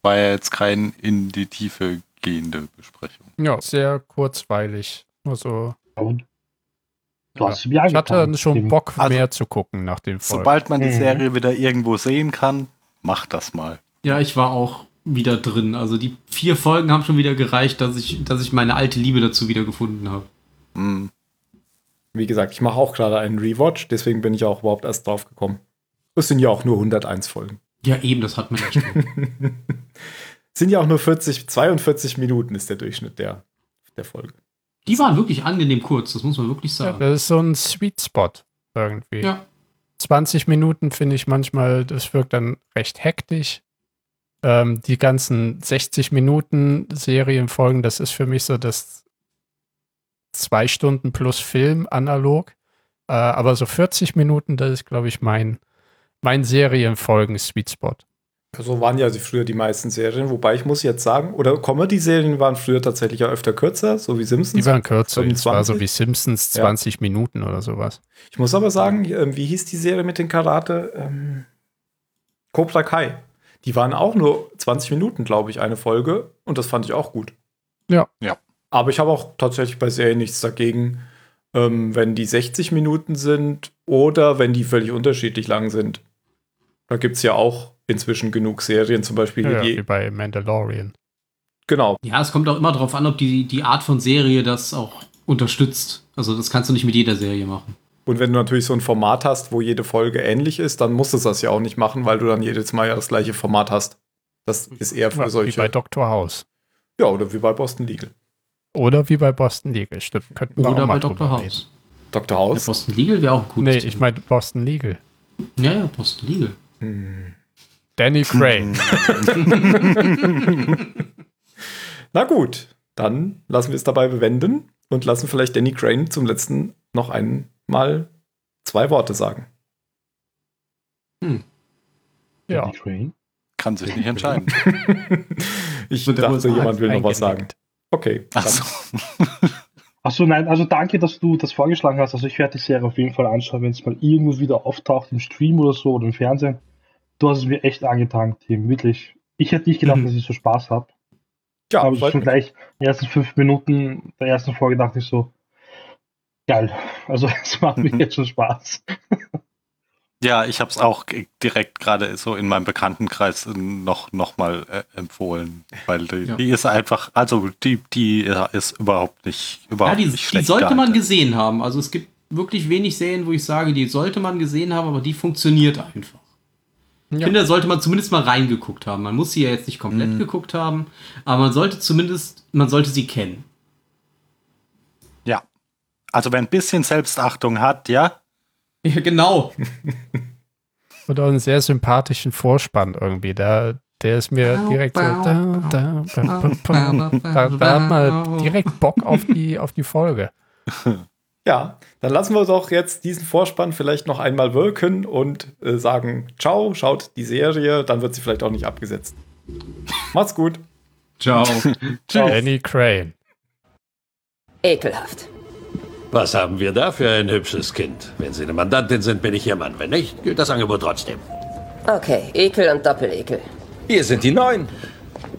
E: war ja jetzt kein in die Tiefe gehende Besprechung.
D: Ja, sehr kurzweilig. Also,
G: Du hast mir
D: ich hatte schon. Bock,
E: Also,
D: mehr zu gucken nach dem Folgen.
E: Sobald man die
G: Mhm.
E: Serie wieder irgendwo sehen kann, macht das mal.
F: Ja, ich war auch wieder drin. Also die vier Folgen haben schon wieder gereicht, dass ich, dass ich meine alte Liebe dazu wieder gefunden habe.
E: Mhm.
C: Wie gesagt, ich mache auch gerade einen Rewatch, deswegen bin ich auch überhaupt erst drauf gekommen. Es sind ja auch nur 101 Folgen.
F: Ja, eben, das hat man ja schon.
C: Sind ja auch nur 40, 42 Minuten ist der Durchschnitt der, der Folge.
F: Die waren wirklich angenehm kurz, das muss man wirklich
D: Ja,
F: sagen.
D: das ist so ein Sweet Spot irgendwie.
F: Ja.
D: 20 Minuten finde ich manchmal, das wirkt dann recht hektisch. Ähm, die ganzen 60 Minuten Serienfolgen, das ist für mich so das zwei Stunden plus Film analog. Äh, aber so 40 Minuten, das ist, glaube ich, mein, mein Serienfolgen-Sweet Spot.
C: So waren ja früher die meisten Serien, wobei ich muss jetzt sagen, oder Comedy-Serien waren früher tatsächlich ja öfter kürzer, so wie Simpsons.
D: Die waren kürzer, das war so
C: 25.
D: wie Simpsons
C: Ja.
D: 20 Minuten oder sowas.
C: Ich muss aber sagen, ähm, wie hieß die Serie mit den Karate? Ähm, Cobra Kai. Die waren auch nur 20 Minuten, glaube ich, eine Folge. Und das fand ich auch gut.
D: Ja.
E: Ja.
C: Aber ich habe auch tatsächlich bei Serien nichts dagegen, ähm, wenn die 60 Minuten sind oder wenn die völlig unterschiedlich lang sind. Da gibt es ja auch inzwischen genug Serien, zum Beispiel
D: Ja, wie bei Mandalorian.
C: Genau.
F: Ja, es kommt auch immer darauf an, ob die, die Art von Serie das auch unterstützt. Also das kannst du nicht mit jeder Serie machen.
C: Und wenn du natürlich so ein Format hast, wo jede Folge ähnlich ist, dann musst du das ja auch nicht machen, weil du dann jedes Mal ja das gleiche Format hast. Das ist eher für
D: Ja, wie
C: solche.
D: bei Dr. House.
C: ja, oder wie bei Boston Legal.
D: Oder wie bei Boston Legal, stimmt. Könnten wir
F: Oder
D: auch mal
F: bei Dr.
D: reden.
F: House.
C: Dr.
F: Ja,
C: House.
F: Boston Legal wäre auch ein gutes
D: Nee,
F: Thema.
D: ich meine Boston Legal.
F: Ja, ja, Boston Legal.
D: Danny Crane.
C: Na gut, dann lassen wir es dabei bewenden und lassen vielleicht Danny Crane zum letzten noch einmal zwei Worte sagen.
D: ja.
G: Danny Crane.
E: Kann sich nicht entscheiden.
C: ich
F: der
C: dachte, jemand will noch was sagen. Okay.
E: Ach
C: dann-
E: so.
G: Achso, nein, also danke, dass du das vorgeschlagen hast. Also ich werde die Serie auf jeden Fall anschauen, wenn es mal irgendwo wieder auftaucht, im Stream oder so oder im Fernsehen. Du hast es mir echt angetan, Tim, wirklich. Ich hätte nicht gedacht,
F: Mhm.
G: dass ich so Spaß habe.
C: Ja,
G: Aber ich schon
C: mich.
G: gleich die ersten fünf Minuten der ersten Folge dachte ich so, geil. Also es macht mir
E: Mhm.
G: jetzt schon Spaß.
E: Ja, ich habe es auch direkt gerade so in meinem Bekanntenkreis noch, noch mal äh, empfohlen, weil die,
F: Ja.
E: die ist einfach, also die, die ist überhaupt nicht,
F: Ja,
E: überhaupt
F: die,
E: nicht
F: die
E: schlecht
F: sollte man
E: gealtert.
F: gesehen haben. Also es gibt wirklich wenig Serien, wo ich sage, die sollte man gesehen haben, aber die funktioniert einfach. Ich
D: Ja.
F: finde, da sollte man zumindest mal reingeguckt haben. Man muss sie ja jetzt nicht komplett
E: Mhm.
F: geguckt haben, aber man sollte zumindest, man sollte sie kennen.
E: Ja. Also wer ein bisschen Selbstachtung hat, ja,
F: Ja, genau.
D: Oder einen sehr sympathischen Vorspann irgendwie. Da, der ist mir direkt so. Da, da, da, da, da, da hat man direkt Bock auf die, auf die Folge.
C: Ja, dann lassen wir doch jetzt diesen Vorspann vielleicht noch einmal wirken und äh, sagen, ciao, schaut die Serie, dann wird sie vielleicht auch nicht abgesetzt. Macht's gut.
F: Ciao.
D: Danny Crane.
H: Ekelhaft.
K: Was haben wir da für ein hübsches Kind? Wenn Sie eine Mandantin sind, bin ich Ihr Mann. Wenn nicht, gilt das Angebot trotzdem.
H: Okay, Ekel und Doppelekel.
I: Hier sind die Neuen.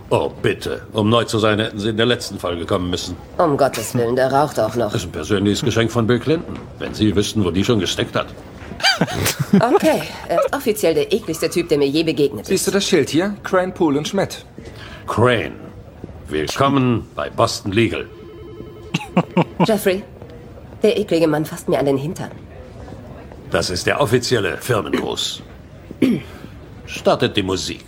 K: Oh, bitte. Um neu zu sein, hätten Sie in der letzten Folge kommen müssen.
H: Um Gottes Willen, der raucht auch noch.
K: Das ist ein persönliches Geschenk von Bill Clinton. Wenn Sie wüssten, wo die schon gesteckt hat.
H: Okay, er ist offiziell der ekligste Typ, der mir je begegnet ist.
I: Siehst du das Schild hier? Crane, Pool und Schmidt.
K: Crane. Willkommen bei Boston Legal.
H: Jeffrey, der eklige Mann fasst mir an den Hintern.
K: Das ist der offizielle Firmengruß. Startet die Musik.